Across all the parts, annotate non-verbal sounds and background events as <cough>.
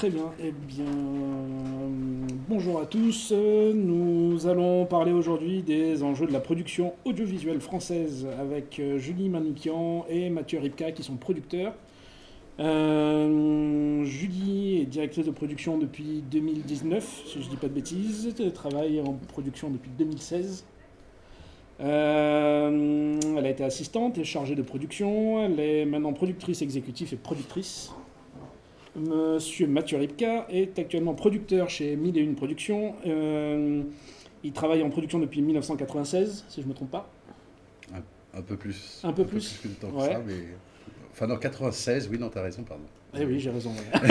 Très bien. Eh bien, bonjour à tous. Nous allons parler aujourd'hui des enjeux de la production audiovisuelle française avec euh, Julie Manoukian et Mathieu Ripka qui sont producteurs. Euh, Julie est directrice de production depuis 2019, si je ne dis pas de bêtises. Elle travaille en production depuis 2016. Euh, elle a été assistante et chargée de production. Elle est maintenant productrice exécutive et productrice. Monsieur Mathieu Ripka est actuellement producteur chez 1001 Productions. Euh, il travaille en production depuis 1996, si je ne me trompe pas. Un, peu plus. Un peu plus, que que ça, mais... Enfin, non, 96, oui, non, t'as raison, pardon. Eh oui, j'ai raison. <laughs>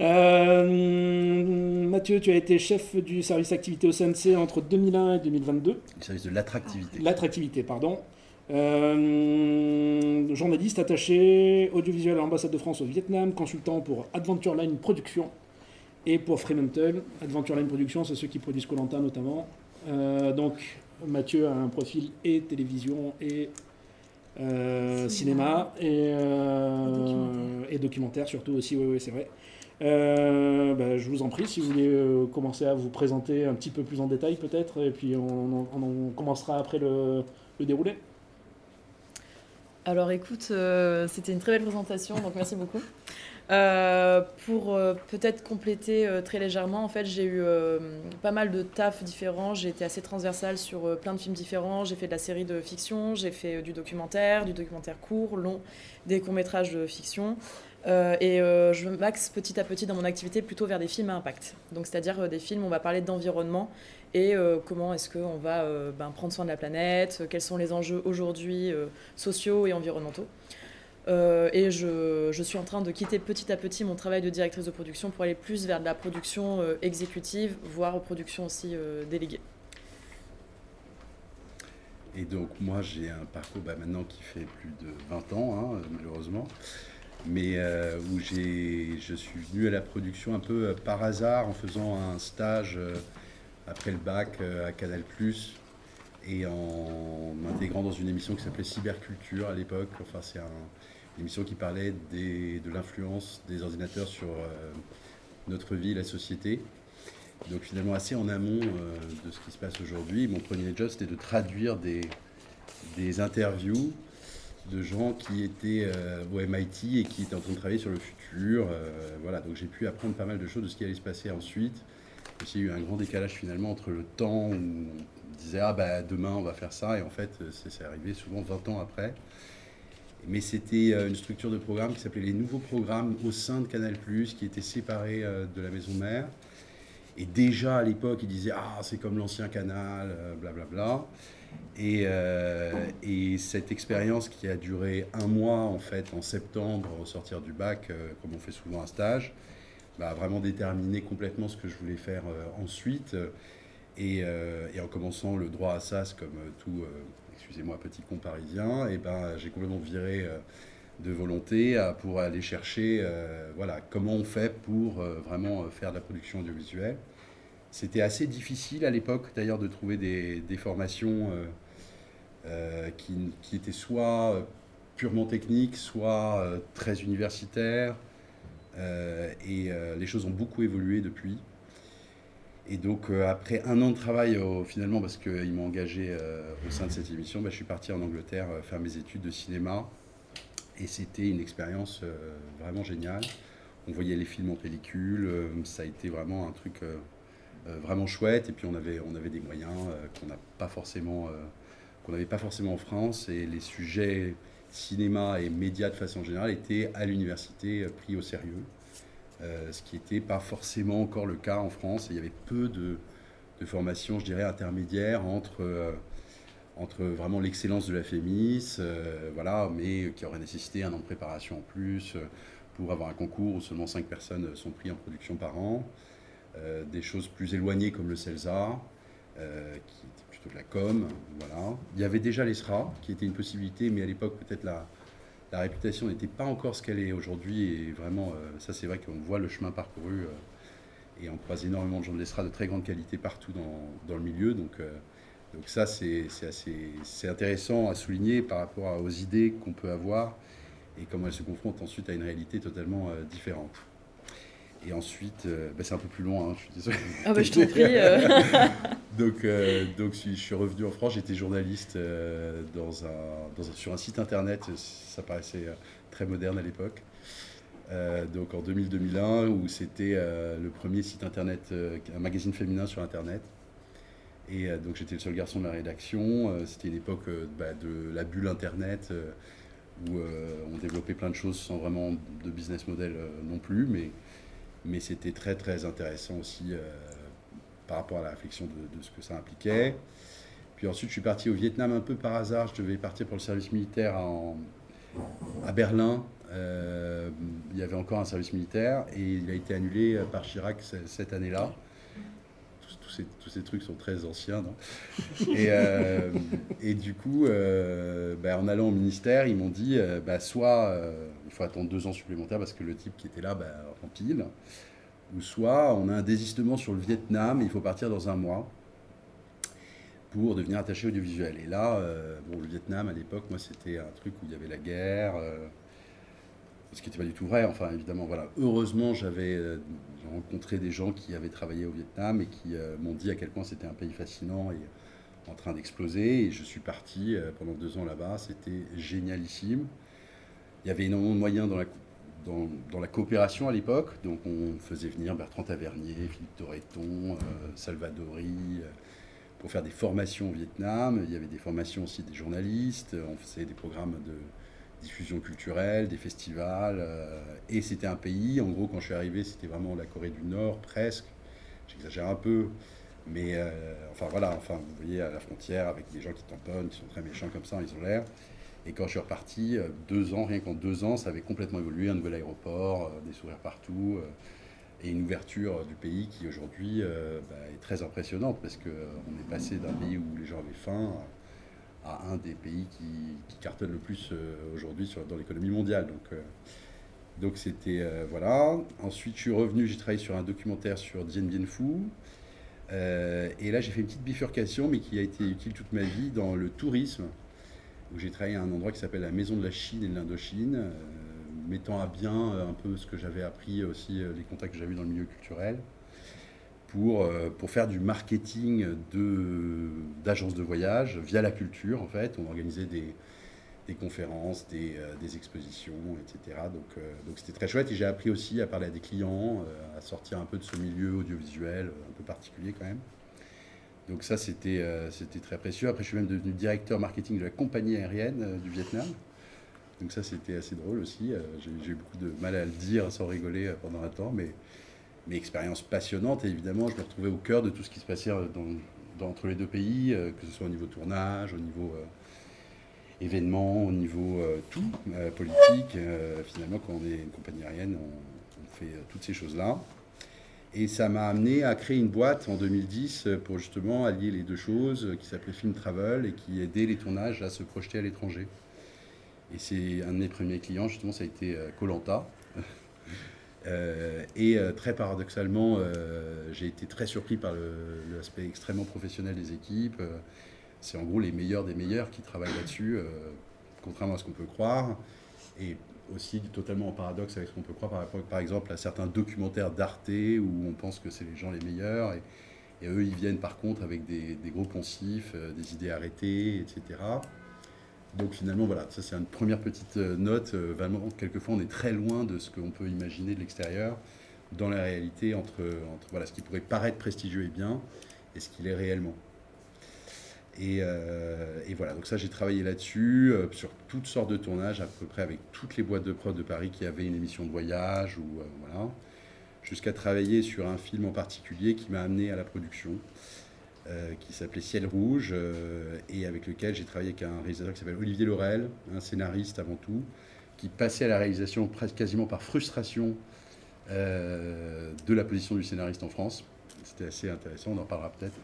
euh, Mathieu, tu as été chef du service activité au CNC entre 2001 et 2022. Le service de l'attractivité. L'attractivité, pardon. Euh, journaliste attaché audiovisuel à l'ambassade de France au Vietnam, consultant pour Adventure Line Production et pour Fremantle. Adventure Line Production, c'est ceux qui produisent Colanta notamment. Euh, donc Mathieu a un profil et télévision et euh, cinéma, et, documentaire. et, documentaire. surtout aussi, oui, oui c'est vrai. Bah, je vous en prie, si vous voulez commencer à vous présenter un petit peu plus en détail peut-être, et puis on, on, commencera après le, le déroulé. Alors écoute, euh, c'était une très belle présentation, donc merci beaucoup. Euh, pour euh, peut-être compléter très légèrement, en fait, j'ai eu pas mal de taf différents. J'ai été assez transversale sur plein de films différents. J'ai fait de la série de fiction, j'ai fait du documentaire, du documentaire court, long, des courts-métrages de fiction. et je m'axe petit à petit dans mon activité plutôt vers des films à impact. Donc, c'est-à-dire des films où on va parler d'environnement et euh, comment est-ce qu'on va euh, ben, prendre soin de la planète, quels sont les enjeux aujourd'hui euh, sociaux et environnementaux. et je, suis en train de quitter petit à petit mon travail de directrice de production pour aller plus vers de la production exécutive, voire production aussi déléguée. Et donc moi j'ai un parcours bah, maintenant qui fait plus de 20 ans, hein, malheureusement, mais où je suis venu à la production un peu par hasard en faisant un stage après le bac euh, à Canal et en m'intégrant dans une émission qui s'appelait Cyberculture à l'époque. Enfin, c'est une émission qui parlait de l'influence des ordinateurs sur euh, notre vie, la société. Donc finalement assez en amont euh, de ce qui se passe aujourd'hui. Mon premier job, c'était de traduire des, des interviews de gens qui étaient au MIT et qui étaient en train de travailler sur le futur. voilà, donc j'ai pu apprendre pas mal de choses de ce qui allait se passer ensuite il y a eu un grand décalage finalement entre le temps où on disait ah bah demain on va faire ça et en fait c'est arrivé souvent 20 ans après. Mais c'était euh, une structure de programme qui s'appelait les nouveaux programmes au sein de Canal+, qui était séparés euh, de la maison mère. Et déjà à l'époque, ils disaient ah c'est comme l'ancien canal, blablabla. Bla, bla. Et, euh, et, cette expérience qui a duré un mois en fait en septembre au sortir du bac, comme on fait souvent un stage, bah, vraiment déterminé complètement ce que je voulais faire euh, ensuite. Euh, et, en commençant le droit à SAS comme euh, tout, excusez-moi, petit con parisien, et ben, j'ai complètement viré de volonté pour aller chercher voilà, comment on fait pour vraiment faire de la production audiovisuelle. C'était assez difficile à l'époque d'ailleurs de trouver des, formations qui, qui, étaient soit purement techniques, soit très universitaires, et euh, les choses ont beaucoup évolué depuis. Et donc, euh, après un an de travail, finalement, parce qu'ils m'ont engagé au sein de cette émission, bah, je suis parti en Angleterre faire mes études de cinéma. Et c'était une expérience vraiment géniale. On voyait les films en pellicule, ça a été vraiment un truc vraiment chouette. Et puis, on avait, on avait des moyens qu'on n'a pas forcément, qu'on n'avait pas forcément en France. Et les sujets cinéma et médias de façon générale étaient à l'université euh, pris au sérieux, euh, ce qui n'était pas forcément encore le cas en France. il y avait peu de, de formations, je dirais, intermédiaires entre, euh, entre vraiment l'excellence de la FEMIS, voilà, mais qui aurait nécessité un an de préparation en plus pour avoir un concours où seulement 5 personnes sont prises en production par an. des choses plus éloignées comme le CELSA, qui de la com. Voilà. Il y avait déjà l'ESRA, qui était une possibilité, mais à l'époque, peut-être la, la réputation n'était pas encore ce qu'elle est aujourd'hui. Et vraiment, euh, ça, c'est vrai qu'on voit le chemin parcouru. Euh, et on croise énormément de gens de l'ESRA de très grande qualité partout dans, dans le milieu. Donc, euh, donc ça, c'est assez intéressant à souligner par rapport aux idées qu'on peut avoir et comment elle se confronte ensuite à une réalité totalement différente. Et ensuite, bah, c'est un peu plus loin, hein, je suis désolé. Ah bah, je t'en prie. <laughs> donc, donc, je suis revenu en France, j'étais journaliste dans un, sur un site internet, ça paraissait très moderne à l'époque. Euh, donc en 2000-2001, où c'était euh, le premier site internet, euh, un magazine féminin sur internet. Et donc j'étais le seul garçon de la rédaction. c'était l'époque bah, de la bulle internet, où on développait plein de choses sans vraiment de business model non plus, mais, mais c'était très très intéressant aussi par rapport à la réflexion de, ce que ça impliquait. Puis ensuite, je suis parti au Vietnam un peu par hasard. Je devais partir pour le service militaire à Berlin euh, il y avait encore un service militaire et il a été annulé par Chirac cette année-là. Tous, ces, trucs sont très anciens. <laughs> et, euh, et, du coup, euh, bah, en allant au ministère, ils m'ont dit bah, soit il faut attendre deux ans supplémentaires parce que le type qui était là bah, rempile, ou soit on a un désistement sur le Vietnam et il faut partir dans un mois pour devenir attaché audiovisuel. Et là, bon, le Vietnam à l'époque, moi, c'était un truc où il y avait la guerre ce qui n'était pas du tout vrai. Enfin, évidemment, voilà. Heureusement, j'avais euh, rencontré des gens qui avaient travaillé au Vietnam et qui euh, m'ont dit à quel point c'était un pays fascinant et en train d'exploser. Et je suis parti euh, pendant deux ans là-bas. C'était génialissime. Il y avait énormément de moyens dans la, coopération à l'époque. Donc, on faisait venir Bertrand Tavernier, Philippe Torreton, Salvadori pour faire des formations au Vietnam. Il y avait des formations aussi des journalistes. On faisait des programmes de diffusion culturelle, des festivals. Euh, et c'était un pays, en gros, quand je suis arrivé, c'était vraiment la Corée du Nord, presque. J'exagère un peu. Mais euh, enfin voilà, enfin vous voyez à la frontière avec des gens qui tamponnent, qui sont très méchants comme ça, ils ont l'air. Et quand je suis reparti, euh, deux ans, rien qu'en deux ans, ça avait complètement évolué, un nouvel aéroport, des sourires partout, et une ouverture du pays qui aujourd'hui bah, est très impressionnante parce qu'on est passé d'un pays où les gens avaient faim un des pays qui, qui cartonne le plus euh, aujourd'hui dans l'économie mondiale. Donc, euh, donc c'était euh, voilà. Ensuite, je suis revenu, j'ai travaillé sur un documentaire sur Dien Bien Phu. et là, j'ai fait une petite bifurcation, mais qui a été utile toute ma vie dans le tourisme, où j'ai travaillé à un endroit qui s'appelle la Maison de la Chine et de l'Indochine, mettant à bien un peu ce que j'avais appris aussi, les contacts que j'avais eu dans le milieu culturel pour, euh, pour faire du marketing d'agences de, voyage via la culture, en fait. On organisait des, des conférences, des, euh, des, expositions, etc. Donc euh, donc c'était très chouette et j'ai appris aussi à parler à des clients, à sortir un peu de ce milieu audiovisuel un peu particulier quand même. Donc ça, c'était c'était très précieux. Après, je suis même devenu directeur marketing de la compagnie aérienne du Vietnam. Donc ça, c'était assez drôle aussi. j'ai eu beaucoup de mal à le dire sans rigoler pendant un temps, mais mais expérience passionnante. Et évidemment, je me retrouvais au cœur de tout ce qui se passait dans, entre les deux pays, euh, que ce soit au niveau tournage, au niveau euh, événement, au niveau euh, tout, politique. finalement, quand on est une compagnie aérienne, on, fait toutes ces choses-là. Et ça m'a amené à créer une boîte en 2010 pour justement allier les deux choses, qui s'appelait Film Travel et qui aidait les tournages à se projeter à l'étranger. Et c'est un de mes premiers clients, justement, ça a été Colanta. Euh, et euh, très paradoxalement, euh, j'ai été très surpris par l'aspect extrêmement professionnel des équipes. c'est en gros les meilleurs des meilleurs qui travaillent là-dessus, contrairement à ce qu'on peut croire. Et aussi totalement en paradoxe avec ce qu'on peut croire par par exemple, à certains documentaires d'Arte où on pense que c'est les gens les meilleurs. Et, eux, ils viennent par contre avec des, des gros poncifs, des idées arrêtées, etc. Donc finalement, voilà, ça c'est une première petite euh, note. Euh, vraiment, quelquefois, on est très loin de ce qu'on peut imaginer de l'extérieur dans la réalité entre, entre voilà, ce qui pourrait paraître prestigieux et bien et ce qu'il est réellement. Et, euh, et, voilà, donc ça j'ai travaillé là-dessus, sur toutes sortes de tournages, à peu près avec toutes les boîtes de prod de Paris qui avaient une émission de voyage, ou voilà, jusqu'à travailler sur un film en particulier qui m'a amené à la production. Euh, qui s'appelait Ciel Rouge euh, et avec lequel j'ai travaillé avec un réalisateur qui s'appelle Olivier Laurel, un scénariste avant tout, qui passait à la réalisation presque quasiment par frustration euh, de la position du scénariste en France. C'était assez intéressant, on en parlera peut-être.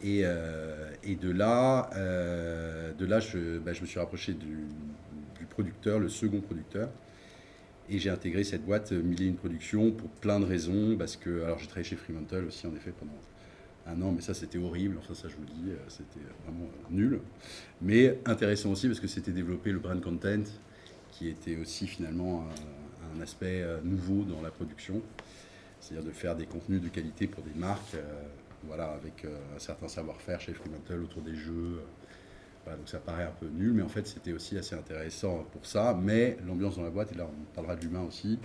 Et, de là, de là je, bah, je, me suis rapproché du, du, producteur, le second producteur, et j'ai intégré cette boîte Mille et une Productions pour plein de raisons, parce que alors j'ai travaillé chez Fremantle aussi en effet pendant un an, mais ça c'était horrible, enfin ça je vous le dis, euh, c'était vraiment euh, nul. Mais intéressant aussi parce que c'était développer le brand content qui était aussi finalement un, aspect nouveau dans la production, c'est-à-dire de faire des contenus de qualité pour des marques, voilà, avec un certain savoir-faire chez Fremantle autour des jeux. donc ça paraît un peu nul, mais en fait c'était aussi assez intéressant pour ça. Mais l'ambiance dans la boîte, et là on parlera de l'humain aussi,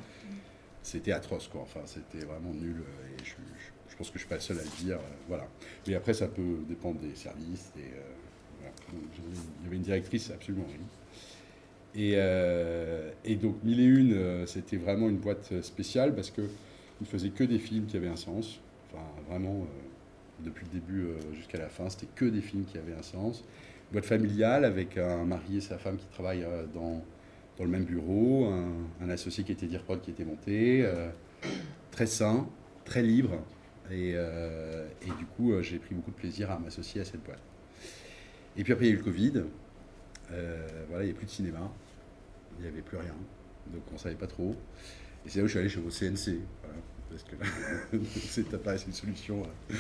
c'était atroce quoi. Enfin c'était vraiment nul. Et je, pense que je suis pas le seul à le dire. voilà. Mais après ça peut dépendre des services. Et, il y avait une directrice absolument. Et, euh, et, donc, Mille et Une, euh, c'était vraiment une boîte spéciale parce qu'il ne faisait que des films qui avaient un sens. Enfin, vraiment, euh, depuis le début jusqu'à la fin, c'était que des films qui avaient un sens. Une boîte familiale avec un mari et sa femme qui travaillent dans, dans le même bureau, un, associé qui était d'IRPOD qui était monté, très sain, très libre. Et, et du coup, j'ai pris beaucoup de plaisir à m'associer à cette boîte. Et puis après, il y a eu le Covid. Euh, voilà, il n'y avait plus de cinéma. Il n'y avait plus rien. Donc on ne savait pas trop. Et c'est là où je suis allé chez vos CNC. parce que <laughs> là, c'est une solution euh,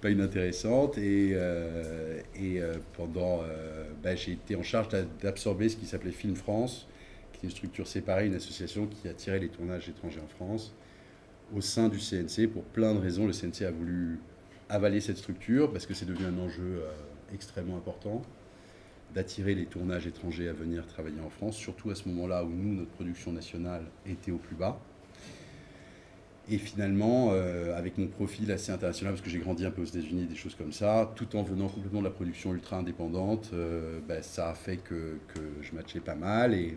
pas inintéressante. Et, euh, et pendant. Ben, j'ai été en charge d'absorber ce qui s'appelait Film France, qui est une structure séparée, une association qui attirait les tournages étrangers en France au sein du CNC. Pour plein de raisons, le CNC a voulu avaler cette structure parce que c'est devenu un enjeu extrêmement important d'attirer les tournages étrangers à venir travailler en France, surtout à ce moment-là où nous, notre production nationale était au plus bas. Et finalement, euh, avec mon profil assez international, parce que j'ai grandi un peu aux États-Unis, des choses comme ça, tout en venant complètement de la production ultra indépendante, euh, ben, ça a fait que, que, je matchais pas mal. Et,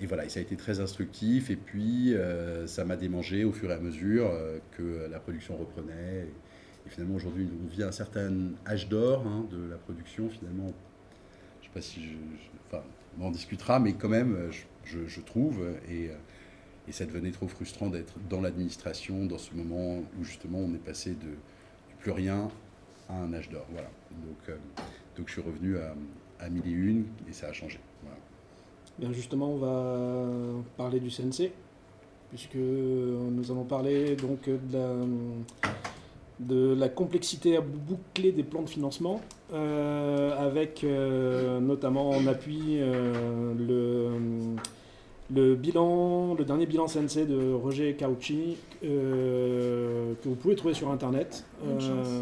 et, voilà, et ça a été très instructif. Et puis, euh, ça m'a démangé au fur et à mesure que la production reprenait. Et finalement, aujourd'hui, on vit un certain âge d'or hein, de la production. Finalement, je ne sais pas si je, enfin, on en discutera, mais quand même, je, trouve, et, et, ça devenait trop frustrant d'être dans l'administration dans ce moment où justement on est passé de, plus rien à un âge d'or. Voilà. Donc, euh, donc je suis revenu à, à mille et une et ça a changé. Bien justement, on va parler du CNC, puisque nous allons parler donc de la complexité à boucler des plans de financement, euh, avec euh, notamment en appui euh, le, le, bilan, le dernier bilan CNC de Roger Carucci, que vous pouvez trouver sur Internet.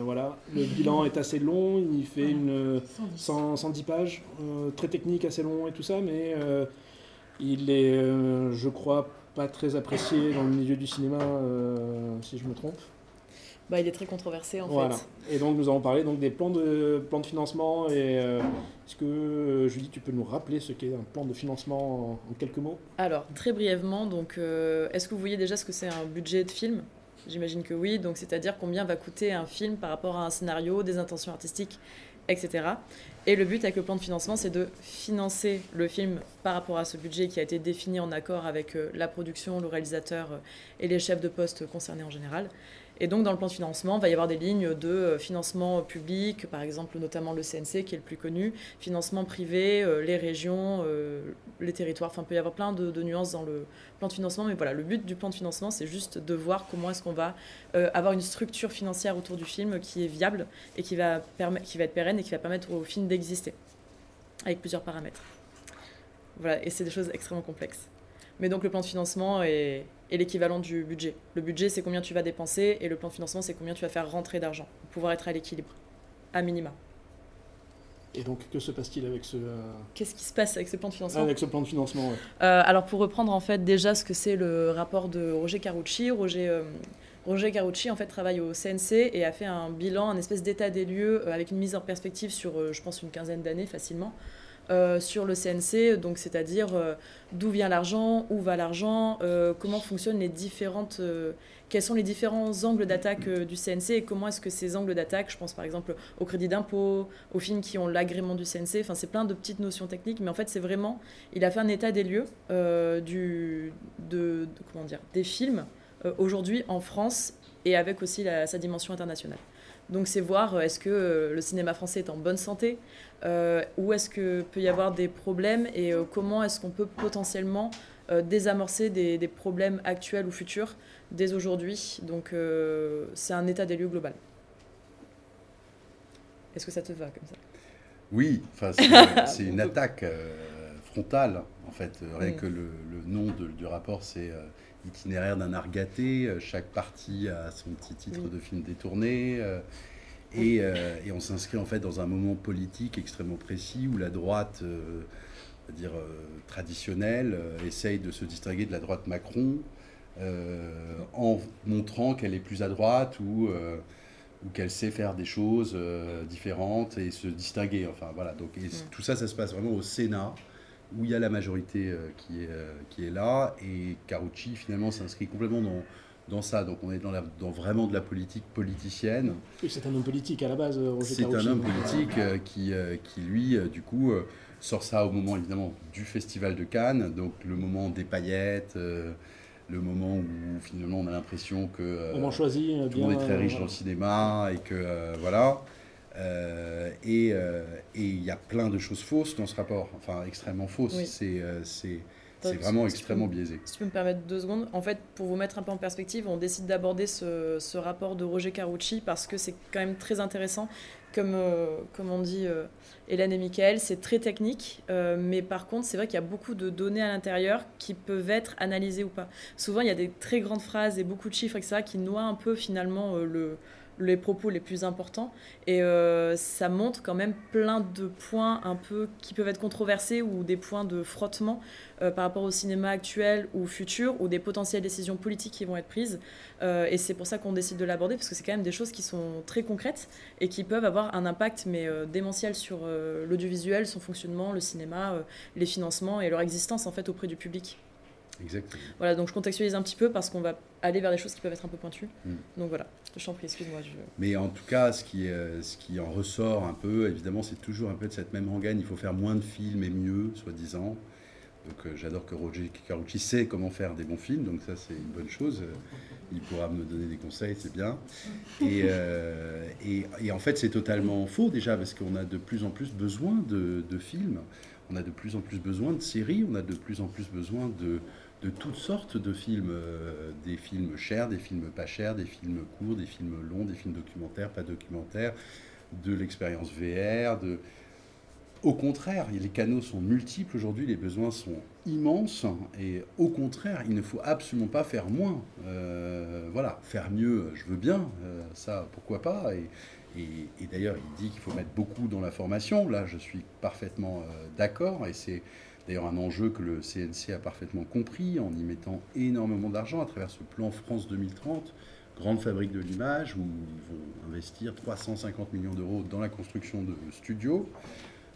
voilà. Le bilan est assez long, il fait une 110 pages, très technique, assez long et tout ça, mais il est, je crois, pas très apprécié dans le milieu du cinéma, si je me trompe. Bah, il est très controversé en voilà. Et donc nous avons parlé donc, des plans de, plans de financement. Et euh, est-ce que, euh, Julie, tu peux nous rappeler ce qu'est un plan de financement en, quelques mots? Alors, très brièvement, donc, euh, est-ce que vous voyez déjà ce que c'est un budget de film? J'imagine que oui. Donc, c'est-à-dire combien va coûter un film par rapport à un scénario, des intentions artistiques, etc. Et le but avec le plan de financement, c'est de financer le film par rapport à ce budget qui a été défini en accord avec la production, le réalisateur et les chefs de poste concernés en général. Et donc, dans le plan de financement, il va y avoir des lignes de euh, financement public, par exemple, notamment le CNC qui est le plus connu, financement privé, euh, les régions, euh, les territoires. Enfin, il peut y avoir plein de, nuances dans le plan de financement. Mais voilà, le but du plan de financement, c'est juste de voir comment est-ce qu'on va avoir une structure financière autour du film qui est viable et qui va, qui va être pérenne et qui va permettre au film d'exister, avec plusieurs paramètres. Voilà, et c'est des choses extrêmement complexes. Mais donc, le plan de financement est et l'équivalent du budget. Le budget, c'est combien tu vas dépenser, et le plan de financement, c'est combien tu vas faire rentrer d'argent pour pouvoir être à l'équilibre, à minima. Et donc, que se passe-t-il avec ce... Euh, Qu'est-ce qui se passe avec ce plan de financement Avec ce plan de financement, euh, Alors, pour reprendre en fait déjà ce que c'est le rapport de Roger Carucci, Roger... Euh, Roger Carucci en fait travaille au CNC et a fait un bilan, un espèce d'état des lieux avec une mise en perspective sur, je pense, une quinzaine d'années facilement, euh, sur le CNC, donc c'est-à-dire euh, d'où vient l'argent, où va l'argent, euh, comment fonctionnent les différentes, quels sont les différents angles d'attaque du CNC et comment est-ce que ces angles d'attaque, je pense par exemple au crédit d'impôt, aux films qui ont l'agrément du CNC, enfin c'est plein de petites notions techniques, mais en fait c'est vraiment, il a fait un état des lieux comment dire, des films aujourd'hui en France et avec aussi sa dimension internationale. Donc c'est voir est-ce que le cinéma français est en bonne santé, euh, où est-ce que peut y avoir des problèmes et euh, comment est-ce qu'on peut potentiellement euh, désamorcer des, des, problèmes actuels ou futurs dès aujourd'hui. Donc c'est un état des lieux global. Est-ce que ça te va comme ça? Oui, <laughs> c'est une attaque frontale, en fait. Rien que le, nom du rapport, c'est itinéraire d'un art gâté. Chaque partie a son petit titre de film détourné. Et, et, on s'inscrit en fait dans un moment politique extrêmement précis où la droite dire, euh, traditionnelle, euh, essaye de se distinguer de la droite Macron euh, en montrant qu'elle est plus à droite ou, ou qu'elle sait faire des choses différentes et se distinguer. Enfin, voilà. Donc, mm. tout ça, ça se passe vraiment au Sénat où il y a la majorité qui, est, qui est là, et Carucci finalement s'inscrit complètement dans, dans ça. Donc on est dans, la, dans vraiment de la politique politicienne. c'est un homme politique à la base, Roger C'est un homme politique qui, qui, lui, du coup, sort ça au moment évidemment du Festival de Cannes, donc le moment des paillettes, euh, le moment où finalement on a l'impression que euh, choisit, euh, tout le monde est très riche dans le cinéma et que voilà. Et il y a plein de choses fausses dans ce rapport, enfin extrêmement fausses. C'est c'est vraiment extrêmement biaisé. Si tu peux me permettre deux secondes, en fait, pour vous mettre un peu en perspective, on décide d'aborder ce, ce, rapport de Roger Carucci parce que c'est quand même très intéressant. Comme, comme on dit Hélène et Michael, c'est très technique, euh, mais par contre, c'est vrai qu'il y a beaucoup de données à l'intérieur qui peuvent être analysées ou pas. Souvent, il y a des très grandes phrases et beaucoup de chiffres, etc., qui noient un peu finalement euh, le, les propos les plus importants. Et euh, ça montre quand même plein de points un peu qui peuvent être controversés ou des points de frottement euh, par rapport au cinéma actuel ou futur ou des potentielles décisions politiques qui vont être prises. Euh, et c'est pour ça qu'on décide de l'aborder parce que c'est quand même des choses qui sont très concrètes et qui peuvent avoir un impact mais démentiel sur l'audiovisuel, son fonctionnement, le cinéma, les financements et leur existence en fait auprès du public. Exactement. Voilà, donc je contextualise un petit peu parce qu'on va aller vers des choses qui peuvent être un peu pointues. Mm. Donc voilà, je t'en prie, excuse-moi. Mais en tout cas, ce qui, ce qui en ressort un peu, évidemment, c'est toujours un peu de cette même rengaine. Il faut faire moins de films et mieux, soi-disant. Donc euh, j'adore que Roger Carucci sait comment faire des bons films, donc ça c'est une bonne chose. Il pourra me donner des conseils, c'est bien. Et, euh, et, et, en fait c'est totalement faux déjà, parce qu'on a de plus en plus besoin de, de films, on a de plus en plus besoin de séries, on a de plus en plus besoin de, de toutes sortes de films, euh, des films chers, des films pas chers, des films courts, des films longs, des films documentaires, pas documentaires, de l'expérience VR. De... Au contraire, les canaux sont multiples aujourd'hui, les besoins sont immenses, et au contraire, il ne faut absolument pas faire moins. Euh, voilà, faire mieux, je veux bien, euh, ça, pourquoi pas. Et, et, d'ailleurs, il dit qu'il faut mettre beaucoup dans la formation. Là, je suis parfaitement d'accord, et c'est D'ailleurs, un enjeu que le CNC a parfaitement compris en y mettant énormément d'argent à travers ce plan France 2030, grande fabrique de l'image, où ils vont investir 350 millions d'euros dans la construction de studios,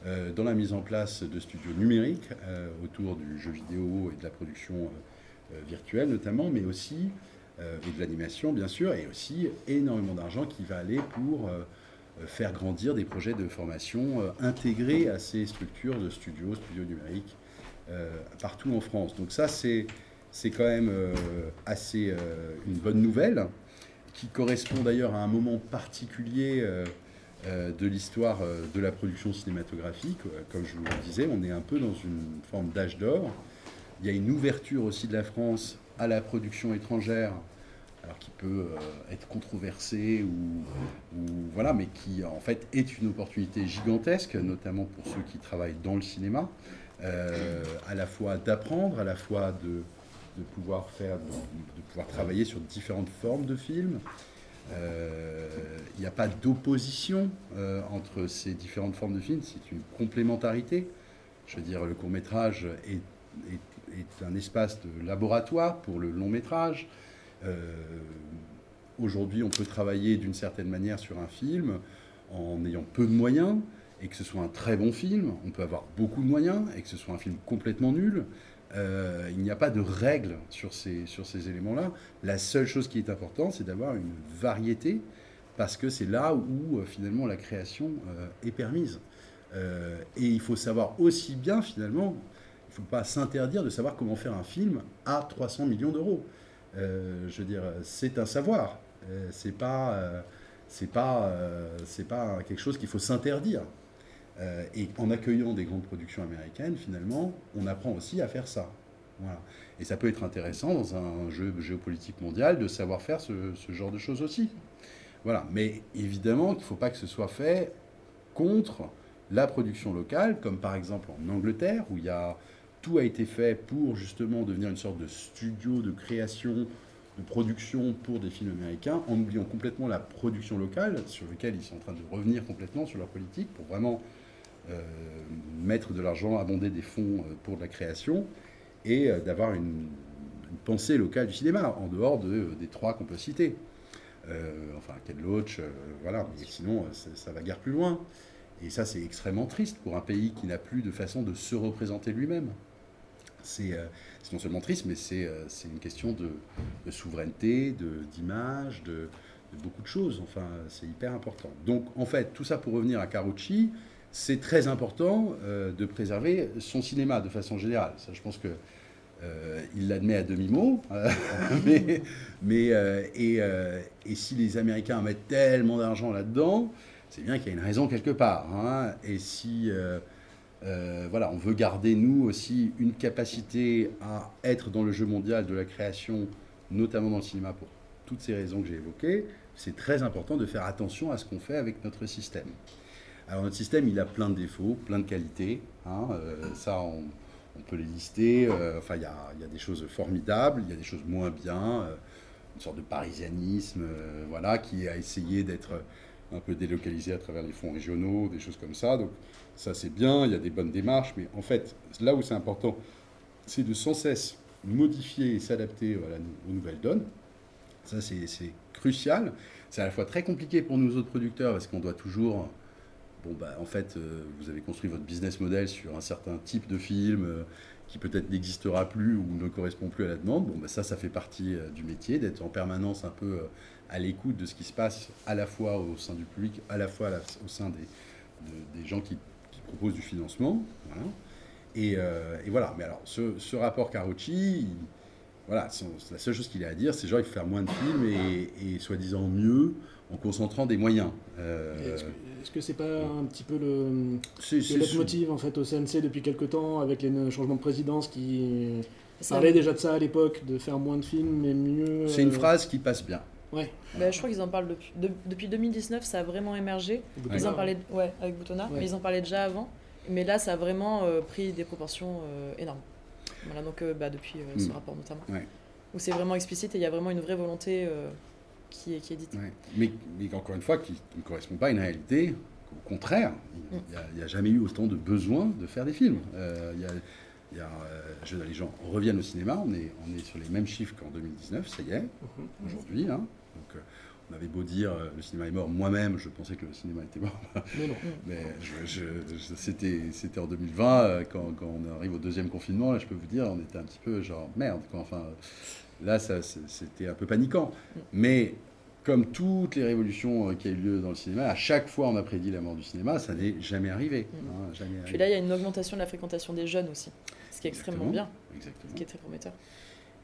euh, dans la mise en place de studios numériques euh, autour du jeu vidéo et de la production euh, virtuelle notamment, mais aussi, et de l'animation bien sûr, et aussi énormément d'argent qui va aller pour faire grandir des projets de formation euh, intégrés à ces structures de studios, studios numériques, euh, partout en France. Donc ça, c'est quand même assez une bonne nouvelle, qui correspond d'ailleurs à un moment particulier de l'histoire de la production cinématographique. Comme je vous le disais, on est un peu dans une forme d'âge d'or. Il y a une ouverture aussi de la France à la production étrangère qui peut euh, être controversé ou, voilà, mais qui en fait est une opportunité gigantesque, notamment pour ceux qui travaillent dans le cinéma, euh, à la fois d'apprendre, à la fois de, pouvoir faire, de, pouvoir travailler sur différentes formes de films. Euh, il n'y a pas d'opposition entre ces différentes formes de films, c'est une complémentarité. Je veux dire, le court métrage est un espace de laboratoire pour le long métrage. Euh, aujourd'hui, on peut travailler d'une certaine manière sur un film en ayant peu de moyens et que ce soit un très bon film. On peut avoir beaucoup de moyens et que ce soit un film complètement nul. Euh, il n'y a pas de règle sur ces, éléments-là. La seule chose qui est importante, c'est d'avoir une variété parce que c'est là où euh, finalement la création est permise. et il faut savoir aussi bien finalement, il ne faut pas s'interdire de savoir comment faire un film à 300 millions d'euros. Euh, je veux dire, c'est un savoir. Euh, c'est pas, euh, c'est pas, c'est pas quelque chose qu'il faut s'interdire. et en accueillant des grandes productions américaines, finalement, on apprend aussi à faire ça. Voilà. Et ça peut être intéressant dans un jeu géopolitique mondial de savoir faire ce, genre de choses aussi. Voilà. Mais évidemment qu'il ne faut pas que ce soit fait contre la production locale, comme par exemple en Angleterre, où il y a, tout a été fait pour justement devenir une sorte de studio de création, de production pour des films américains, en oubliant complètement la production locale, sur laquelle ils sont en train de revenir complètement sur leur politique, pour vraiment euh, mettre de l'argent, abonder des fonds euh, pour de la création, et euh, d'avoir une, pensée locale du cinéma, en dehors de, des trois qu'on peut citer. enfin, Ken Loach, voilà, mais sinon, ça va guère plus loin. Et ça, c'est extrêmement triste pour un pays qui n'a plus de façon de se représenter lui-même. C'est euh, non seulement triste, mais c'est euh, une question de, souveraineté, d'image, de, beaucoup de choses. Enfin, c'est hyper important. Donc, en fait, tout ça pour revenir à Carucci, c'est très important euh, de préserver son cinéma de façon générale. Je pense que il l'admet à demi-mot, <laughs> mais, et, si les Américains mettent tellement d'argent là-dedans, c'est bien qu'il y a une raison quelque part. Hein. Et si euh, euh, voilà, on veut garder, nous aussi, une capacité à être dans le jeu mondial de la création, notamment dans le cinéma, pour toutes ces raisons que j'ai évoquées, c'est très important de faire attention à ce qu'on fait avec notre système. Alors notre système, il a plein de défauts, plein de qualités. Hein. Euh, ça, on, peut les lister. enfin, il y, y, a des choses formidables, il y a des choses moins bien. une sorte de parisianisme, voilà, qui a essayé d'être un peu délocalisé à travers les fonds régionaux, des choses comme ça. Donc ça c'est bien, il y a des bonnes démarches, mais en fait, là où c'est important, c'est de sans cesse modifier et s'adapter aux nouvelles donnes. Ça c'est crucial. C'est à la fois très compliqué pour nous autres producteurs parce qu'on doit toujours... Bon, bah, en fait, euh, vous avez construit votre business model sur un certain type de film euh, qui peut-être n'existera plus ou ne correspond plus à la demande. Bon, bah, ça, ça fait partie euh, du métier, d'être en permanence un peu à l'écoute de ce qui se passe à la fois au sein du public, à la fois au sein des, des gens qui, proposent du financement. Euh, et, voilà. Mais alors, ce, rapport Carucci, voilà, la seule chose qu'il a à dire, c'est genre il faut faire moins de films et, soi-disant mieux en concentrant des moyens. Euh, est-ce que c'est -ce pas un petit peu le, le motive en fait au CNC depuis quelques temps avec les changements de présidence qui parlait déjà de ça à l'époque, de faire moins de films mais mieux. C'est une euh, phrase qui passe bien. Ouais. Bah, je crois qu'ils en parlent depuis, depuis 2019, ça a vraiment émergé. Ils en parlaient, ouais, avec Boutonnat, mais ils en parlaient déjà avant. Mais là, ça a vraiment euh, pris des proportions euh, énormes. Voilà, donc euh, bah, depuis ce mm. rapport notamment. Où c'est vraiment explicite et il y a vraiment une vraie volonté qui, est, qui est dite. Mais, mais, encore une fois, qui ne correspond pas à une réalité. Au contraire, il n'y a, a, jamais eu autant de besoin de faire des films. Il y a, il y a, euh, les gens reviennent au cinéma, on est, on est sur les mêmes chiffres qu'en 2019, ça y est, mhm. aujourd'hui. Hein. Donc, euh, on avait beau dire euh, le cinéma est mort, moi-même je pensais que le cinéma était mort. Mais non. <laughs> Mais c'était, c'était en 2020, quand, quand, on arrive au deuxième confinement, là je peux vous dire, on était un petit peu genre merde. Enfin, là ça, c'était un peu paniquant. Mm. Mais comme toutes les révolutions qui ont eu lieu dans le cinéma, à chaque fois on a prédit la mort du cinéma, ça n'est jamais arrivé. Mm. Hein, jamais Puis là, il y a une augmentation de la fréquentation des jeunes aussi ce qui est extrêmement bien, exactement. ce qui est très prometteur.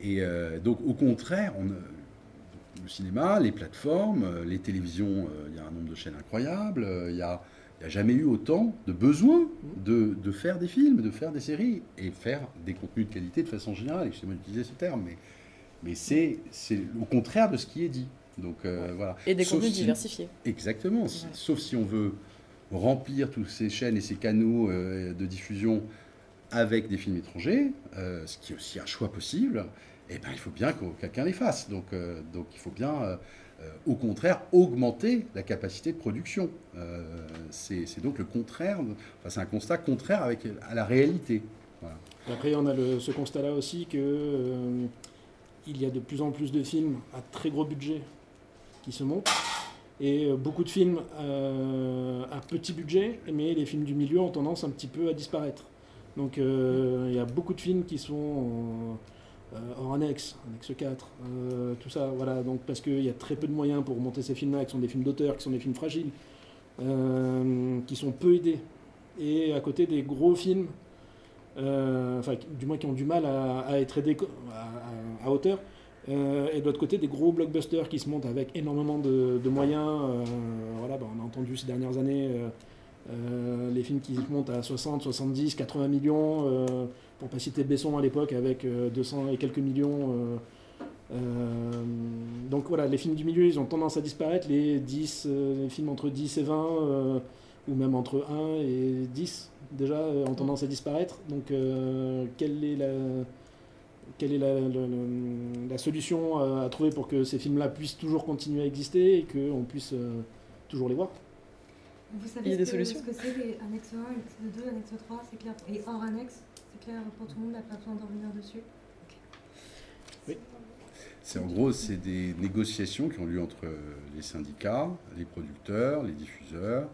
Et euh, donc, au contraire, on, le cinéma, les plateformes, euh, les télévisions, euh, il y a un nombre de chaînes incroyable, il n'y a, a, jamais eu autant de besoin de, de, faire des films, de faire des séries et faire des contenus de qualité de façon générale. Excusez-moi d'utiliser ce terme, mais, mais c'est au contraire de ce qui est dit. Donc, voilà. Et des contenus diversifiés. Exactement. Sauf si on veut remplir toutes ces chaînes et ces canaux de diffusion avec des films étrangers, euh, ce qui est aussi un choix possible, eh ben, il faut bien que quelqu'un les fasse. Donc, euh, donc il faut bien, euh, au contraire, augmenter la capacité de production. c'est donc le contraire, enfin, c'est un constat contraire avec, à la réalité. Après, on a le, ce constat-là aussi que il y a de plus en plus de films à très gros budget qui se montent. Et beaucoup de films à petit budget, mais les films du milieu ont tendance un petit peu à disparaître. Donc euh, il y a beaucoup de films qui sont en, euh, annexe, annexe 4, euh, tout ça, voilà, donc parce qu'il y a très peu de moyens pour monter ces films-là, qui sont des films d'auteur, qui sont des films fragiles, qui sont peu aidés. Et à côté des gros films, enfin du moins qui ont du mal à, être aidés à, hauteur, et de l'autre côté, des gros blockbusters qui se montent avec énormément de, moyens. voilà, bah, on a entendu ces dernières années euh, les films qui montent à 60, 70, 80 millions, euh, pour pas citer Besson à l'époque avec 200 euh, et quelques millions. donc voilà, les films du milieu, ils ont tendance à disparaître. Les 10, les films entre 10 et 20, ou même entre 1 et 10 déjà euh, ont tendance à disparaître. Donc euh, quelle est la, quelle est la, la- la solution euh, à trouver pour que ces films-là puissent toujours continuer à exister et qu'on puisse euh, toujours les voir Vous savez Il y a ce des que- solutions ce que c'est les annexe 1, annexe 2, annexe 3, c'est clair. Et hors annexe, c'est clair pour tout le monde, n'a pas besoin d'en revenir dessus. C'est en gros, c'est des négociations qui ont lieu entre les syndicats, les producteurs, les diffuseurs,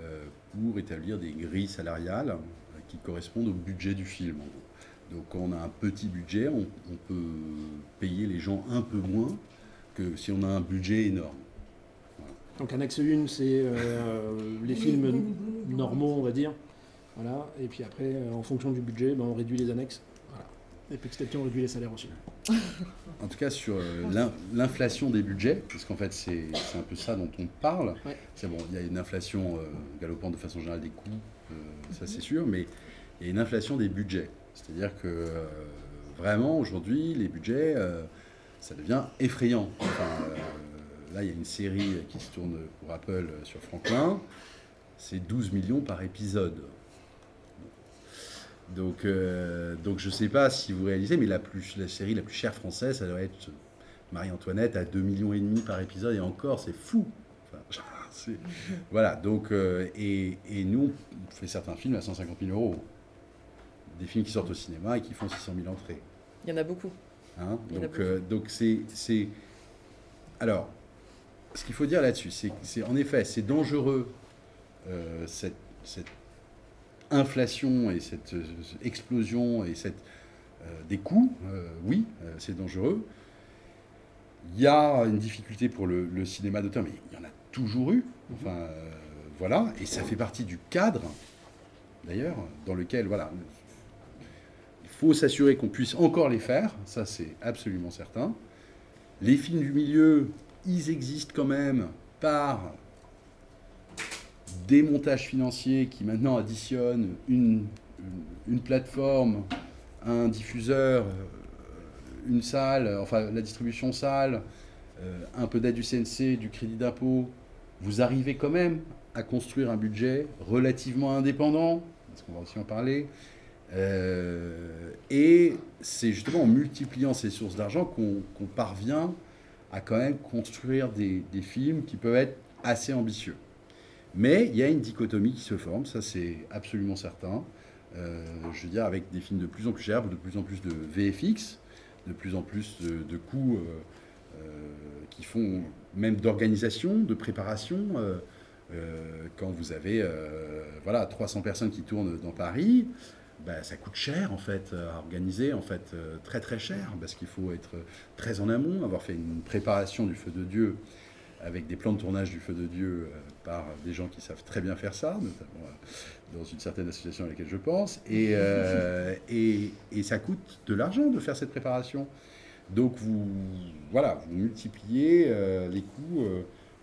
euh, pour établir des grilles salariales euh, qui correspondent au budget du film. en gros. Donc quand on a un petit budget, on, on peut payer les gens un peu moins que si on a un budget énorme. Donc annexe 1, c'est euh, les films normaux, on va dire. Voilà. Et puis après, euh, en fonction du budget, ben, on réduit les annexes. Voilà. Et petit à petit, on réduit les salaires aussi. <laughs> En tout cas, sur euh, l'in- l'inflation des budgets, parce qu'en fait, c'est c'est un peu ça dont on parle. Ouais. C'est bon, il y a une inflation euh, galopante de façon générale des coûts, euh, ça c'est sûr, mais il y a une inflation des budgets. C'est-à-dire que euh, vraiment, aujourd'hui, les budgets, euh, ça devient effrayant. Euh, là, il y a une série qui se tourne pour Apple sur Franklin. C'est 12 millions par épisode. Donc, donc je ne sais pas si vous réalisez, mais la, plus, la série la plus chère française, ça doit être Marie-Antoinette à 2,5 millions et demi par épisode, et encore, c'est fou. <laughs> Voilà, donc, et, et nous, on fait certains films à 150 000 euros. Des films qui sortent au cinéma et qui font 600 000 entrées. Il y en a beaucoup. Hein, Il donc, euh, donc c'est, c'est. Alors, ce qu'il faut dire là-dessus, c'est c'est en effet, c'est dangereux euh, cette, cette inflation et cette euh, explosion et cette euh, des coûts. oui, c'est dangereux. Il y a une difficulté pour le, le cinéma d'auteur, mais il y en a toujours eu. Enfin, euh, voilà, et ça fait partie du cadre, d'ailleurs, dans lequel, voilà, il faut s'assurer qu'on puisse encore les faire, ça c'est absolument certain. Les films du milieu, ils existent quand même par des montages financiers qui maintenant additionnent une, une, plateforme, un diffuseur, euh, une salle, enfin la distribution salle, euh, un peu d'aide du CNC, du crédit d'impôt. Vous arrivez quand même à construire un budget relativement indépendant, parce qu'on va aussi en parler, euh, et c'est justement en multipliant ces sources d'argent qu'on parvient à quand même construire des, films qui peuvent être assez ambitieux. Mais il y a une dichotomie qui se forme, ça c'est absolument certain. Euh, je veux dire, avec des films de plus en plus chers, de plus en plus de VFX, de plus en plus de, coûts euh, qui font même d'organisation, de préparation. quand vous avez voilà, 300 personnes qui tournent dans Paris, bah, ça coûte cher en fait à organiser, en fait euh, très très cher, parce qu'il faut être très en amont, avoir fait une préparation du feu de Dieu avec des plans de tournage du feu de Dieu euh, par des gens qui savent très bien faire ça, notamment euh, dans une certaine association à laquelle je pense, et, euh, et, et ça coûte de l'argent de faire cette préparation. Donc vous, voilà, vous multipliez euh, les coûts euh,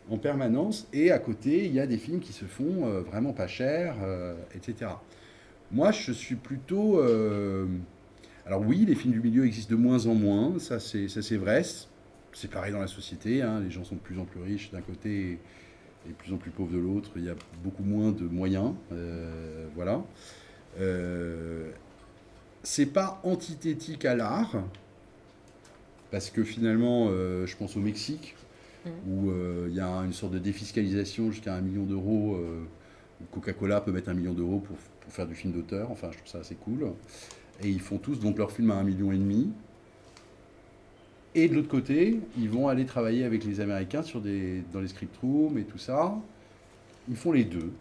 en permanence, et à côté, il y a des films qui se font euh, vraiment pas chers, euh, etc. Moi, je suis plutôt... euh, alors oui, les films du milieu existent de moins en moins, ça c'est ça, c'est vrai. C'est pareil dans la société, hein, les gens sont de plus en plus riches d'un côté et de plus en plus pauvres de l'autre. Il y a beaucoup moins de moyens, euh, voilà. Euh, c'est pas antithétique à l'art, parce que finalement, euh, je pense au Mexique, Mhm. où il y a une sorte de défiscalisation jusqu'à un million d'euros. où Coca-Cola peut mettre un million d'euros pour, pour faire du film d'auteur. Enfin, je trouve ça assez cool. Et ils font tous donc leur film à un million et demi. Et de l'autre côté, ils vont aller travailler avec les Américains sur des, dans les script rooms et tout ça. Ils font les deux.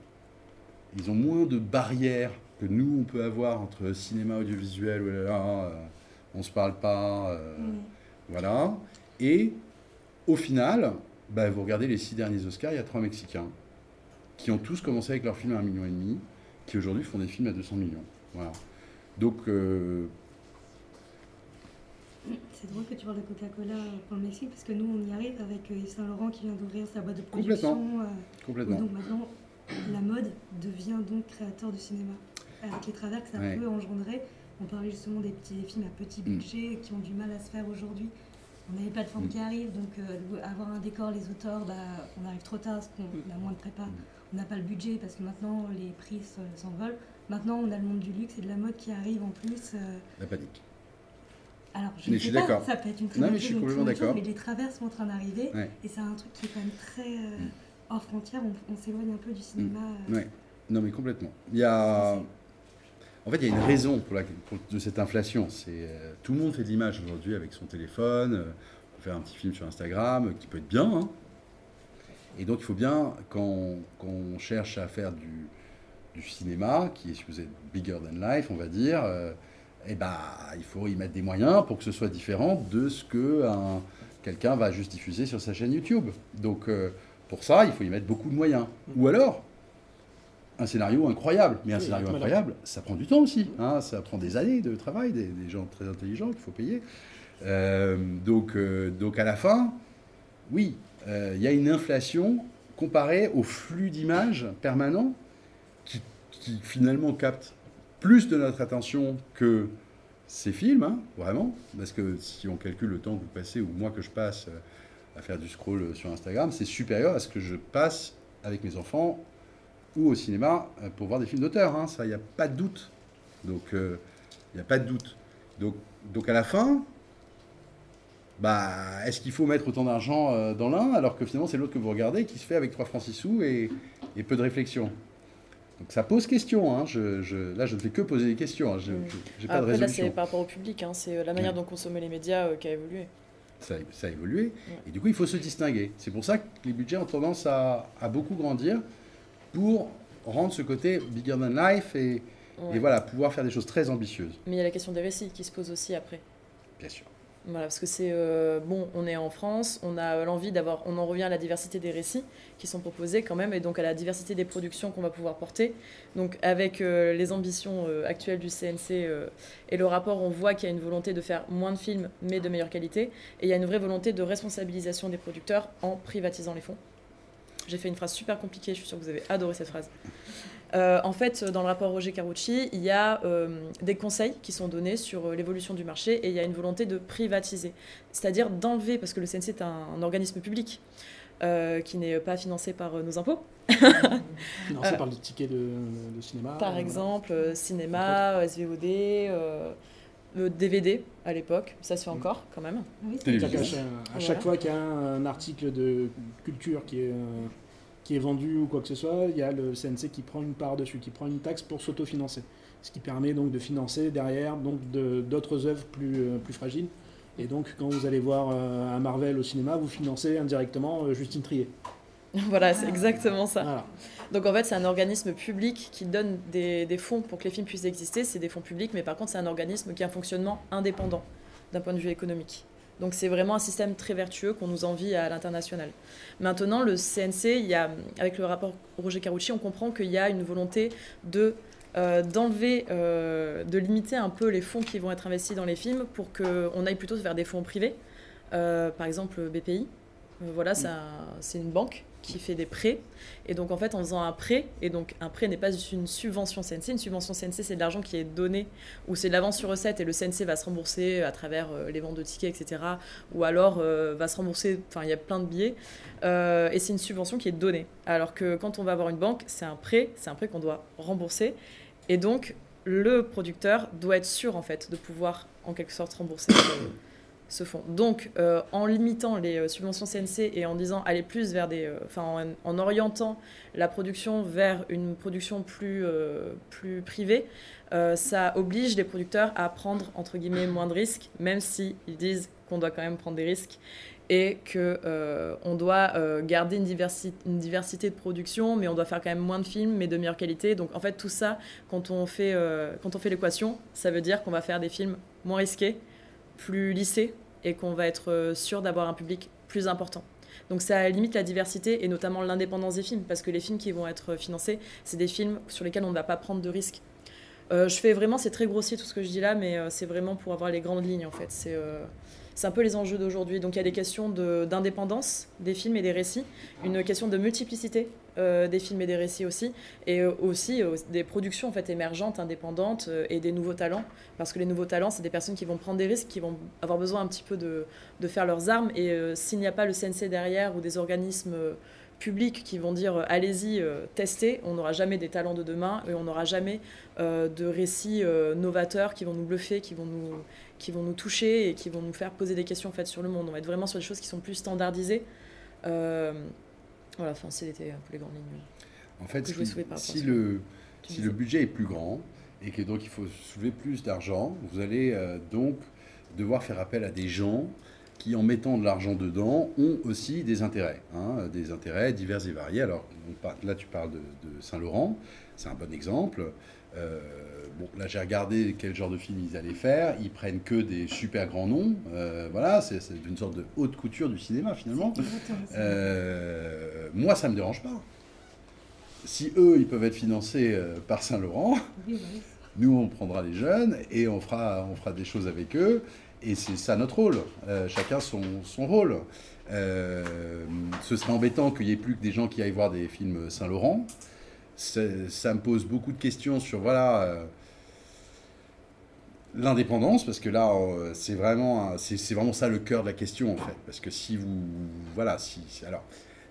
Ils ont moins de barrières que nous, on peut avoir entre cinéma, audiovisuel, oh là là, euh, on se parle pas, euh, voilà. Et au final, bah, vous regardez les six derniers Oscars, il y a trois Mexicains qui ont tous commencé avec leur film à un million et demi, qui aujourd'hui font des films à 200 millions. Voilà. Donc, euh, C'est drôle que tu parles de Coca-Cola pour le Mexique, parce que nous, on y arrive avec euh, Yves Saint Laurent qui vient d'ouvrir sa boîte de Complètement. production. euh, complètement. Donc maintenant, la mode devient donc créateur de cinéma. Avec les travers que ça Ouais. peut engendrer. On parlait justement des petits des films à petit Mm. budget qui ont du mal à se faire aujourd'hui. on a les plateformes Mm. qui arrivent, donc euh, avoir un décor, les auteurs, bah, on arrive trop tard parce qu'on a moins de prépa, Mm. On n'a pas le budget parce que maintenant les prix se- s'envolent. Maintenant, on a le monde du luxe et de la mode qui arrive en plus. euh, La panique. alors, je Mais je suis d'accord. ça peut être une très Non, mais je suis complètement d'accord. mais les travers sont en train d'arriver Ouais. et c'est un truc qui est quand même très euh, Mm. hors frontière. On, on s'éloigne un peu du cinéma. Ouais. Non, mais complètement. Il y a. En fait, il y a une raison pour la, pour- de cette inflation. C'est euh, tout le monde fait de l'image aujourd'hui avec son téléphone. euh, on peut faire un petit film sur Instagram qui peut être bien. hein. Et donc, il faut bien quand, quand on cherche à faire du, du cinéma, qui est supposé être bigger than life, on va dire. euh, eh ben, il faut y mettre des moyens pour que ce soit différent de ce que un- quelqu'un va juste diffuser sur sa chaîne YouTube. Donc, euh, pour ça, il faut y mettre beaucoup de moyens. Ou alors, un scénario incroyable. Mais un Oui, scénario incroyable, ça prend du temps aussi. hein, ça prend des années de travail, des, des gens très intelligents qu'il faut payer. Euh, donc, donc, à la fin, oui, euh, il y a une inflation comparée au flux d'images permanent qui, finalement capte plus de notre attention que ces films, hein, vraiment. Parce que si on calcule le temps que vous passez ou moi que je passe euh, à faire du scroll sur Instagram, c'est supérieur à ce que je passe avec mes enfants ou au cinéma euh, pour voir des films d'auteur. hein. Ça, il n'y a pas de doute. Donc, euh, il n'y a pas de doute. Donc à la fin, bah, est-ce qu'il faut mettre autant d'argent euh, dans l'un alors que finalement c'est l'autre que vous regardez qui se fait avec 3 francs 6 sous et, et peu de réflexion? Donc ça pose question. hein. Je, je- là, je ne fais que poser des questions. hein. Je n'ai pas de Après, là, c'est résolution. par rapport au public, hein, c'est euh, la manière dont consommer les médias euh, qui a évolué. ça, ça a évolué. Et du coup, il faut se distinguer. C'est pour ça que les budgets ont tendance à, à beaucoup grandir pour rendre ce côté bigger than life et, Ouais. et voilà, pouvoir faire des choses très ambitieuses, Mais il y a la question des récits qui se pose aussi après. bien sûr. Voilà, parce que c'est euh, bon, on est en France, on a l'envie d'avoir, on en revient à la diversité des récits qui sont proposés quand même, et donc à la diversité des productions qu'on va pouvoir porter. Donc avec euh, les ambitions euh, actuelles du CNC et le rapport, on voit qu'il y a une volonté de faire moins de films mais de meilleure qualité, et il y a une vraie volonté de responsabilisation des producteurs en privatisant les fonds. J'ai fait une phrase super compliquée, je suis sûre que vous avez adoré cette phrase. Euh, en fait, dans le rapport Roger Carucci, il y a euh, des conseils qui sont donnés sur euh, l'évolution du marché et il y a une volonté de privatiser, c'est-à-dire d'enlever, parce que le CNC est un, un organisme public euh, qui n'est pas financé par euh, nos impôts, Financé <laughs> Euh, par les tickets de, de cinéma. par euh, exemple euh, cinéma, SVOD, euh, le DVD à l'époque, ça se fait encore quand même. Oui, c'est chaque- à Voilà. chaque fois qu'il y a un, un article de culture qui est, euh, qui est vendu ou quoi que ce soit, il y a le CNC qui prend une part dessus, qui prend une taxe pour s'autofinancer. Ce qui permet donc de financer derrière donc d'autres œuvres plus, euh, plus fragiles. Et donc, quand vous allez voir euh, un Marvel au cinéma, vous financez indirectement euh, Justine Trier. <laughs> voilà, c'est exactement ça. Voilà. Donc en fait, c'est un organisme public qui donne des, des fonds pour que les films puissent exister. C'est des fonds publics, mais par contre, c'est un organisme qui a un fonctionnement indépendant d'un point de vue économique. Donc c'est vraiment un système très vertueux qu'on nous envie à l'international. Maintenant, le CNC, il y a, avec le rapport Roger Carucci, on comprend qu'il y a une volonté euh, d'enlever, euh, de limiter un peu les fonds qui vont être investis dans les films pour qu'on aille plutôt vers des fonds privés. Euh, par exemple, BPI, voilà, c'est une banque qui fait des prêts. Et donc, en fait, en faisant un prêt, et donc un prêt n'est pas une subvention CNC, une subvention CNC, c'est de l'argent qui est donné, ou c'est de l'avance sur recette, et le CNC va se rembourser à travers euh, les ventes de tickets, etc. Ou alors euh, va se rembourser, enfin, il y a plein de billets, Euh, et c'est une subvention qui est donnée. Alors que quand on va avoir une banque, c'est un prêt, c'est un prêt qu'on doit rembourser, et donc le producteur doit être sûr, en fait, de pouvoir, en quelque sorte, rembourser ce fonds. Donc, euh, en limitant les euh, subventions CNC et en disant aller plus vers des, euh, enfin, en, en orientant la production vers une production plus plus privée, ça oblige les producteurs à prendre entre guillemets moins de risques, même si disent qu'on doit quand même prendre des risques et que euh, on doit garder une diversité, une diversité de production, mais on doit faire quand même moins de films, mais de meilleure qualité. Donc en fait tout ça, quand on fait quand on fait l'équation, ça veut dire qu'on va faire des films moins risqués, plus lissés et qu'on va être euh, sûr d'avoir un public plus important. Donc ça limite la diversité et notamment l'indépendance des films, parce que les films qui vont être financés, c'est des films sur lesquels on ne va pas prendre de risques. Euh, je fais vraiment, c'est très grossier tout ce que je dis là, mais euh, c'est vraiment pour avoir les grandes lignes en fait. Euh, c'est un peu les enjeux d'aujourd'hui. Donc il y a des questions d'indépendance des films et des récits, une question de multiplicité euh, des films et des récits aussi, et euh, aussi euh, des productions en fait émergentes, indépendantes et des nouveaux talents. Parce que les nouveaux talents, c'est des personnes qui vont prendre des risques, qui vont avoir besoin un petit peu de, de faire leurs armes. Et s'il n'y a pas le CNC derrière ou des organismes publics qui vont dire allez-y, testez, on n'aura jamais des talents de demain et on n'aura jamais de récits novateurs qui vont nous bluffer, qui vont nous, qui vont nous toucher et qui vont nous faire poser des questions en fait, sur le monde. On va être vraiment sur des choses qui sont plus standardisées. Euh, voilà, enfin, c'était un peu les grandes lignes. En fait, si le, si le budget est plus grand et que donc il faut soulever plus d'argent, vous allez euh, donc devoir faire appel à des gens qui, en mettant de l'argent dedans, ont aussi des intérêts, hein, des intérêts divers et variés. Alors on là, tu parles de, de Saint-Laurent, c'est un bon exemple. Euh, bon, là, j'ai regardé quel genre de film ils allaient faire. Ils prennent que des super grands noms. Euh, voilà, c'est une sorte de haute couture du cinéma finalement. Euh, moi, ça me dérange pas. Si eux, ils peuvent être financés euh, par Saint-Laurent, Oui, oui. nous, on prendra les jeunes et on fera, on fera des choses avec eux. Et c'est ça notre rôle. Euh, chacun son, son rôle. Ce serait embêtant qu'il n'y ait plus que des gens qui aillent voir des films Saint-Laurent. Ça me pose beaucoup de questions sur, voilà, euh, l'indépendance, parce que là, euh, c'est vraiment, c'est vraiment ça le cœur de la question, en fait. Parce que si vous, voilà, si, alors,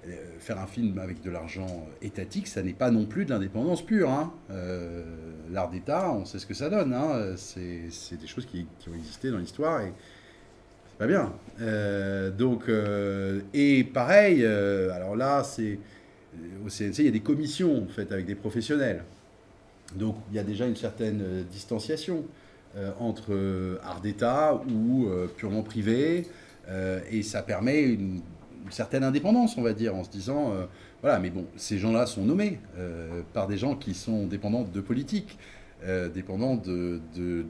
euh, faire un film avec de l'argent étatique, ça n'est pas non plus de l'indépendance pure. hein. Euh, L'art d'État, on sait ce que ça donne. hein. C'est des choses qui, qui ont existé dans l'histoire et c'est pas bien. Euh, donc, euh, et pareil, euh, alors là, c'est au CNC, il y a des commissions en fait avec des professionnels. Donc, il y a déjà une certaine euh, distanciation euh, entre euh, art d'État ou euh, purement privé, euh, et ça permet une, certaine indépendance, on va dire, en se disant, euh, voilà, mais bon, ces gens-là sont nommés euh, par des gens qui sont dépendants de politique, euh, dépendants de, de,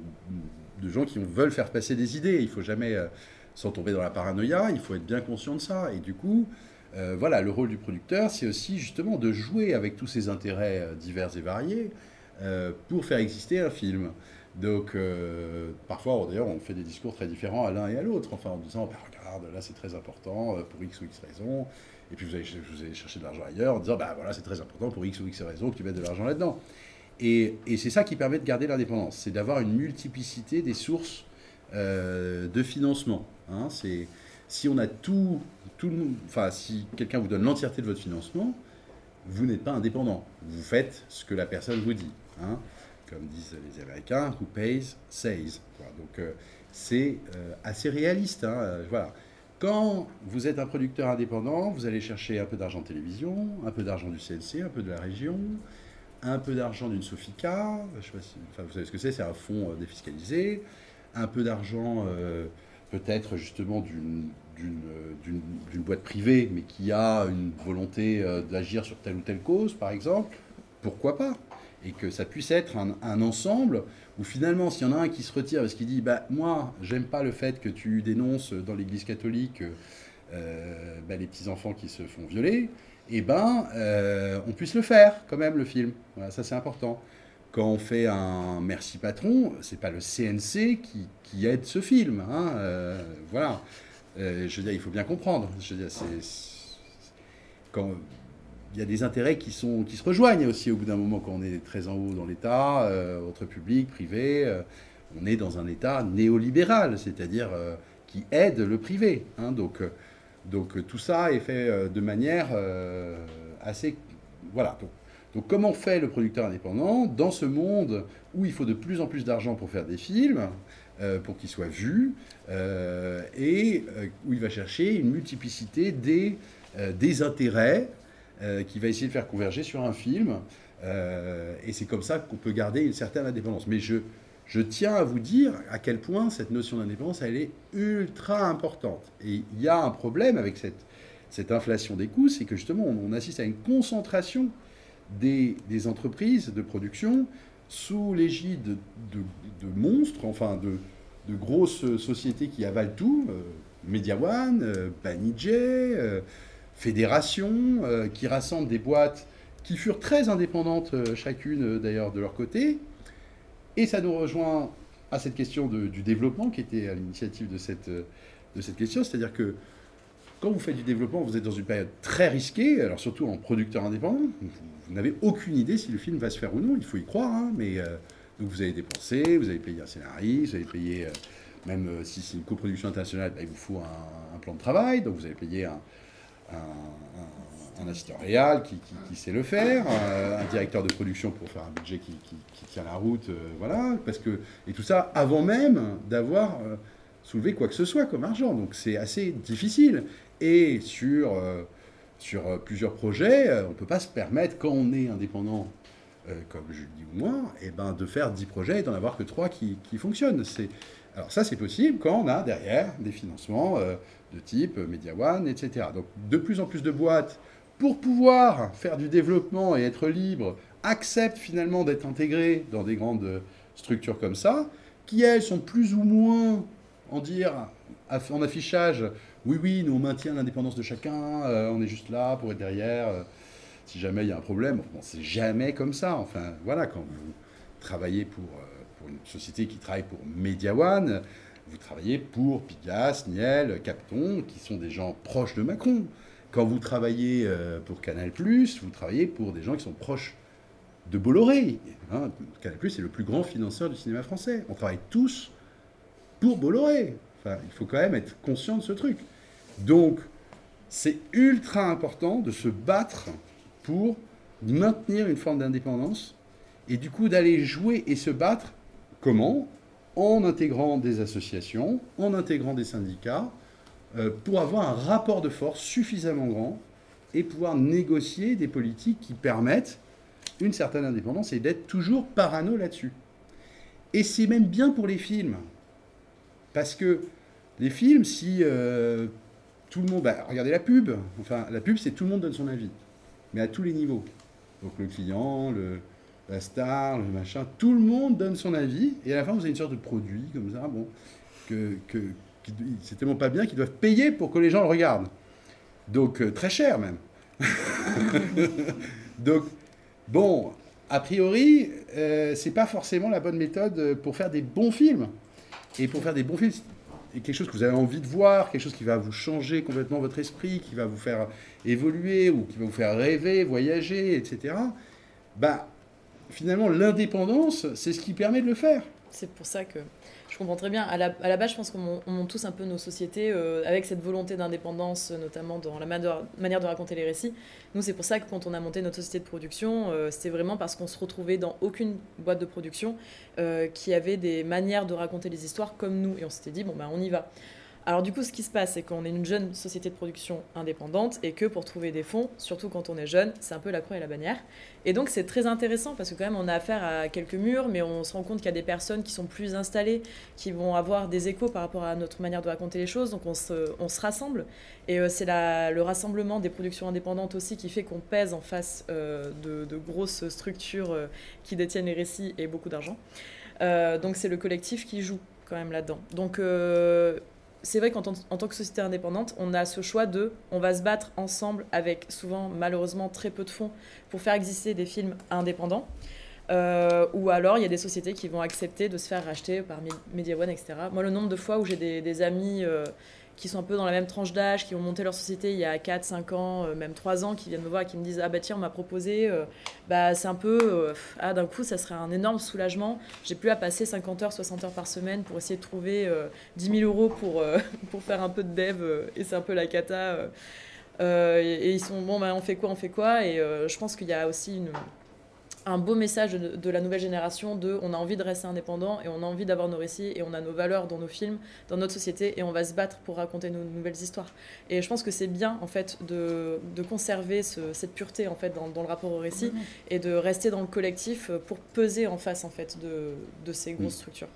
gens qui veulent faire passer des idées. Il faut jamais euh, s'en tomber dans la paranoïa, il faut être bien conscient de ça. Et du coup, euh, voilà, le rôle du producteur, c'est aussi justement de jouer avec tous ces intérêts euh, divers et variés euh, pour faire exister un film. Donc, euh, parfois, d'ailleurs, on fait des discours très différents à l'un et à l'autre, enfin, en disant, bah, regarde, là, c'est très important euh, pour X ou X raison, et puis vous allez, chercher de l'argent ailleurs, en disant, bah, voilà, c'est très important pour X ou X raison que tu mettes de l'argent là-dedans. Et, c'est ça qui permet de garder l'indépendance, c'est d'avoir une multiplicité des sources euh, de financement. hein. C'est si on a tout, tout enfin, si quelqu'un vous donne l'entièreté de votre financement, vous n'êtes pas indépendant. Vous faites ce que la personne vous dit. hein. Comme disent les Américains, who pays, says. Donc, euh, c'est euh, assez réaliste. hein. Euh. Quand vous êtes un producteur indépendant, vous allez chercher un peu d'argent de télévision, un peu d'argent du CNC, un peu de la région, un peu d'argent d'une Sofica, je sais pas si- vous savez ce que c'est, c'est un fonds défiscalisé, un peu d'argent peut-être justement d'une boîte privée, mais qui a une volonté d'agir sur telle ou telle cause, par exemple, pourquoi pas? Et que ça puisse être un, ensemble où finalement, s'il y en a un qui se retire parce qu'il dit bah, Moi, j'aime pas le fait que tu dénonces dans l'église catholique euh, bah, les petits-enfants qui se font violer, et ben, euh, on puisse le faire quand même, le film. Ça c'est important. Quand on fait un Merci Patron, c'est pas le CNC qui, aide ce film. hein, euh, voilà. Je veux dire, il faut bien comprendre. Je veux dire, c'est- quand il y a des intérêts qui, se rejoignent aussi au bout d'un moment quand on est très en haut dans l'État, euh, entre public, privé. euh, on est dans un État néolibéral, c'est-à-dire euh, qui aide le privé. hein. donc, tout ça est fait de manière assez... Voilà. Donc, comment fait le producteur indépendant dans ce monde où il faut de plus en plus d'argent pour faire des films, pour qu'ils soient vus, et où il va chercher une multiplicité des intérêts euh, qu'il va essayer de faire converger sur un film. Euh, et c'est comme ça qu'on peut garder une certaine indépendance. Mais je, je tiens à vous dire à quel point cette notion d'indépendance, elle est ultra importante. Et il y a un problème avec cette, cette inflation des coûts, c'est que justement, on, assiste à une concentration des, des entreprises de production sous l'égide de, de- monstres, enfin de, de grosses sociétés qui avalent tout, euh, Media One, euh, Banijay, Fédération, euh, qui rassemblent des boîtes qui furent très indépendantes euh, chacune euh, d'ailleurs de leur côté. Et ça nous rejoint à cette question du développement qui était à l'initiative de cette, de cette question, c'est-à-dire que quand vous faites du développement, vous êtes dans une période très risquée, alors surtout en producteur indépendant, vous, n'avez aucune idée si le film va se faire ou non, il faut y croire, hein, mais vous avez dépensé, vous avez payé un scénariste, vous avez payé, même si c'est une coproduction internationale, bah, il vous faut un, un plan de travail, donc vous avez payé un, un- un- un assistant réel qui, sait le faire, un, un directeur de production pour faire un budget qui, tient la route, euh, voilà, parce que, et tout ça avant même d'avoir euh, soulevé quoi que ce soit comme argent, donc c'est assez difficile. Et sur, euh, sur euh, plusieurs projets, euh, on ne peut pas se permettre, quand on est indépendant, euh, comme je le dis ou moi, eh ben, de faire 10 projets et d'en avoir que 3 qui, fonctionnent. Alors ça, c'est possible quand on a derrière des financements euh, de type euh, Media One, etc. Donc de plus en plus de boîtes, pour pouvoir faire du développement et être libre, acceptent finalement d'être intégrées dans des grandes euh, structures comme ça, qui elles sont plus ou moins, en dire, en affichage, oui, oui, nous on maintient l'indépendance de chacun, euh, on est juste là pour être derrière. si jamais il y a un problème, bon, c'est jamais comme ça. Enfin, voilà, quand vous travaillez pour, pour une société qui travaille pour Media One, vous travaillez pour Pigas, Niel, Capton, qui sont des gens proches de Macron. Quand vous travaillez euh, pour Canal+, vous travaillez pour des gens qui sont proches de Bolloré. Hein, Canal+, est le plus grand financeur du cinéma français. On travaille tous pour Bolloré. Il faut quand même être conscient de ce truc. Donc, c'est ultra important de se battre pour maintenir une forme d'indépendance et du coup d'aller jouer et se battre comment? En intégrant des associations, en intégrant des syndicats, euh, pour avoir un rapport de force suffisamment grand et pouvoir négocier des politiques qui permettent une certaine indépendance et d'être toujours parano là-dessus. Et c'est même bien pour les films. Parce que les films, si euh, tout le monde... bah, regardez la pub. Enfin, la pub, c'est tout le monde donne son avis. Mais à tous les niveaux. Donc le client, le, la star, le machin, tout le monde donne son avis. Et à la fin, vous avez une sorte de produit comme ça, bon, que, que, c'est tellement pas bien qu'ils doivent payer pour que les gens le regardent. Donc euh, très cher même. <laughs> Donc, bon, a priori, euh, c'est pas forcément la bonne méthode euh, pour faire des bons films. Et pour faire des bons films, quelque chose que vous avez envie de voir, quelque chose qui va vous changer complètement votre esprit, qui va vous faire évoluer ou qui va vous faire rêver, voyager, etc. Bah, finalement, l'indépendance, c'est ce qui permet de le faire. C'est pour ça que je comprends très bien. À la, base, je pense qu'on mon- on monte tous un peu nos sociétés euh, avec cette volonté d'indépendance, notamment dans la manière de, manière de raconter les récits. Nous, c'est pour ça que quand on a monté notre société de production, euh, c'était vraiment parce qu'on se retrouvait dans aucune boîte de production euh, qui avait des manières de raconter les histoires comme nous. Et on s'était dit, bon, ben, on y va. Alors du coup, ce qui se passe, c'est qu'on est une jeune société de production indépendante et que pour trouver des fonds, surtout quand on est jeune, c'est un peu la croix et la bannière. Et donc c'est très intéressant parce que quand même on a affaire à quelques murs, mais on se rend compte qu'il y a des personnes qui sont plus installées, qui vont avoir des échos par rapport à notre manière de raconter les choses. Donc on se, rassemble et euh, c'est le rassemblement des productions indépendantes aussi qui fait qu'on pèse en face euh, de, grosses structures euh, qui détiennent les récits et beaucoup d'argent. Donc c'est le collectif qui joue quand même là-dedans. Donc c'est vrai qu'en tant, que société indépendante, on a ce choix de on va se battre ensemble avec souvent malheureusement très peu de fonds pour faire exister des films indépendants. Euh, ou alors il y a des sociétés qui vont accepter de se faire racheter par Me- Media One, etc. Moi, le nombre de fois où j'ai des, des amis euh, qui sont un peu dans la même tranche d'âge, qui ont monté leur société il y a 4, 5 ans, euh, même 3 ans, qui viennent me voir et qui me disent Ah bah tiens, on m'a proposé, euh, bah c'est un peu, euh, ah d'un coup, ça serait un énorme soulagement. J'ai plus à passer 50 heures, 60 heures par semaine pour essayer de trouver euh, 10 000 euros pour, <laughs> pour faire un peu de dev, et c'est un peu la cata. et, ils sont bon, bah, on fait quoi, on fait quoi Et je pense qu'il y a aussi une, un beau message de, de la nouvelle génération de on a envie de rester indépendant et on a envie d'avoir nos récits et on a nos valeurs dans nos films, dans notre société et on va se battre pour raconter nos nouvelles histoires. Et je pense que c'est bien en fait de, de conserver ce- cette pureté en fait dans, dans le rapport au récit et de rester dans le collectif pour peser en face en fait de, de ces grosses Mm. structures.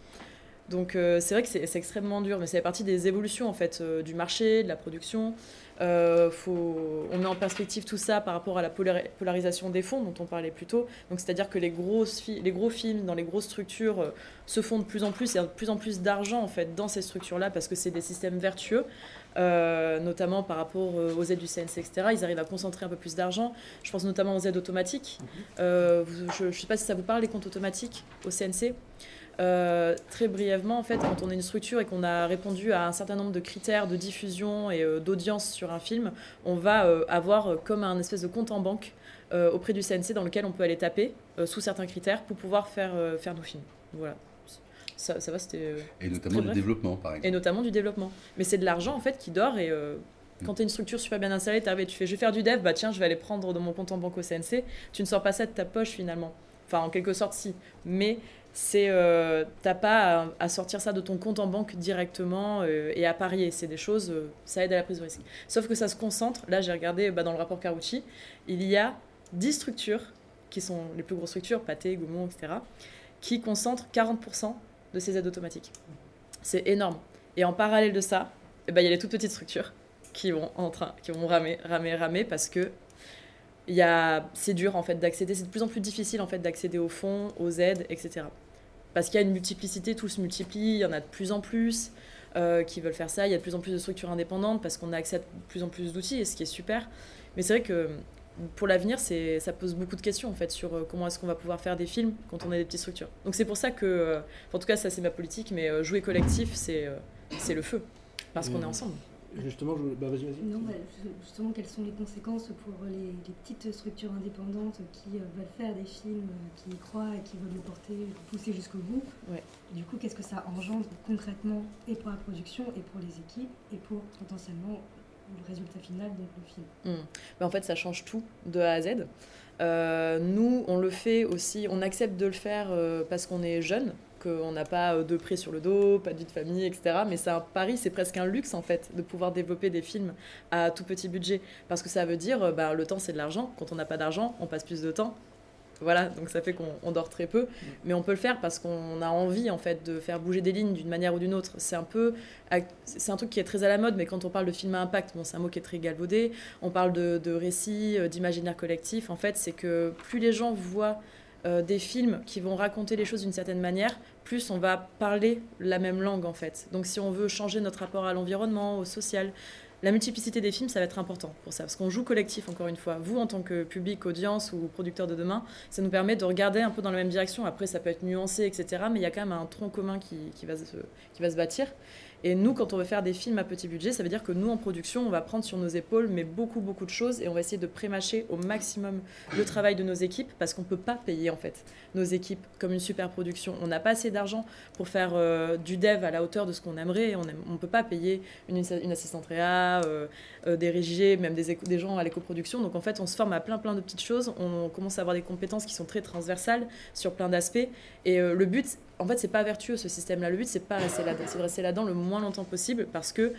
Donc euh, c'est vrai que c'est c'est extrêmement dur, mais c'est partie des évolutions en fait euh, du marché, de la production. Euh, faut, on met en perspective tout ça par rapport à la polari- polarisation des fonds dont on parlait plus tôt. Donc c'est-à-dire que les, grosses fi- les gros films dans les grosses structures euh, se font de plus en plus, il y a de plus en plus d'argent en fait dans ces structures-là parce que c'est des systèmes vertueux, euh, notamment par rapport aux aides du CNC, etc. Ils arrivent à concentrer un peu plus d'argent. Je pense notamment aux aides automatiques. Vous- je ne sais pas si ça vous parle les comptes automatiques au CNC. Euh, très brièvement, en fait, quand on est une structure et qu'on a répondu à un certain nombre de critères de diffusion et euh, d'audience sur un film, on va euh, avoir comme un espèce de compte en banque auprès du CNC dans lequel on peut aller taper sous certains critères pour pouvoir faire, faire nos films. Voilà. Ça, ça va, c'était. Et notamment bref. développement, par et exemple. notamment du développement. Mais c'est de l'argent en fait qui dort et euh, quand tu es une structure super bien installée, tu et tu fais je vais faire du dev, bah tiens, je vais aller prendre dans mon compte en banque au CNC. Tu ne sors pas ça de ta poche finalement. Enfin, en quelque sorte, si. Mais c'est euh, t'as pas à, sortir ça de ton compte en banque directement euh, et à parier. C'est des choses, euh, ça aide à la prise de risque. Sauf que ça se concentre. Là, j'ai regardé bah, dans le rapport Carucci, il y a 10 structures qui sont les plus grosses structures, Pathé, Gaumont, etc., qui concentrent 40% de ces aides automatiques. C'est énorme. Et en parallèle de ça, eh ben, il y a les toutes petites structures qui vont en train, qui vont ramer, ramer, ramer parce que c'est dur en fait d'accéder, c'est de plus en plus difficile en fait d'accéder aux fonds, aux aides, etc. Parce qu'il y a une multiplicité, tout se multiplie, il y en a de plus en plus euh, qui veulent faire ça, il y a de plus en plus de structures indépendantes parce qu'on a accès à de plus en plus d'outils, et ce qui est super. Mais c'est vrai que pour l'avenir, ça pose beaucoup de questions en fait sur euh, comment est-ce qu'on va pouvoir faire des films quand on est des petites structures. Donc c'est pour ça que, euh, en tout cas ça c'est ma politique, mais jouer collectif c'est, le feu parce qu'on est ensemble. Justement, je... bah, vas-y, vas-y. Non, bah, ju- justement, quelles sont les conséquences pour les, les petites structures indépendantes qui euh, veulent faire des films, euh, qui y croient et qui veulent le porter, le pousser jusqu'au bout Ouais. Du coup, qu'est-ce que ça engendre concrètement et pour la production et pour les équipes et pour potentiellement le résultat final, donc le film? Ben, en fait, ça change tout de A à Z. Euh, nous, on le fait aussi, on accepte de le faire euh, parce qu'on est jeune, qu'on n'a pas euh, de prêt sur le dos, pas de vie de famille, etc. Mais c'est un pari, c'est presque un luxe en fait, de pouvoir développer des films à tout petit budget. Parce que ça veut dire, euh, ben, le temps c'est de l'argent. Quand on n'a pas d'argent, on passe plus de temps. Voilà, donc ça fait qu'on on dort très peu, mais on peut le faire parce qu'on a envie en fait de faire bouger des lignes d'une manière ou d'une autre. C'est un peu, c'est un truc qui est très à la mode, mais quand on parle de film à impact, bon, c'est un mot qui est très galvaudé. On parle de, de récits, euh, d'imaginaire collectif. En fait, c'est que plus les gens voient euh, des films qui vont raconter les choses d'une certaine manière, plus on va parler la même langue en fait. Donc si on veut changer notre rapport à l'environnement, au social, la multiplicité des films, ça va être important pour ça, parce qu'on joue collectif encore une fois. Vous, en tant que public, audience ou producteur de demain, ça nous permet de regarder un peu dans la même direction. Après, ça peut être nuancé, etc. Mais il y a quand même un tronc commun qui, va se bâtir. Et nous, quand on veut faire des films à petit budget, ça veut dire que nous, en production, on va prendre sur nos épaules mais beaucoup, beaucoup de choses et on va essayer de prémâcher au maximum le travail de nos équipes parce qu'on ne peut pas payer en fait nos équipes comme une super production. On n'a pas assez d'argent pour faire euh, du dev à la hauteur de ce qu'on aimerait. On ne peut pas payer une, assistante réa, euh, euh, des régiers, même des, des gens à l'éco-production. Donc en fait, on se forme à plein, plein de petites choses. On commence à avoir des compétences qui sont très transversales sur plein d'aspects. Et le but, en fait, c'est pas vertueux ce système-là. Le but, c'est pas rester là-dedans, c'est de rester là-dedans le moins longtemps possible parce que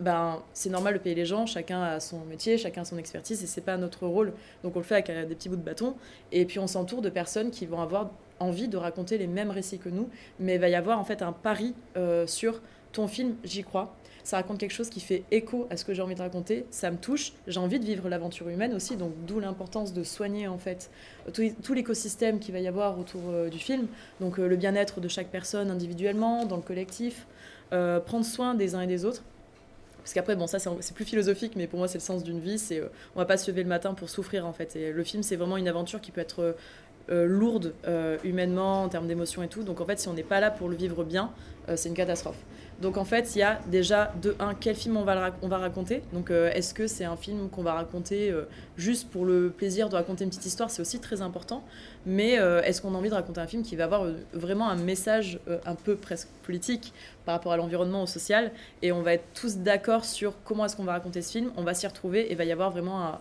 ben, c'est normal de payer les gens, chacun a son métier, chacun a son expertise et c'est pas notre rôle. Donc on le fait avec des petits bouts de bâton et puis on s'entoure de personnes qui vont avoir envie de raconter les mêmes récits que nous, mais il va y avoir en fait un pari euh, sur ton film, j'y crois. Ça raconte quelque chose qui fait écho à ce que j'ai envie de raconter, ça me touche, j'ai envie de vivre l'aventure humaine aussi, donc d'où l'importance de soigner en fait tout, l'écosystème qu'il va y avoir autour euh, du film, donc euh, le bien-être de chaque personne individuellement, dans le collectif, euh, prendre soin des uns et des autres. Parce qu'après, bon, ça c'est plus philosophique, mais pour moi c'est le sens d'une vie. C'est, on va pas se lever le matin pour souffrir en fait. Et le film, c'est vraiment une aventure qui peut être lourde humainement, en termes d'émotions et tout. Donc en fait, si on n'est pas là pour le vivre bien, c'est une catastrophe. Donc en fait, il y a déjà de un, quel film on va, on va raconter. Donc euh, est-ce que c'est un film qu'on va raconter euh, juste pour le plaisir de raconter une petite histoire? C'est aussi très important. Mais euh, est-ce qu'on a envie de raconter un film qui va avoir vraiment un message un peu presque politique par rapport à l'environnement, au social? Et on va être tous d'accord sur comment est-ce qu'on va raconter ce film. On va s'y retrouver et va y avoir vraiment un,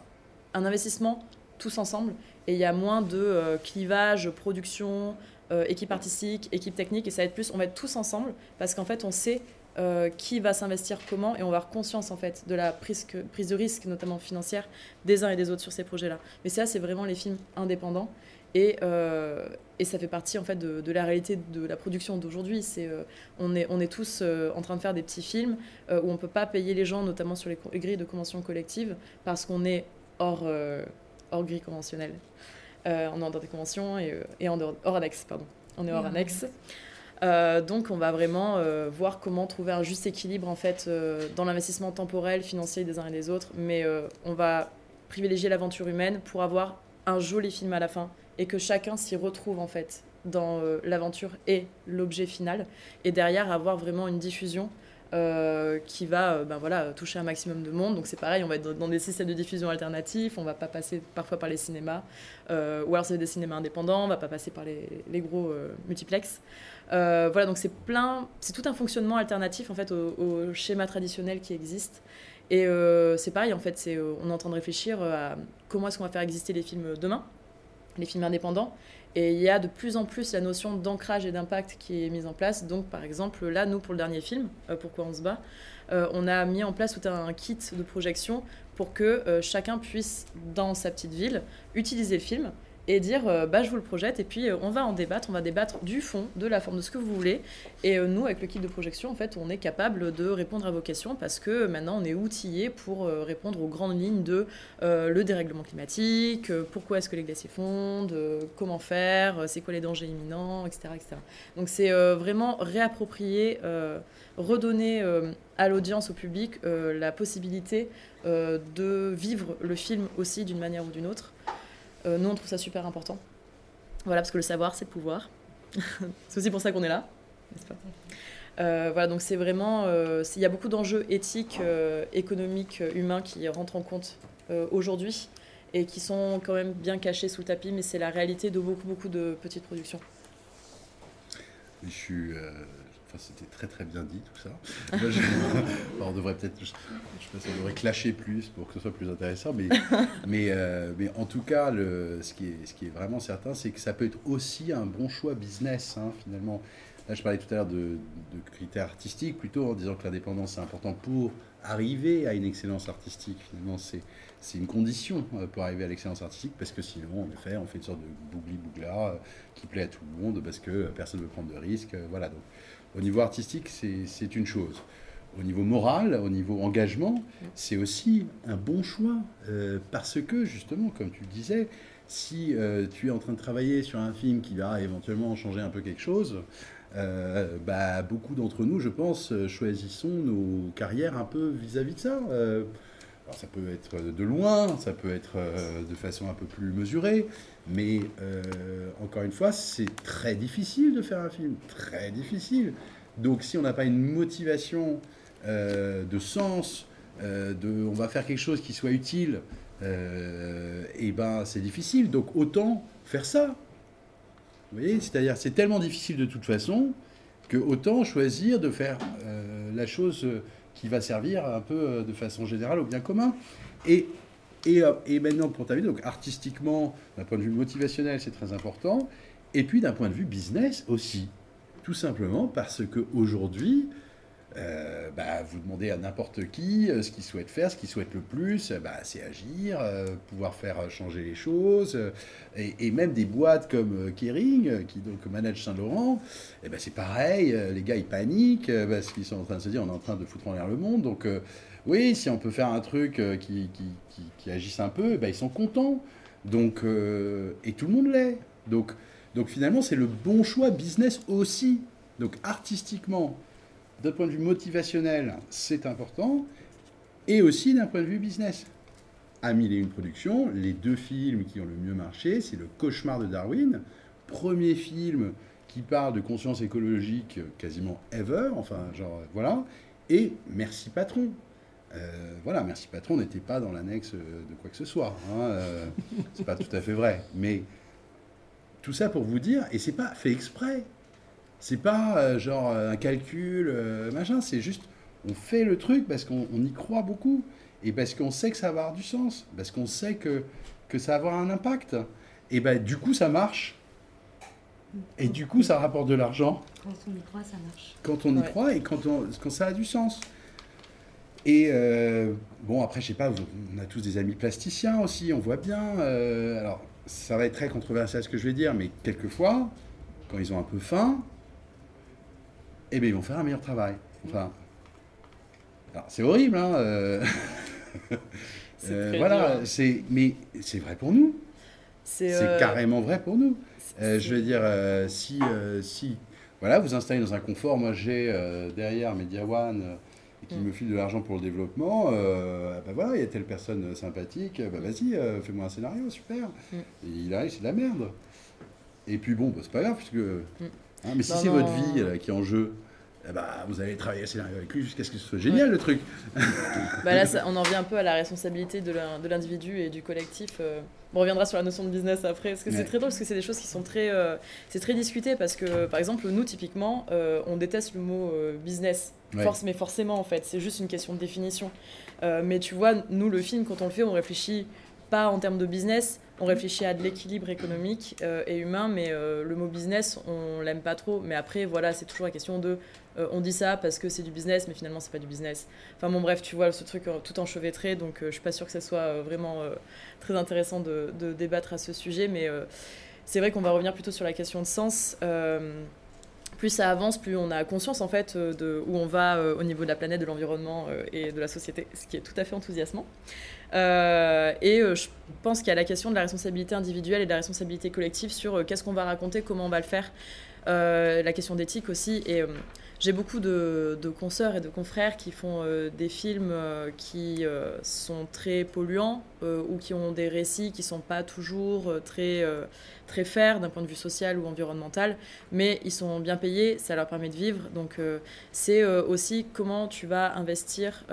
un investissement tous ensemble. Et il y a moins de clivage, production, euh, équipe artistique, équipe technique. Et ça va être plus, on va être tous ensemble parce qu'en fait, on sait euh, qui va s'investir comment et on va avoir conscience en fait de la prise, prise de risque, notamment financière, des uns et des autres sur ces projets-là. Mais ça, c'est vraiment les films indépendants. Et, euh, et ça fait partie en fait de, la réalité de la production d'aujourd'hui. C'est euh, on est on est tous en train de faire des petits films où on peut pas payer les gens, notamment sur les grilles de convention collective, parce qu'on est hors hors grille conventionnelle. Euh, on est en dehors des conventions et, euh, et en dehors, hors annexe, pardon. On est hors annexe. Euh, donc on va vraiment euh, voir comment trouver un juste équilibre en fait euh, dans l'investissement temporel, financier des uns et des autres, mais on va privilégier l'aventure humaine pour avoir un joli film à la fin et que chacun s'y retrouve en fait dans l'aventure et l'objet final, et derrière avoir vraiment une diffusion euh, qui va ben voilà, toucher un maximum de monde. Donc c'est pareil, on va être dans des systèmes de diffusion alternatifs, on va pas passer parfois par les cinémas, euh, ou alors c'est des cinémas indépendants, on va pas passer par les, les gros multiplex. Euh, voilà, donc c'est plein, c'est tout un fonctionnement alternatif en fait au, schéma traditionnel qui existe. Et c'est pareil en fait, c'est, on est en train de réfléchir à comment est-ce qu'on va faire exister les films demain, les films indépendants. Et il y a de plus en plus la notion d'ancrage et d'impact qui est mise en place. Donc, par exemple, là, nous, pour le dernier film, euh, Pourquoi on se bat, euh, on a mis en place tout un kit de projection pour que euh, chacun puisse, dans sa petite ville, utiliser le film et dire euh, bah, je vous le projette et puis euh, on va en débattre, on va débattre du fond, de la forme, de ce que vous voulez. Et euh, nous, avec le kit de projection, en fait, on est capable de répondre à vos questions parce que maintenant on est outillé pour répondre aux grandes lignes de le dérèglement climatique, pourquoi est-ce que les glaciers fondent, comment faire, c'est quoi les dangers imminents, etc. etc. Donc c'est vraiment réapproprier, redonner à l'audience, au public, la possibilité de vivre le film aussi d'une manière ou d'une autre. Euh, nous, on trouve ça super important. Voilà, parce que le savoir, c'est le pouvoir. <laughs> c'est aussi pour ça qu'on est là, Euh, voilà, donc c'est vraiment, euh, il y a beaucoup d'enjeux éthiques, économiques, humains qui rentrent en compte aujourd'hui et qui sont quand même bien cachés sous le tapis, mais c'est la réalité de beaucoup, beaucoup de petites productions. Je suis. Enfin, c'était très très bien dit tout ça. Moi, je- <laughs> Alors, on devrait peut-être, je, je sais pas, si on devrait clasher plus pour que ce soit plus intéressant, mais, <laughs> mais, euh, mais en tout cas, le, ce, qui est, ce qui est vraiment certain, c'est que ça peut être aussi un bon choix business, hein, finalement. Là, je parlais tout à l'heure de, de critères artistiques, plutôt en disant que l'indépendance est important pour arriver à une excellence artistique. Finalement, c'est c'est une condition euh, pour arriver à l'excellence artistique, parce que sinon, en effet, on fait une sorte de bougli-bougla euh, qui plaît à tout le monde, parce que personne ne veut prendre de risques. Voilà, donc au niveau artistique, c'est une chose. Au niveau moral, au niveau engagement, c'est aussi un bon choix, euh, parce que, justement, comme tu le disais, si euh, tu es en train de travailler sur un film qui va éventuellement changer un peu quelque chose, euh, bah, beaucoup d'entre nous, je pense, choisissons nos carrières un peu vis-à-vis de ça. Alors ça peut être de loin, ça peut être euh, de façon un peu plus mesurée, mais euh, encore une fois, c'est très difficile de faire un film, très difficile. Donc si on n'a pas une motivation euh, de sens, de on va faire quelque chose qui soit utile, et ben c'est difficile. Donc autant faire ça. Vous voyez, c'est-à-dire c'est tellement difficile de toute façon que autant choisir de faire la chose qui va servir un peu euh, de façon générale au bien commun. Et, et, euh, et maintenant pour terminer, donc artistiquement, d'un point de vue motivationnel, c'est très important. Et puis d'un point de vue business aussi. Tout simplement parce qu'aujourd'hui, euh, bah, vous demandez à n'importe qui euh, ce qu'il souhaite faire, ce qu'il souhaite le plus, euh, bah, c'est agir, pouvoir faire changer les choses. et, même des boîtes comme Kering, qui donc manage Saint-Laurent, eh ben, c'est pareil, les gars ils paniquent parce qu'ils sont en train de se dire on est en train de foutre en l'air le monde. Donc oui, si on peut faire un truc qui, qui, qui, agisse un peu, eh ben, ils sont contents. Donc, et tout le monde l'est. Donc, donc finalement, c'est le bon choix business aussi. Donc artistiquement, d'un point de vue motivationnel, c'est important. Et aussi d'un point de vue business. À mille et une productions, les deux films qui ont le mieux marché, c'est Le Cauchemar de Darwin, premier film qui parle de conscience écologique quasiment ever, enfin genre euh, voilà, et Merci Patron. Euh, voilà, Merci Patron n'était pas dans l'annexe euh, de quoi que ce soit. Hein, c'est pas tout à fait vrai. Mais tout ça pour vous dire, et c'est pas fait exprès. C'est pas euh, genre euh, un calcul, euh, machin, c'est juste on fait le truc parce qu'on on y croit beaucoup et parce qu'on sait que ça va avoir du sens, parce qu'on sait que, que ça va avoir un impact. Et ben du coup ça marche. Et du coup ça rapporte de l'argent Quand on y croit, ça marche. quand on y Ouais. croit et quand, on- quand ça a du sens. Et euh, bon, après, je sais pas, on a tous des amis plasticiens aussi, on voit bien. euh, alors, ça va être très controversial ce que je vais dire, mais quelquefois, quand ils ont un peu faim, eh bien, ils vont faire un meilleur travail. Enfin, c'est horrible, hein. euh, <laughs> euh, voilà, c'est, mais c'est vrai pour nous. C'est euh, carrément vrai pour nous. je veux dire, si, si voilà, vous installez dans un confort, moi j'ai derrière Media One euh, qui Mm. me file de l'argent pour le développement, euh, bah voilà, il y a telle personne sympathique, bah vas-y, euh, fais-moi un scénario, super. Mm. Et il arrive, c'est de la merde. Et puis bon, bah, c'est pas grave, puisque. hein, mais si c'est votre vie qui est en jeu, bah, vous allez travailler assez avec lui jusqu'à ce que ce soit génial le truc. Bah là, ça- on en vient un peu à la responsabilité de l'in- de l'individu et du collectif. euh. On reviendra sur la notion de business après, parce que c'est très drôle, parce que c'est des choses qui sont très, euh, c'est très discuté, parce que par exemple, nous, typiquement, euh, on déteste le mot euh, business. Ouais. Force, mais forcément, en fait, c'est juste une question de définition. Mais tu vois, nous, le film, quand on le fait, on réfléchit pas en termes de business, on réfléchit à de l'équilibre économique euh, et humain, mais euh, le mot business, on l'aime pas trop. Mais après, voilà, c'est toujours la question de euh, on dit ça parce que c'est du business, mais finalement, c'est pas du business. Enfin bon, bref, tu vois, ce truc tout enchevêtré, donc je suis pas sûre que ce soit vraiment très intéressant de, débattre à ce sujet, mais c'est vrai qu'on va revenir plutôt sur la question de sens. Plus ça avance, plus on a conscience en fait de où on va au niveau de la planète, de l'environnement et de la société, ce qui est tout à fait enthousiasmant. Euh, et euh, je pense qu'il y a la question de la responsabilité individuelle et de la responsabilité collective sur euh, qu'est-ce qu'on va raconter, comment on va le faire, la question d'éthique aussi. Et j'ai beaucoup de, consoeurs et de confrères qui font euh, des films euh, qui euh, sont très polluants ou qui ont des récits qui sont pas toujours très, très fairs d'un point de vue social ou environnemental, mais ils sont bien payés, ça leur permet de vivre. Donc c'est aussi comment tu vas investir,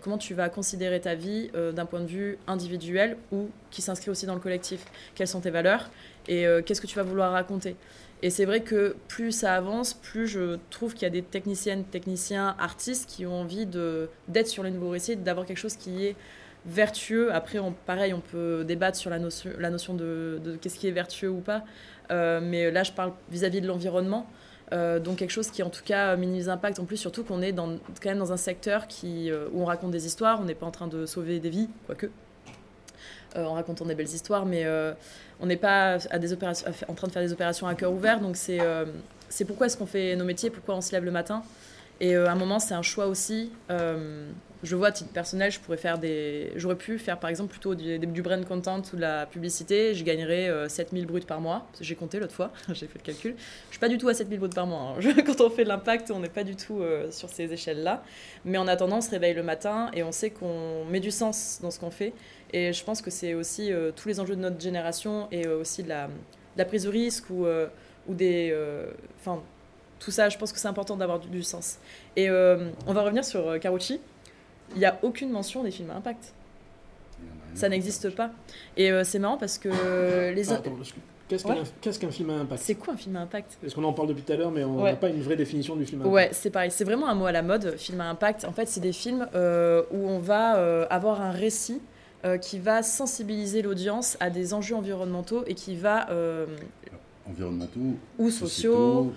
comment tu vas considérer ta vie d'un point de vue individuel ou qui s'inscrit aussi dans le collectif. Quelles sont tes valeurs et qu'est-ce que tu vas vouloir raconter? Et c'est vrai que plus ça avance, plus je trouve qu'il y a des techniciennes, techniciens, artistes qui ont envie d'être sur les nouveaux récits, d'avoir quelque chose qui est vertueux. Après, on, pareil, on peut débattre sur la notion, de, qu'est-ce qui est vertueux ou pas. Euh, mais là, je parle vis-à-vis de l'environnement. Euh, donc quelque chose qui en tout cas minimise l'impact. En plus, surtout qu'on est quand même dans un secteur euh, où on raconte des histoires, on n'est pas en train de sauver des vies, quoique, en racontant des belles histoires, mais euh, on n'est pas en train de faire des opérations à cœur ouvert. Donc c'est euh, c'est pourquoi est-ce qu'on fait nos métiers, pourquoi on se lève le matin. Et euh, à un moment, c'est un choix aussi. Euh, je vois, à titre personnel, je pourrais faire des. J'aurais pu faire par exemple plutôt du, du brand content ou de la publicité. Je gagnerais euh, 7000 bruts par mois. J'ai compté l'autre fois, <laughs> j'ai fait le calcul. Je suis pas du tout à 7000 bruts par mois. hein. <laughs> Quand on fait de l'impact, on n'est pas du tout euh, sur ces échelles-là. Mais en attendant, on se réveille le matin et on sait qu'on met du sens dans ce qu'on fait. Et je pense que c'est aussi euh, tous les enjeux de notre génération et euh, aussi de la, de la prise de risque ou, euh, ou des. euh, Enfin, tout ça, je pense que c'est important d'avoir du, du sens. Et euh, on va revenir sur euh, Carucci. Il n'y a aucune mention des films à impact. Ça n'existe pas. Et euh, c'est marrant parce que les. Attends, parce que- Qu'est-ce qu'un film à impact? C'est quoi un film à impact? Est-ce qu'on en parle depuis tout à l'heure, mais on Ouais. n'a pas une vraie définition du film à impact? Ouais, c'est pareil. C'est vraiment un mot à la mode, film à impact. En fait, c'est des films euh, où on va euh, avoir un récit euh, qui va sensibiliser l'audience à des enjeux environnementaux et qui va, euh, Environnementaux, ou sociaux,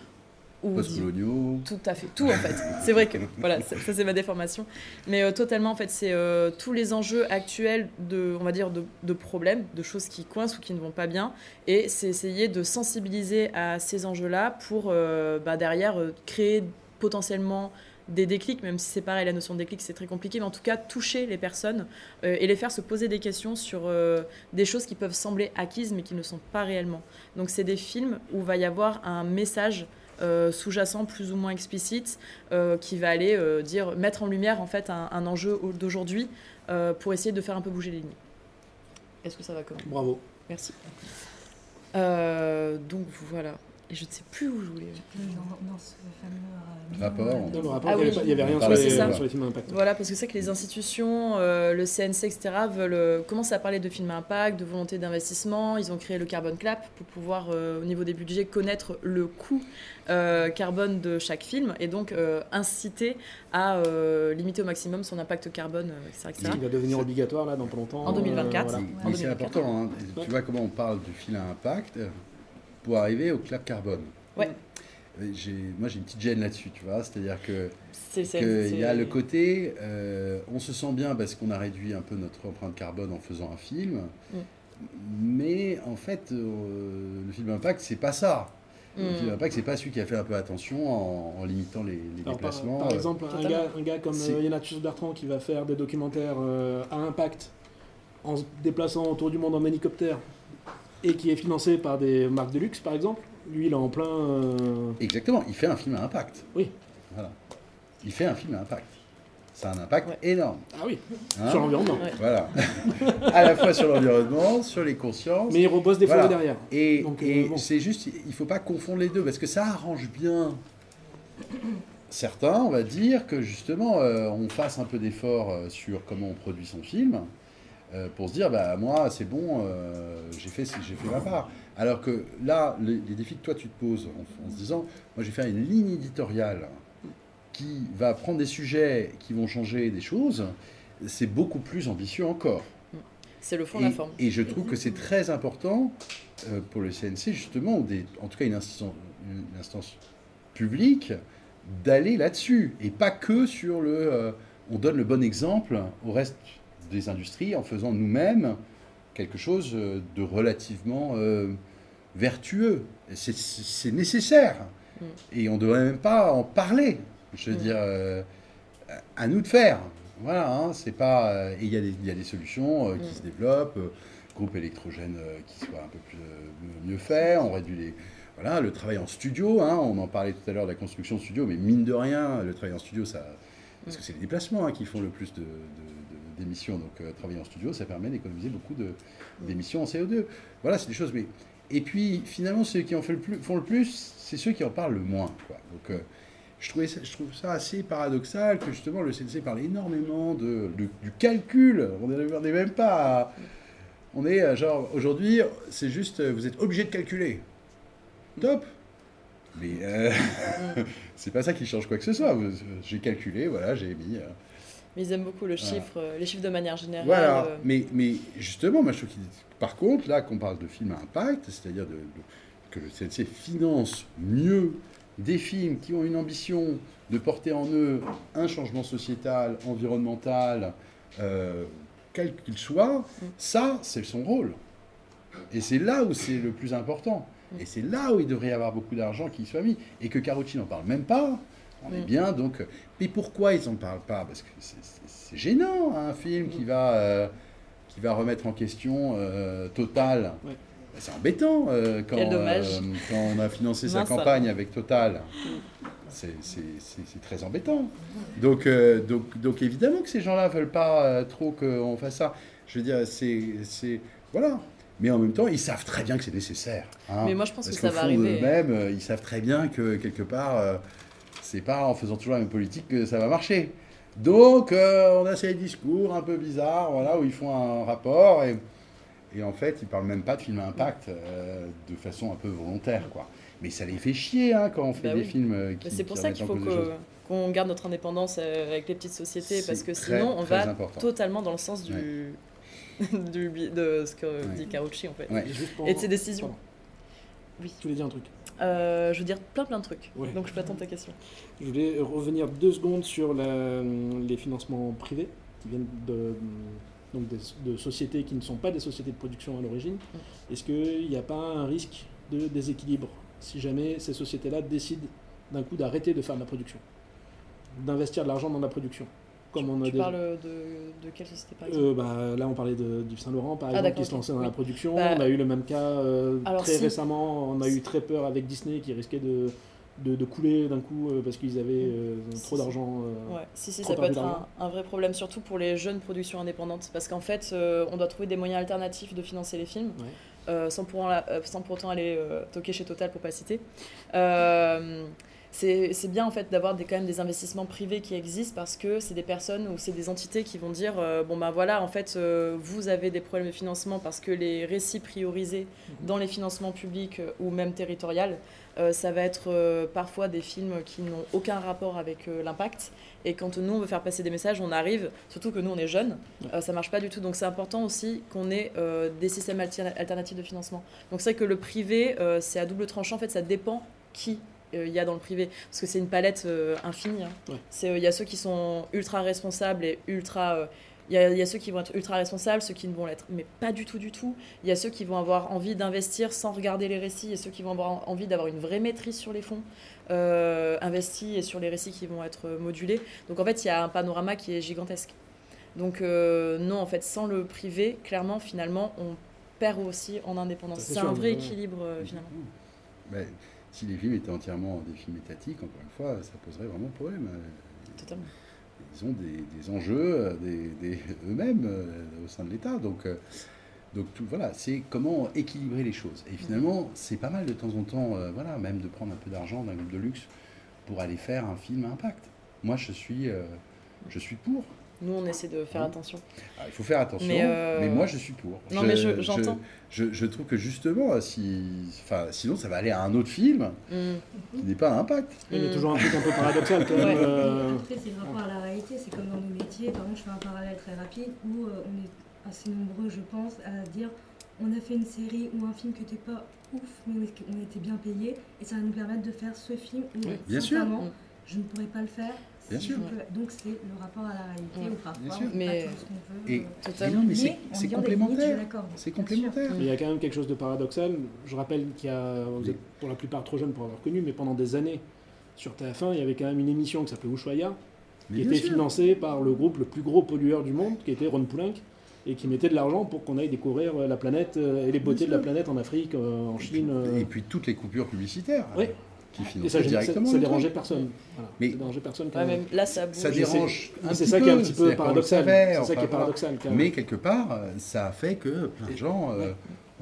ou postcoloniaux. Tout à fait, tout en fait. C'est vrai que voilà, ça, ça, c'est ma déformation. Mais euh, totalement en fait, c'est euh, tous les enjeux actuels de, on va dire, de, de problèmes, de choses qui coincent ou qui ne vont pas bien, et c'est essayer de sensibiliser à ces enjeux-là pour euh, bah, derrière euh, créer potentiellement des déclics, même si c'est pareil, la notion de déclic c'est très compliqué, mais en tout cas toucher les personnes euh, et les faire se poser des questions sur euh, des choses qui peuvent sembler acquises mais qui ne sont pas réellement. Donc c'est des films où va y avoir un message euh, sous-jacent plus ou moins explicite euh, qui va aller euh, dire mettre en lumière en fait un, un enjeu au- d'aujourd'hui pour essayer de faire un peu bouger les lignes. Est-ce que ça va comment Bravo. Merci. Donc voilà. Et je ne sais plus où je voulais. Dans, dans ce fameux euh, Rapport. Dans le rapport, Ah il n'y oui. avait, rien On sur les, sur les films à impact. Voilà, parce que c'est que les institutions, euh, le CNC, etc., veulent, euh, commencent à parler de films à impact, de volonté d'investissement. Ils ont créé le Carbon Clap pour pouvoir, euh, au niveau des budgets, connaître le coût euh, carbone de chaque film et donc euh, inciter à euh, limiter au maximum son impact carbone, etc. etc. Ce qui va devenir obligatoire là dans pas longtemps. En 2024. voilà. Oui, En mais c'est 2024. important. hein. Ouais. Tu vois comment on parle du fil à impact euh, pour arriver au clap carbone. Ouais. J'ai- Moi, j'ai une petite gêne là-dessus, tu vois. C'est-à-dire que qu'il y a le côté, euh, on se sent bien parce qu'on a réduit un peu notre empreinte carbone en faisant un film. Mm. Mais en fait, euh, le film impact, c'est pas ça. Le Hmm. film impact, c'est pas celui qui a fait un peu attention en, en limitant les, les Alors, par, déplacements. par euh, exemple, un gars, un gars comme euh, Yannatus Bertrand qui va faire des documentaires euh, à impact en se déplaçant autour du monde en hélicoptère et qui est financé par des marques de luxe, par exemple, lui, il est en plein. euh, Exactement, il fait un film à impact. Oui. Voilà. Il fait un film à impact. ça a un impact Ouais. énorme. Ah oui, hein. sur l'environnement. Ouais. Voilà. <laughs> à la fois sur l'environnement, sur les consciences. Mais ils rebossent des Voilà. forêts derrière. Et, Donc, euh, et bon. c'est juste, il faut pas confondre les deux, parce que ça arrange bien certains, on va dire, que justement, euh, on fasse un peu d'effort euh, sur comment on produit son film, euh, pour se dire, bah moi, c'est bon, euh, j'ai fait, fait ma part. Alors que là, les, les défis que toi, tu te poses en, en se disant, moi, j'ai fait une ligne éditoriale qui va prendre des sujets qui vont changer des choses, c'est beaucoup plus ambitieux encore. C'est le fond, Et, la forme. et je trouve que c'est très important euh, pour le CNC, justement, ou des, en tout cas une instance, une instance publique, d'aller là-dessus. Et pas que sur le... euh, on donne le bon exemple au reste des industries en faisant nous-mêmes quelque chose euh, de relativement euh, vertueux. C'est nécessaire. Mm. Et on ne devrait même pas en parler. Je veux Mm. dire, euh, à nous de faire. Voilà, hein, c'est pas. euh, et il y, a des- il y a des solutions qui Mm. se développent, groupe électrogène qui soit un peu plus, mieux fait, on réduit les. Voilà, le travail en studio, hein, on en parlait tout à l'heure de la construction de studio, mais mine de rien, le travail en studio, ça. Parce que c'est les déplacements hein, qui font le plus de- d'émissions. Donc, euh, travailler en studio, ça permet d'économiser beaucoup d'émissions en CO2. Voilà, c'est des choses. Mais... Et puis, finalement, ceux qui en font le plus, font le plus c'est ceux qui en parlent le moins. Quoi. Donc, euh, je, trouvais je trouve ça assez paradoxal que justement le CNC parle énormément de, du calcul. On n'est même pas. on est euh, genre, aujourd'hui, c'est juste, vous êtes obligé de calculer. Top! Mais <laughs> c'est pas ça qui change quoi que ce soit. J'ai calculé, voilà, j'ai mis. Mais ils aiment beaucoup le euh, les chiffres de manière générale. voilà, euh, mais, mais justement, moi je trouve Par contre, là qu'on parle de films à impact, c'est-à-dire de, de- que le CNC finance mieux des films qui ont une ambition de porter en eux un changement sociétal, environnemental, euh, quel qu'il soit, Mm. ça, c'est son rôle. Et c'est là où c'est le plus important. Mm. Et c'est là où il devrait y avoir beaucoup d'argent qui soit mis. Et que Carucci n'en parle même pas. On est Mm. bien, donc. Mais pourquoi ils n'en parlent pas? Parce que c'est- gênant, hein, un film qui va, euh, qui va remettre en question euh, Total. Bah, C'est embêtant euh, quand, euh, quand on a financé sa campagne avec Total. C'est c'est- très embêtant. Donc, euh, donc, donc évidemment que ces gens-là veulent pas euh, trop qu'on fasse ça. Je veux dire, c'est... Voilà. Mais en même temps, ils savent très bien que c'est nécessaire. hein. Mais moi, je pense que ça va arriver. d'eux-mêmes, euh, ils savent très bien que quelque part, euh, c'est pas en faisant toujours la même politique que ça va marcher. Donc, euh, on a ces discours un peu bizarres, voilà, où ils font un rapport et, et en fait, ils parlent même pas de film à impact euh, de façon un peu volontaire, quoi. Mais ça les fait chier hein, quand on fait Bah des oui. films euh, qui. Mais c'est pour qui ça qu'il faut qu'on garde notre indépendance avec les petites sociétés, parce que très, sinon, on va important. totalement dans le sens du, <laughs> de ce que Ouais. dit Carucci, en fait. Ouais. Et, de ses décisions. Pardon. Oui. Tu voulais dire un truc Euh, je veux dire plein plein de trucs. Ouais. Donc je peux attendre ta question. Je voulais revenir deux secondes sur la- les financements privés qui viennent de, donc des- de sociétés qui ne sont pas des sociétés de production à l'origine. Est-ce qu'il n'y a pas un risque de déséquilibre si jamais ces sociétés-là décident d'un coup d'arrêter de faire de la production D'investir de l'argent dans la production? Comme on a Tu déjà- parles de, de quelle société par exemple Euh, bah, là, on parlait de, du Saint-Laurent, par Ah, exemple, qui se lançait dans oui. la production. Bah, on a eu le même cas euh, alors très si. récemment. On a eu très peur avec Disney qui risquait de, de, de couler d'un coup euh, parce qu'ils avaient euh, Si, trop d'argent. euh, Ouais, si, si, ça peut être un, un vrai problème, surtout pour les jeunes productions indépendantes. Parce qu'en fait, euh, on doit trouver des moyens alternatifs de financer les films, Ouais. euh, sans, pour, euh, sans pour autant aller euh, toquer chez Total pour pas citer. Euh, c'est bien en fait d'avoir des, quand même des investissements privés qui existent parce que c'est des personnes ou c'est des entités qui vont dire euh, bon ben voilà en fait euh, vous avez des problèmes de financement parce que les récits priorisés dans les financements publics euh, ou même territoriales euh, ça va être parfois des films qui n'ont aucun rapport avec l'impact. Et quand nous, on veut faire passer des messages, on arrive, surtout que nous, on est jeunes, ça marche pas du tout. Donc c'est important aussi qu'on ait des systèmes alter- alternatifs de financement. Donc c'est vrai que le privé, c'est à double tranchant. En fait, ça dépend qui il y a dans le privé. Parce que c'est une palette euh, infinie. hein. Ouais. C'est, euh, Il y a ceux qui sont ultra responsables et ultra... euh, il y, a, il y a ceux qui vont être ultra responsables, ceux qui ne vont l'être, mais pas du tout, du tout. Il y a ceux qui vont avoir envie d'investir sans regarder les récits et ceux qui vont avoir envie d'avoir une vraie maîtrise sur les fonds euh, investis et sur les récits qui vont être modulés. Donc en fait, il y a un panorama qui est gigantesque. Donc euh, non, en fait, sans le privé, clairement, finalement, on perd aussi en indépendance. C'est un vrai équilibre, euh, finalement. Ben, si les films étaient entièrement des films étatiques, encore une fois, ça poserait vraiment problème. Euh, Totalement. ils ont des, des enjeux des, des- <laughs> eux-mêmes euh, au sein de l'État. Donc, euh, donc tout, voilà, c'est comment équilibrer les choses. Et finalement, c'est pas mal de temps en temps, euh, voilà, même de prendre un peu d'argent d'un groupe de luxe pour aller faire un film à impact. Moi, je suis, euh, je suis pour. Nous, on essaie de faire Oui. attention. Ah, il faut faire attention, Mais, mais, euh, moi, je suis pour. Non, mais je- j'entends. Je, je trouve que justement, si, enfin, sinon, ça va aller à un autre film Mm. qui n'est pas à impact. Il y a Mm. toujours un truc un peu paradoxal quand même. Ouais. euh, Après, c'est le rapport à la réalité. C'est comme dans nos métiers. Par exemple, je fais un parallèle très rapide où euh, on est assez nombreux, je pense, à dire on a fait une série ou un film qui n'était pas ouf, mais on était bien payé et ça va nous permettre de faire ce film. où, Oui, bien sûr. sincèrement, Mm. je ne pourrais pas le faire. Bien sûr. Donc, c'est le rapport à la réalité Ouais, où parfois bien sûr. Mais- pas tout ce qu'on veut. Et- euh, Mais mais c'est complémentaire. C'est complémentaire. Mais il y a quand même quelque chose de paradoxal. Je rappelle qu'il y a, vous êtes pour la plupart trop jeunes pour avoir connu, mais pendant des années, sur TF1, il y avait quand même une émission qui s'appelait Ushuaïa, Mais qui était sûr. financée par le groupe le plus gros pollueur du monde, qui était Ron Poulenc, et qui mettait de l'argent pour qu'on aille découvrir euh, la planète euh, et les beautés de la planète en Afrique, en Chine. euh, Et puis toutes les coupures publicitaires Oui. Euh, qui ça, ça, directement. ça le dérangeait personne. Voilà. Mais- ça dérangeait personne quand Ouais, même. là, ça bouge. Ça dérange. C'est petit ça qui est un peu, petit peu paradoxal. savait, C'est ça enfin, qui est voilà. paradoxal quand même. Mais quelque part, euh, ça a fait que plein de gens euh,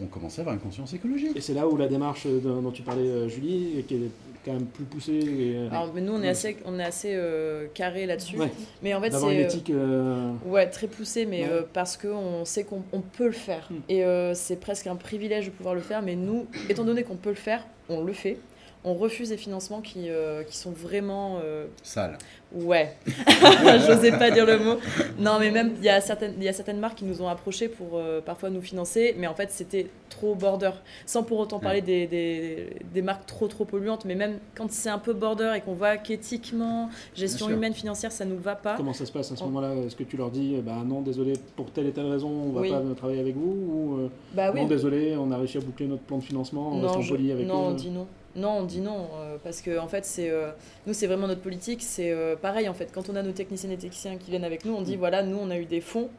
ont commencé à avoir une conscience écologique. Et c'est là où la démarche dont dont tu parlais, euh, Julie, qui est quand même plus poussée, et, euh, Alors, mais nous, on est assez, on est assez euh, carré là-dessus. Ouais. Mais en fait, d'avoir une c'est. euh, éthique. euh, Ouais, très poussé, mais Ouais. euh, parce qu'on sait qu'on on peut le faire. Mm. Et euh, c'est presque un privilège de pouvoir le faire, mais nous, étant donné qu'on peut le faire, on le fait. On refuse des financements qui, euh, qui sont vraiment... euh, Sale. Ouais, <laughs> j'osais pas dire le mot. Non, mais même, il y, a certaines- il y a certaines marques qui nous ont approchés pour euh, parfois nous financer, mais en fait, c'était trop border. Sans pour autant parler des, des, des marques trop, trop polluantes, mais même quand c'est un peu border et qu'on voit qu'éthiquement, gestion humaine, financière, ça nous va pas. Comment ça se passe à ce On- moment-là? Est-ce que tu leur dis, bah non, désolé, pour telle et telle raison, on va Oui. pas travailler avec vous? Ou euh, Bah oui, non, désolé, on a réussi à boucler notre plan de financement, en non, restant je- poli avec non, eux? on dit non. Non, on dit non, euh, parce que en fait, c'est euh, nous, c'est vraiment notre politique. C'est euh, pareil, en fait, quand on a nos techniciennes et techniciens qui viennent avec nous, on dit Mm. voilà, nous, on a eu des fonds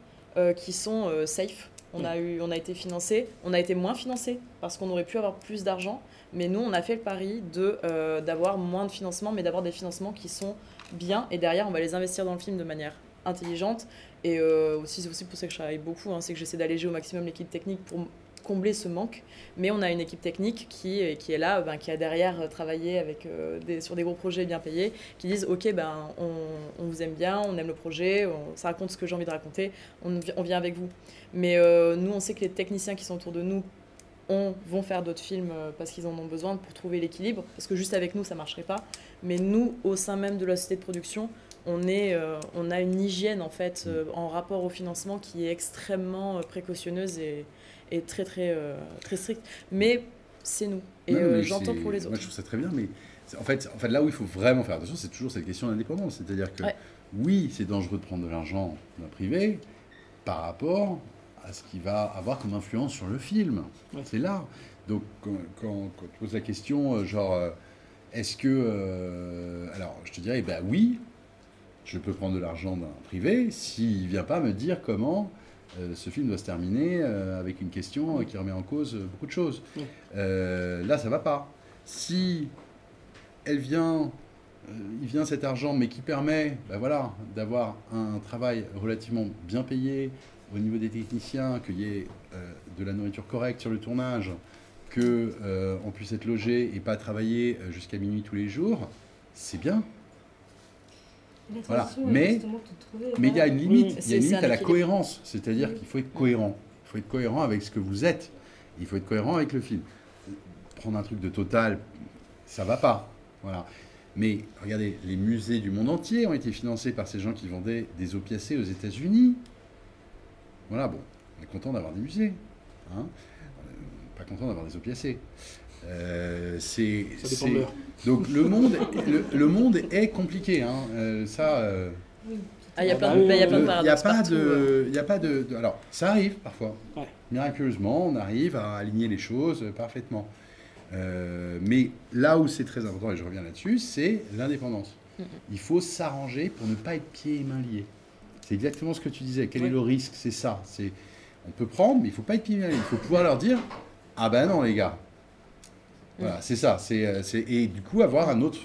qui sont safe. On Mm. a eu, on a été financé, on a été moins financé parce qu'on aurait pu avoir plus d'argent, mais nous, on a fait le pari de d'avoir moins de financement, mais d'avoir des financements qui sont bien. Et derrière, on va les investir dans le film de manière intelligente. Et euh, aussi, c'est aussi pour ça que je travaille beaucoup, hein, c'est que j'essaie d'alléger au maximum l'équipe technique pour combler ce manque. Mais on a une équipe technique qui, qui est là, ben, qui a derrière euh, travaillé avec, euh, des, sur des gros projets bien payés, qui disent Ok, ben, on, on vous aime bien, on aime le projet, on, ça raconte ce que j'ai envie de raconter, on, on vient avec vous. Mais euh, nous, on sait que les techniciens qui sont autour de nous on, vont faire d'autres films euh, parce qu'ils en ont besoin pour trouver l'équilibre, parce que juste avec nous, ça marcherait pas. Mais nous, au sein même de la société de production, on, est, euh, on a une hygiène en fait euh, en rapport au financement qui est extrêmement euh, précautionneuse et, et très très euh, très stricte. Mais c'est nous. Et euh, j'entends pour les Moi, autres. je trouve ça très bien, mais en fait, en fait, là où il faut vraiment faire attention, c'est toujours cette question d'indépendance. C'est-à-dire que Ouais. oui, c'est dangereux de prendre de l'argent d'un privé par rapport à ce qu'il va avoir comme influence sur le film. Ouais. C'est là. Donc, quand, quand- quand tu poses la question, euh, genre, est-ce que. euh, alors, je te dirais, bah oui, je peux prendre de l'argent d'un privé s'il ne vient pas me dire comment. Euh, ce film doit se terminer euh, avec une question euh, qui remet en cause beaucoup de choses. Là, ça va pas. Si elle vient, il vient cet argent, mais qui permet, ben voilà, d'avoir un travail relativement bien payé au niveau des techniciens, qu'il y ait euh, de la nourriture correcte sur le tournage, que euh, on puisse être logé et pas travailler jusqu'à minuit tous les jours, c'est bien. Voilà. Mais- justement, de trouver, Mais il y a une limite, oui. il y a une limite un à la cohérence, c'est-à-dire Oui. qu'il faut être cohérent. Il faut être cohérent avec ce que vous êtes. Il faut être cohérent avec le film. Prendre un truc de total, ça va pas. Voilà. Mais regardez, les musées du monde entier ont été financés par ces gens qui vendaient des opiacés aux États-Unis. Voilà, bon, on est content d'avoir des musées. Hein Euh, pas content d'avoir des opiacés. Euh, c'est, Ça dépend c'est- de l'heure. Donc le monde, le, le monde est compliqué. Hein. Euh, ça. euh, Oui. Ah, il y a Ah plein bah de, bah, il y a plein de oui. il n'y a paradoxes pas de, il y a pas de, de- alors ça arrive parfois. Ouais. Miraculeusement, on arrive à aligner les choses euh, parfaitement. Euh, mais là où c'est très important et je reviens là-dessus, c'est l'indépendance. Il faut s'arranger pour ne pas être pieds et mains liés. C'est exactement ce que tu disais. Quel est le risque? C'est ça. C'est on peut prendre, mais il faut pas être pieds et mains liés. Il faut pouvoir leur dire ah ben non les gars. Voilà, c'est ça. C'est, euh, c'est- et du coup avoir un autre,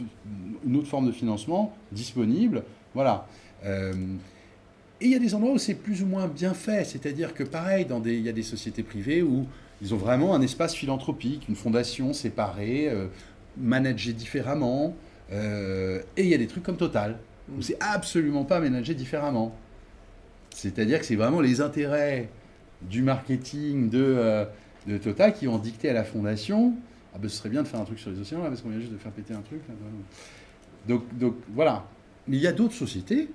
une autre forme de financement disponible Voilà. Euh, et il y a des endroits où c'est plus ou moins bien fait. C'est-à-dire que, pareil, dans des, il y a des sociétés privées où ils ont vraiment un espace philanthropique, une fondation séparée, euh, managée différemment. Euh, et il y a des trucs comme Total, où c'est absolument pas managé différemment. C'est-à-dire que c'est vraiment les intérêts du marketing de, de Total qui ont dicté à la fondation ah ben ce serait bien de faire un truc sur les océans là, parce qu'on vient juste de faire péter un truc. là. Donc, donc voilà. Mais il y a d'autres sociétés.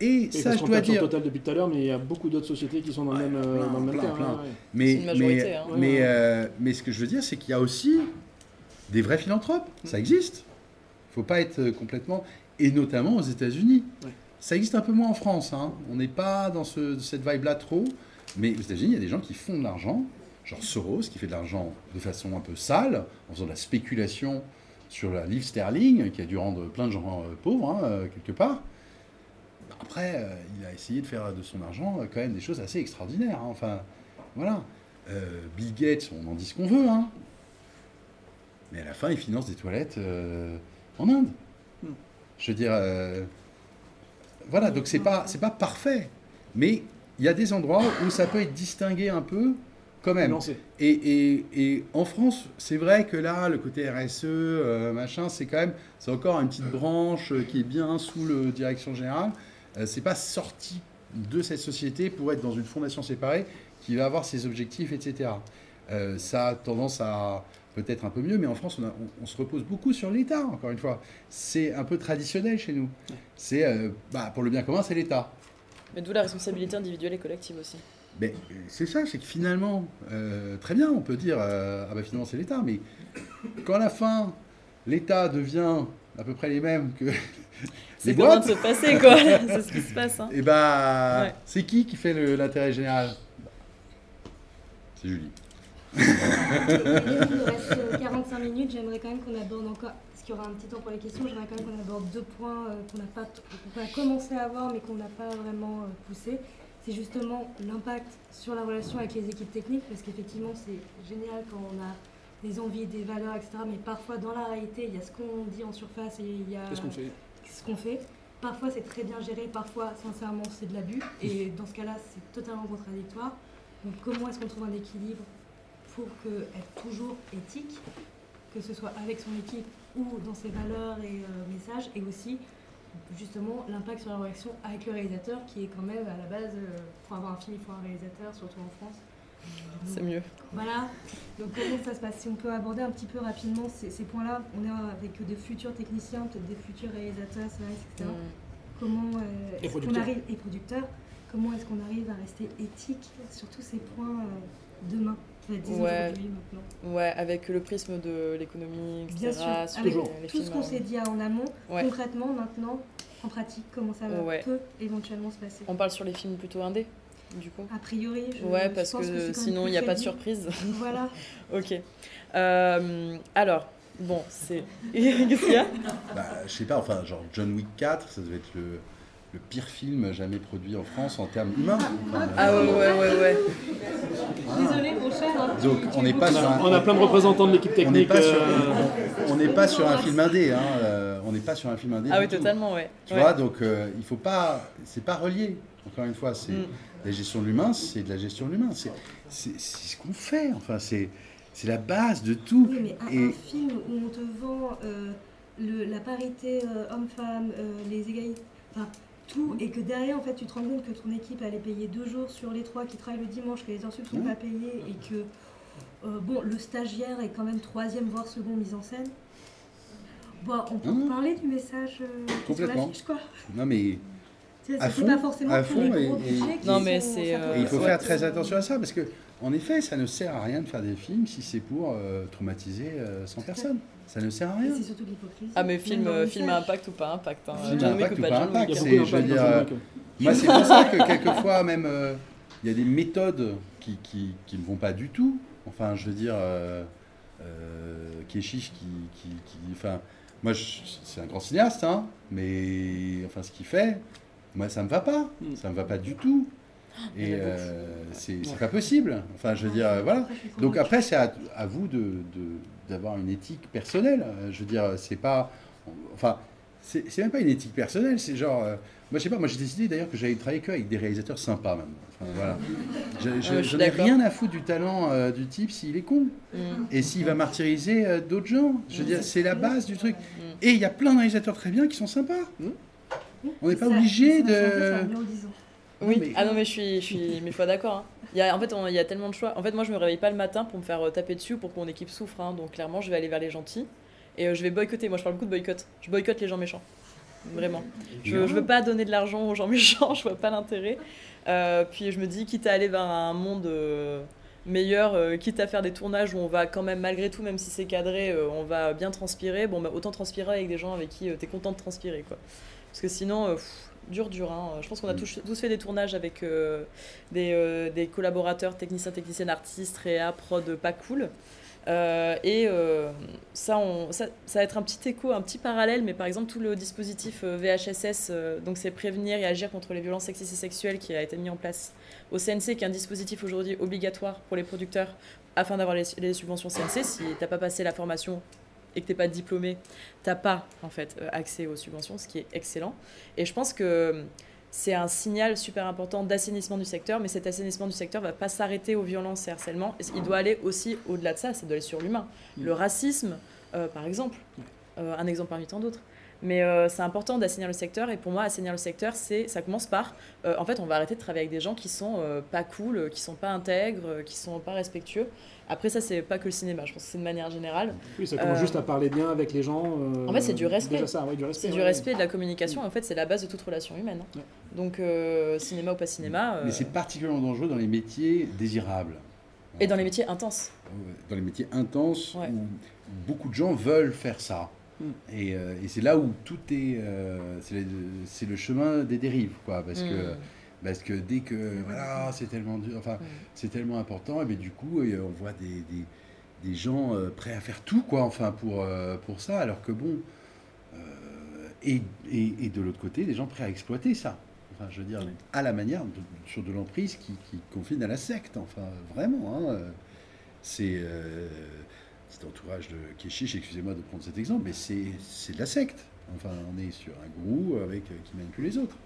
Et, Et ça, je dois dire. Total depuis tout à l'heure, mais il y a beaucoup d'autres sociétés qui sont dans, Ouais, le, même, euh, plein, dans le même plein, cas. plein. hein, ouais. Mais, C'est une majorité, mais, hein. mais, euh, mais ce que je veux dire, c'est qu'il y a aussi des vrais philanthropes. Ça existe. Il ne faut pas être euh, complètement. Et notamment aux États-Unis. Ouais. Ça existe un peu moins en France. hein. On n'est pas dans ce- cette vibe-là trop. Mais aux États-Unis, il y a des gens qui font de l'argent. Genre Soros, qui fait de l'argent de façon un peu sale, en faisant de la spéculation sur la livre sterling, qui a dû rendre plein de gens euh, pauvres, hein, euh, quelque part. Après, euh, il a essayé de faire de son argent quand même des choses assez extraordinaires. hein. Enfin, voilà. Euh, Bill Gates, on en dit ce qu'on veut, hein. Mais à la fin, il finance des toilettes euh, en Inde. Hmm. Je veux dire, euh, voilà. Donc c'est pas, c'est pas parfait, mais il y a des endroits où ça peut être distingué un peu, quand même. Et, et- et en France, c'est vrai que là, le côté RSE, euh, machin, c'est quand même, c'est encore une petite branche euh, qui est bien sous le direction générale. Euh, c'est pas sorti de cette société pour être dans une fondation séparée qui va avoir ses objectifs, etc. Euh, ça a tendance à peut-être un peu mieux, mais en France, on, a- on- on se repose beaucoup sur l'État, encore une fois. C'est un peu traditionnel chez nous. C'est, euh, bah, pour le bien commun, c'est l'État. Mais d'où la responsabilité individuelle et collective aussi. Ben, euh, c'est ça, c'est que finalement, euh, très bien, on peut dire, euh, ah ben finalement c'est l'État, mais quand à la fin, l'État devient à peu près les mêmes que <laughs> C'est les boîtes, se passer, quoi. <laughs> c'est ce qui se passe. Hein. et ben, Ouais. c'est qui qui fait l'intérêt général? C'est Julie. Il nous <laughs> reste euh, 45 minutes. J'aimerais quand même qu'on aborde encore, parce qu'il y aura un petit temps pour les questions, j'aimerais quand même qu'on aborde deux points euh, qu'on n'a pas, qu'on a commencé à voir mais qu'on n'a pas vraiment euh, poussé. C'est justement l'impact sur la relation avec les équipes techniques, parce qu'effectivement c'est génial quand on a des envies, des valeurs, etc. Mais parfois dans la réalité, il y a ce qu'on dit en surface et il y a Qu'est-ce qu'on fait? ce qu'on fait. Parfois c'est très bien géré, parfois sincèrement c'est de l'abus. Et dans ce cas-là, c'est totalement contradictoire. Donc comment est-ce qu'on trouve un équilibre pour que, être toujours éthique, que ce soit avec son équipe ou dans ses valeurs et euh, messages, et aussi justement l'impact sur la relation avec le réalisateur qui est quand même à la base, euh, pour avoir un film, il faut un réalisateur, surtout en France. C'est mieux. Voilà, donc comment ça se passe? Si on peut aborder un petit peu rapidement ces, ces points-là, on est avec des futurs techniciens, peut-être des futurs réalisateurs, etc. Mm. Comment euh, Et est-ce qu'on producteurs. arrive et producteurs Comment est-ce qu'on arrive à rester éthique sur tous ces points euh, demain? Ouais. maintenant. Ouais, avec le prisme de l'économie, etc. Bien sûr, sur avec Toujours. les tout ce films, qu'on s'est dit en amont, Ouais. concrètement maintenant, en pratique, comment ça va- Ouais. peut éventuellement se passer On parle sur les films plutôt indés, du coup. A priori, je, Ouais, parce pense que, sinon il n'y a pas de surprise. <laughs> Voilà. ok. Euh, alors, bon, c'est. <laughs> Qu'est-ce qu'il y a? Bah, je sais pas, enfin, genre John Wick 4, ça devait être le, le pire film jamais produit en France en termes humains. Enfin, Ah ouais, ouais, ouais, ouais. Désolé, mon cher. Donc, on es n'est pas On sur a, un- on a plein de représentants de l'équipe on n'est technique. pas sur, euh, on n'est pas sur un film indé, hein, euh, on n'est pas sur un film indé. Ah oui, tout. totalement, ouais. Tu Ouais. vois, donc euh, il faut pas, c'est pas relié. Encore une fois, c'est Mm. la gestion de l'humain, c'est de la gestion de l'humain. C'est, ce qu'on fait. Enfin, c'est, c'est la base de tout. Oui, mais un, Et- un film où on te vend euh, le- la parité euh, homme-femme, euh, les égalités, enfin tout, et que derrière, en fait, tu te rends compte que ton équipe elle est payée deux jours sur les trois, qui travaillent le dimanche, que les heures sup sont Ouais. pas payées, et que euh, bon, le stagiaire est quand même troisième voire second mise en scène. Bon, on peut Mhm. parler du message euh, sur l'affiche, quoi. Non, mais Tu sais, À fond, pas forcément à pour les fond, et- gros et- Non, mais sont- euh, Et il faut ouais. faire très attention à ça parce que, en effet, ça ne sert à rien de faire des films si c'est pour euh, traumatiser euh, 100 personnes. Ça ne sert à rien. C'est surtout de l'hypocrisie. Ah, mais film, euh, film à impact ou pas impact. Hein. Film à Wick impact ou pas impact, a c'est- je veux dire, euh. Moi, c'est pour ça que <laughs> quelquefois, même, euh, il y a des méthodes qui, qui, qui ne vont pas du tout. Enfin, je veux dire, euh, euh, Keshish qui, qui, qui- Enfin, moi, c'est un grand cinéaste, hein, mais enfin, ce qu'il fait, moi, ça me va pas. Mm. Ça me va pas du tout. Et euh, c'est pas possible. Enfin, je veux dire, euh, voilà. Donc après, c'est à, à vous de, de- d'avoir une éthique personnelle. Euh, Je veux dire, c'est pas, enfin, c'est même pas une éthique personnelle, c'est genre. euh, moi, je sais pas, moi j'ai décidé d'ailleurs que j'allais travailler que avec des réalisateurs sympas même. Enfin, voilà. <laughs> Je- je- Ouais, je suis J'en ai d'accord. rien à foutre du talent euh, du type s'il est con. Mm. Et s'il va martyriser euh, d'autres gens. Je veux dire, c'est la base du truc. Mm. Et il y a plein de réalisateurs très bien qui sont sympas. On n'est pas Ça- obligé de. Oui, mais- ah non, mais je suis, je suis mille fois d'accord. hein. Il y a, en fait, il y a tellement de choix. En fait, moi, je me réveille pas le matin pour me faire euh, taper dessus ou pour que mon équipe souffre. hein. Donc, clairement, je vais aller vers les gentils et euh, je vais boycotter. Moi, je parle beaucoup de boycott. Je boycotte les gens méchants. Vraiment. Je, je veux pas donner de l'argent aux gens <laughs> méchants, je vois pas l'intérêt. Euh, puis je me dis, quitte à aller vers un monde euh, meilleur, quitte à faire des tournages où on va quand même, malgré tout, même si c'est cadré, on va bien transpirer, bon, bah, autant transpirer avec des gens avec qui tu t'es content de transpirer. Quoi. Parce que sinon, pff, dur, dur. hein. Je pense qu'on a Mm. tous, tous fait des tournages avec euh, des, euh, des collaborateurs, techniciens, techniciennes, artistes, réa, prod pas cool. Euh, et ça, on, ça, ça va être un petit écho, un petit parallèle, mais par exemple tout le dispositif VHSS, donc c'est prévenir et agir contre les violences sexistes et sexuelles qui a été mis en place au CNC, qui est un dispositif aujourd'hui obligatoire pour les producteurs afin d'avoir les, les subventions CNC. Si t'as pas passé la formation et que t'es pas diplômé, t'as pas en fait euh, accès aux subventions, ce qui est excellent. Et je pense que c'est un signal super important d'assainissement du secteur, mais cet assainissement du secteur va pas s'arrêter aux violences et harcèlements. Il doit aller aussi au-delà de ça, ça doit aller sur l'humain. Mm. Le racisme, euh, par exemple, Euh, un exemple parmi tant d'autres. Mais euh, c'est important d'assainir le secteur, et pour moi, assainir le secteur, c'est, ça commence par, euh, en fait, on va arrêter de travailler avec des gens qui sont euh, pas cool, qui sont pas intègres, qui sont pas respectueux. Après, ça, c'est pas que le cinéma, je pense que c'est de manière générale. Oui, ça commence Euh, juste à parler bien avec les gens. euh, En fait, c'est du respect. Déjà ça, ouais, du respect. C'est du ouais. respect et de la communication, en fait, c'est la base de toute relation humaine. hein. Ouais. Donc, euh, cinéma ou pas cinéma. euh, Mais c'est particulièrement dangereux dans les métiers désirables. Et dans les métiers intenses. Dans les métiers intenses Ouais. où beaucoup de gens veulent faire ça. Mm. Et, euh, et c'est là où tout est. euh, c'est le, chemin des dérives, quoi. Parce, que, Mm. parce que dès que. Voilà, c'est tellement dur. Enfin, Mm. c'est tellement important. Et bien, du coup, euh, on voit des, des, des gens euh, prêts à faire tout, quoi, enfin, pour, pour ça. Alors que bon. et, et, et de l'autre côté, des gens prêts à exploiter ça. Enfin, je veux dire, à la manière de, sur de l'emprise qui, qui confine à la secte. Enfin, vraiment. hein, c'est. Petit entourage de Keshish, excusez-moi de prendre cet exemple, mais c'est de la secte. Enfin, on est sur un gourou avec, euh, qui manipule les autres.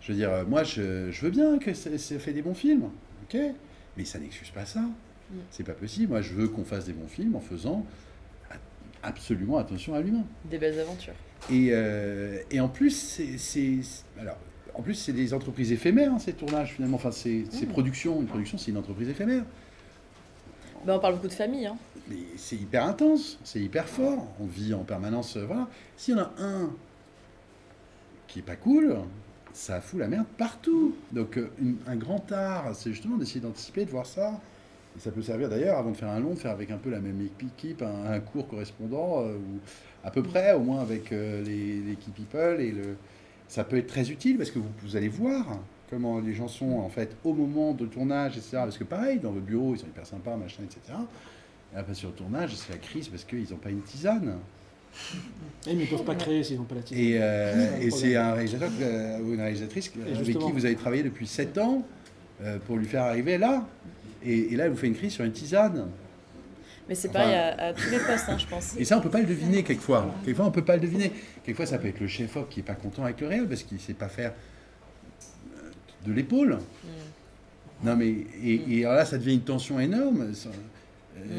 Je veux dire, euh, moi, je, je veux bien que ça, ça fait des bons films, ok Mais ça n'excuse pas ça. C'est pas possible. Moi, je veux qu'on fasse des bons films en faisant absolument attention à l'humain. Des belles aventures. Et, euh, et en plus, c'est, alors, en plus, c'est des entreprises éphémères, hein, ces tournages, finalement. Enfin, c'est, ces Mm. productions. Une production, c'est une entreprise éphémère. Ben, on parle beaucoup de famille. Hein. Mais c'est hyper intense, c'est hyper fort. On vit en permanence. euh, voilà. S'il y en a un qui est pas cool, ça fout la merde partout. Donc, euh, un grand art, c'est justement d'essayer d'anticiper, de voir ça. Ça peut servir d'ailleurs, avant de faire un long, faire avec un peu la même équipe, un, cours correspondant, euh, ou à peu près, au moins avec euh, people. Et le, ça peut être très utile parce que vous allez voir comment les gens sont en fait au moment de tournage, etc. Parce que pareil, dans votre bureau, ils sont hyper sympas, machin, etc. Et après sur le tournage, c'est la crise parce qu'ils n'ont pas une tisane. Mais ils peuvent pas créer s'ils n'ont pas la tisane. Et, euh, et c'est un réalisateur euh, ou une réalisatrice avec qui vous avez travaillé depuis 7 ans euh, pour lui faire arriver là. Et, et là, elle vous fait une crise sur une tisane. Mais c'est Enfin- pareil à, à tous les postes, hein, je pense. Et ça, on peut pas le deviner quelquefois. Quelquefois, on peut pas le deviner. Quelquefois, ça peut être le chef-op qui est pas content avec le réel parce qu'il sait pas faire euh, de l'épaule. Mm. Non, mais et, et alors là, ça devient une tension énorme. ça- euh,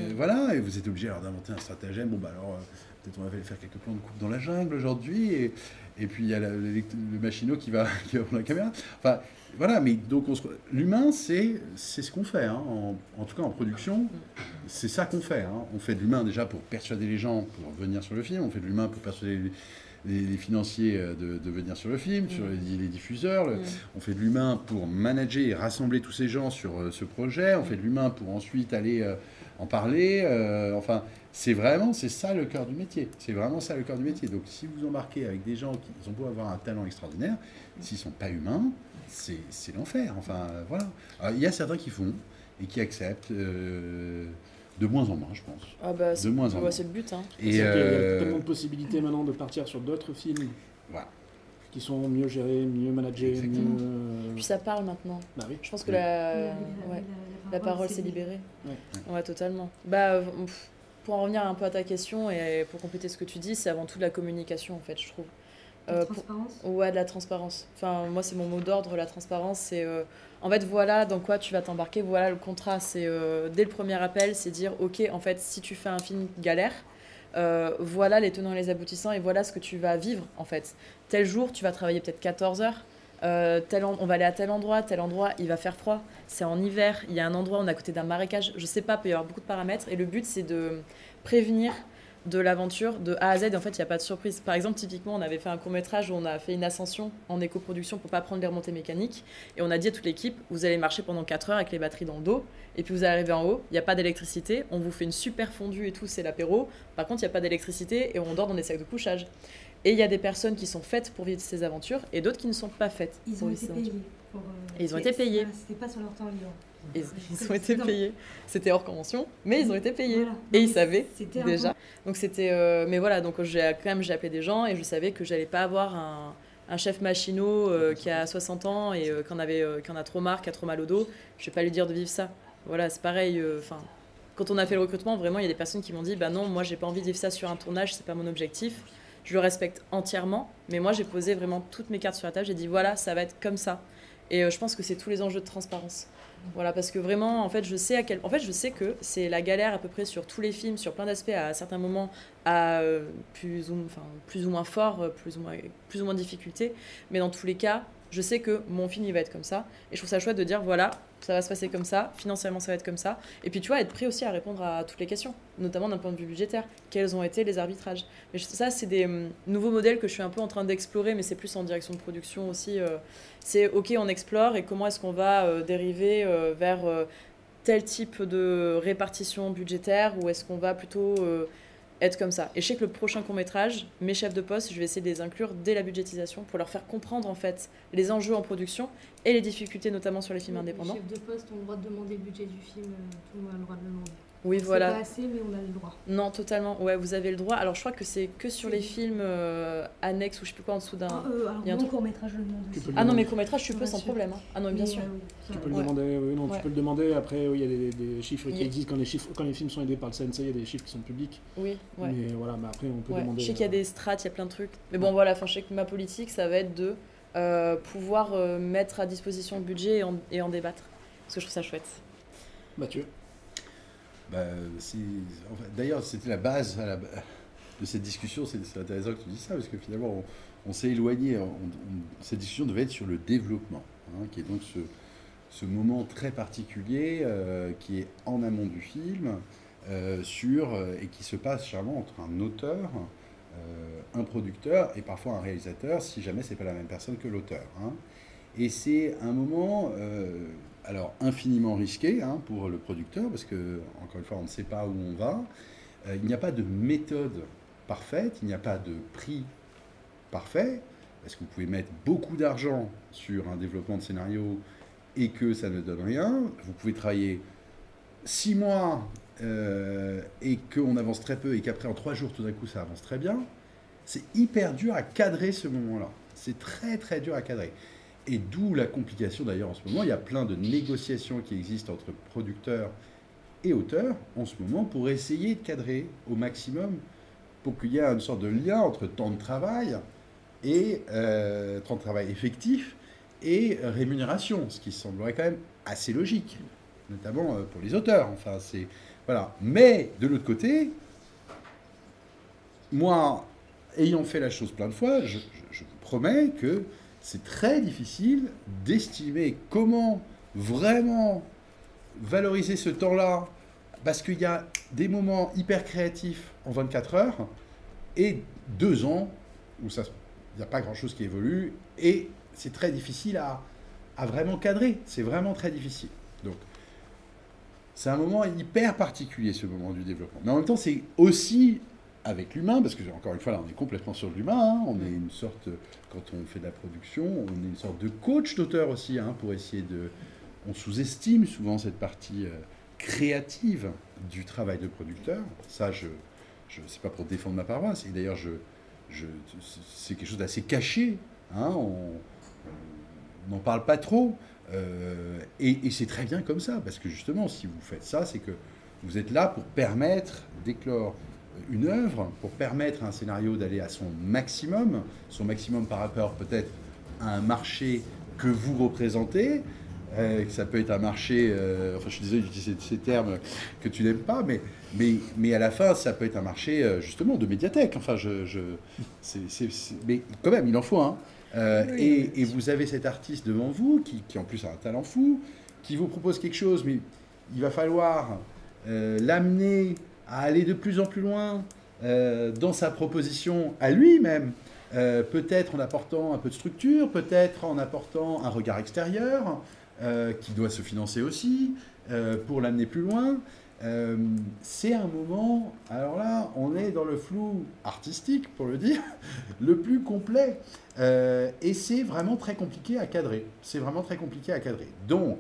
Mm. Voilà, et vous êtes obligé alors d'inventer un stratagème. Bon, bah alors, euh, peut-être on va faire quelques plans de coupe dans la jungle aujourd'hui. Et, et puis il y a la- le, le machinot qui va, <laughs> qui va prendre la caméra. Enfin, voilà, mais donc on se- l'humain, c'est c'est ce qu'on fait. hein, en, en tout cas, en production, c'est ça qu'on fait. hein. On fait de l'humain déjà pour persuader les gens pour venir sur le film. On fait de l'humain pour persuader les, les- les financiers euh, de, de venir sur le film, sur les, les diffuseurs. le- Mm. on fait de l'humain pour manager et rassembler tous ces gens sur euh, ce projet. On fait de l'humain pour ensuite aller euh, en parler. euh, enfin, c'est vraiment, c'est ça le cœur du métier. C'est vraiment ça le cœur du métier. Donc, si vous embarquez avec des gens qui ont beau avoir un talent extraordinaire, s'ils sont pas humains, c'est l'enfer. Enfin, voilà. Il y a certains qui font et qui acceptent. De moins en moins, je pense. Ah bah, De moins en moins. c'est le but. Hein. C'est Et il y a euh, tellement de possibilités maintenant de partir sur d'autres films voilà. qui sont mieux gérés, mieux managés, mieux. euh, Puis ça parle maintenant. Bah oui. Je pense que Oui. la, La- la- ouais, la- la parole s'est libérée. Ouais. Ouais, totalement. Bah, pour en revenir un peu à ta question et pour compléter ce que tu dis, c'est avant tout de la communication, en fait, je trouve. La Euh, pour- transparence. Ouais, de la transparence. Enfin, moi, c'est mon mot d'ordre, la transparence. C'est euh, en fait, voilà dans quoi tu vas t'embarquer, voilà le contrat. C'est euh, dès le premier appel, c'est dire, ok, en fait, si tu fais un film galère, euh, voilà les tenants et les aboutissants et voilà ce que tu vas vivre, en fait. Tel jour, tu vas travailler peut-être 14 heures. euh, tel on va aller à tel endroit, tel endroit, il va faire froid, c'est en hiver, il y a un endroit, on est à côté d'un marécage, je sais pas, il peut y avoir beaucoup de paramètres, et le but c'est de prévenir de l'aventure de A à Z. Et en fait, il n'y a pas de surprise. Par exemple, typiquement, on avait fait un court métrage où on a fait une ascension en éco-production pour pas prendre les remontées mécaniques. Et on a dit à toute l'équipe, vous allez marcher pendant 4 heures avec les batteries dans le dos. Et puis vous allez arriver en haut, il n'y a pas d'électricité. On vous fait une super fondue et tout, c'est l'apéro. Par contre, il n'y a pas d'électricité et on dort dans des sacs de couchage. Et il y a des personnes qui sont faites pour vivre ces aventures et d'autres qui ne sont pas faites Ils pour ont vivre été payés. pour, euh, Et ils ont été payés. C'était pas sur leur temps libre. Ils, ont été payés. C'était hors convention, mais ils ont été payés. Voilà. Et ils savaient déjà. Donc c'était, euh, mais voilà, donc j'ai quand même j'ai appelé des gens et je savais que j'allais pas avoir un, un chef machinot euh, qui a 60 ans et euh, qui en avait, euh, qui en a trop marre, qui a trop mal au dos. Je vais pas lui dire de vivre ça. Voilà, c'est pareil. euh, Enfin, quand on a fait le recrutement, vraiment, il y a des personnes qui m'ont dit, bah non, moi j'ai pas envie de vivre ça sur un tournage, c'est pas mon objectif. Je le respecte entièrement, mais moi j'ai posé vraiment toutes mes cartes sur la table. J'ai dit voilà, ça va être comme ça. Et euh, je pense que c'est tous les enjeux de transparence. Voilà, parce que vraiment, en fait, je sais à quel, en fait, je sais que c'est la galère à peu près sur tous les films, sur plein d'aspects, à certains moments, à euh, plus ou, enfin, plus ou moins fort, plus ou moins, plus ou moins difficulté. Mais dans tous les cas, je sais que mon film il va être comme ça. Et je trouve ça chouette de dire voilà, ça va se passer comme ça, financièrement ça va être comme ça. Et puis tu vois, être prêt aussi à répondre à toutes les questions, notamment d'un point de vue budgétaire. Quels ont été les arbitrages? Mais ça, c'est des hum, nouveaux modèles que je suis un peu en train d'explorer, mais c'est plus en direction de production aussi. euh, c'est ok, on explore et comment est-ce qu'on va euh, dériver euh, vers tel type de répartition budgétaire ou est-ce qu'on va plutôt être comme ça. Et je sais que le prochain court métrage, mes chefs de poste, je vais essayer de les inclure dès la budgétisation pour leur faire comprendre en fait les enjeux en production et les difficultés notamment sur les films indépendants. Les chefs de poste ont le droit de demander le budget du film, euh, tout le monde a le droit de le demander. Oui, C'est voilà. pas assez, mais on a le droit. Non, totalement. Ouais, vous avez le droit. Alors je crois que c'est que sur les films euh, annexes ou je sais plus quoi en dessous d'un. Ah, euh, alors, Il y a un truc- court métrage, je le demande aussi. Ah non, mais court métrage, tu peux sans sûr. problème. hein. Ah non, mais bien Mais, sûr. euh, Tu peux le Ouais. demander, oui, non, Ouais. tu peux le demander. Après, oui, il y a des, des chiffres qui y existent quand les, chiffres, quand les films sont aidés par le CNC, il y a des chiffres qui sont publics. Oui, ouais. Mais voilà, mais après, on peut Ouais, demander. Je sais qu'il y a des strates, il y a plein de trucs. Mais bon, voilà, enfin, je sais que ma politique, ça va être de euh, pouvoir euh, mettre à disposition le budget et en, et en débattre. Parce que je trouve ça chouette. Mathieu. Bah, D'ailleurs, c'était la base de cette discussion. C'est intéressant que tu dis ça, parce que finalement, on, s'est éloigné. cette discussion devait être sur le développement, hein, qui est donc ce, moment très particulier euh, qui est en amont du film, euh, sur, euh, et qui se passe charmant entre un auteur, un producteur et parfois un réalisateur, si jamais c'est pas la même personne que l'auteur. hein. Et c'est un moment, alors infiniment risqué hein, pour le producteur, parce que encore une fois, on ne sait pas où on va. Euh, il n'y a pas de méthode parfaite, il n'y a pas de prix parfait, parce que vous pouvez mettre beaucoup d'argent sur un développement de scénario et que ça ne donne rien. Vous pouvez travailler six mois euh, et qu'on avance très peu et qu'après en trois jours tout d'un coup ça avance très bien. C'est hyper dur à cadrer ce moment-là. C'est très très dur à cadrer. Et d'où la complication d'ailleurs en ce moment. Il y a plein de négociations qui existent entre producteurs et auteurs en ce moment pour essayer de cadrer au maximum pour qu'il y ait une sorte de lien entre temps de travail et euh, temps de travail effectif et rémunération, ce qui semblerait quand même assez logique, notamment euh, pour les auteurs. Enfin, c'est voilà. Mais de l'autre côté, moi, ayant fait la chose plein de fois, je, je- promets que c'est très difficile d'estimer comment vraiment valoriser ce temps-là, parce qu'il y a des moments hyper créatifs en 24 heures et deux ans où il n'y a pas grand-chose qui évolue et c'est très difficile à, à vraiment cadrer. C'est vraiment très difficile. Donc, c'est un moment hyper particulier, ce moment du développement. Mais en même temps, c'est aussi avec l'humain, parce que encore une fois, là, on est complètement sur l'humain. hein. On est une sorte, quand on fait de la production, on est une sorte de coach d'auteur aussi, hein, pour essayer de. On sous-estime souvent cette partie euh, créative du travail de producteur. Ça, je, je c'est pas pour défendre ma paroisse. Et d'ailleurs, je, je, c'est quelque chose d'assez caché. Hein, on n'en parle pas trop. Euh, et et c'est très bien comme ça, parce que justement, si vous faites ça, c'est que Vous êtes là pour permettre d'éclore une œuvre, pour permettre à un scénario d'aller à son maximum, son maximum par rapport peut-être à un marché que vous représentez, euh, que ça peut être un marché, euh, enfin je suis désolé d'utiliser ces termes que tu n'aimes pas, mais, mais, mais à la fin ça peut être un marché euh, justement de médiathèque, enfin je, je mais quand même il en faut un. Euh, et, et vous avez cet artiste devant vous qui, qui en plus a un talent fou, qui vous propose quelque chose, mais il va falloir l'amener à aller de plus en plus loin euh, dans sa proposition à lui-même. Euh, peut-être en apportant un peu de structure, peut-être en apportant un regard extérieur euh, qui doit se financer aussi pour l'amener plus loin. C'est un moment, alors là, on est dans le flou artistique, pour le dire, <laughs> le plus complet. Et c'est vraiment très compliqué à cadrer. C'est vraiment très compliqué à cadrer. Donc,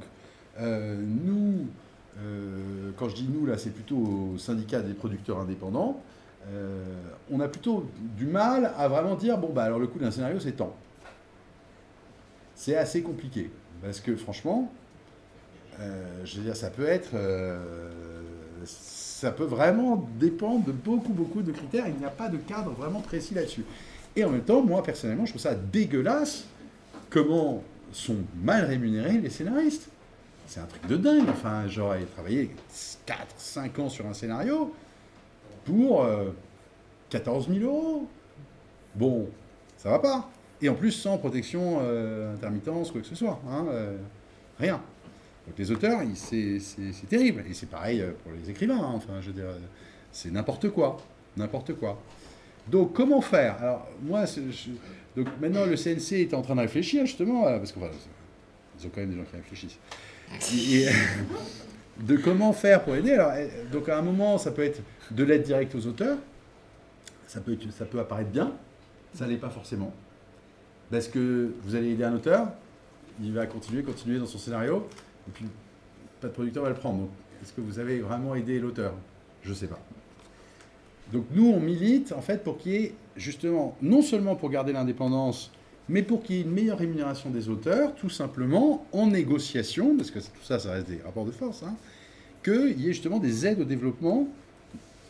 nous, euh, quand je dis nous, là, c'est plutôt au syndicat des producteurs indépendants, euh, on a plutôt du mal à vraiment dire, bon, bah alors le coût d'un scénario, c'est tant. C'est assez compliqué. Parce que franchement, euh, je veux dire, ça peut être. ça peut vraiment dépendre de beaucoup, beaucoup de critères. Il n'y a pas de cadre vraiment précis là-dessus. Et en même temps, moi, personnellement, je trouve ça dégueulasse comment sont mal rémunérés les scénaristes. C'est un truc de dingue. Enfin, j'aurais travaillé 4, 5 ans sur un scénario pour euh, 14 000 euros. Bon, ça va pas. Et en plus, sans protection, euh, intermittence, quoi que ce soit. hein, euh, rien. Donc les auteurs, ils- c'est terrible. Et c'est pareil euh, pour les écrivains. hein. Enfin, je veux dire, euh, c'est n'importe quoi. N'importe quoi. Donc, comment faire? Alors, moi, donc, maintenant, le CNC est en train de réfléchir, justement, parce qu'ils ont quand même des gens qui réfléchissent. De comment faire pour aider. Donc, à un moment, ça peut être de l'aide directe aux auteurs. Ça peut, apparaître bien. Ça l'est pas forcément. Parce que vous allez aider un auteur, il va continuer, continuer dans son scénario, et puis pas de producteur va le prendre. Est-ce que vous avez vraiment aidé l'auteur? Je ne sais pas. Donc nous, on milite en fait pour qu'il y ait justement, non seulement pour garder l'indépendance, mais pour qu'il y ait une meilleure rémunération des auteurs, tout simplement en négociation, parce que tout ça, ça reste des rapports de force, hein, qu'il y ait justement des aides au développement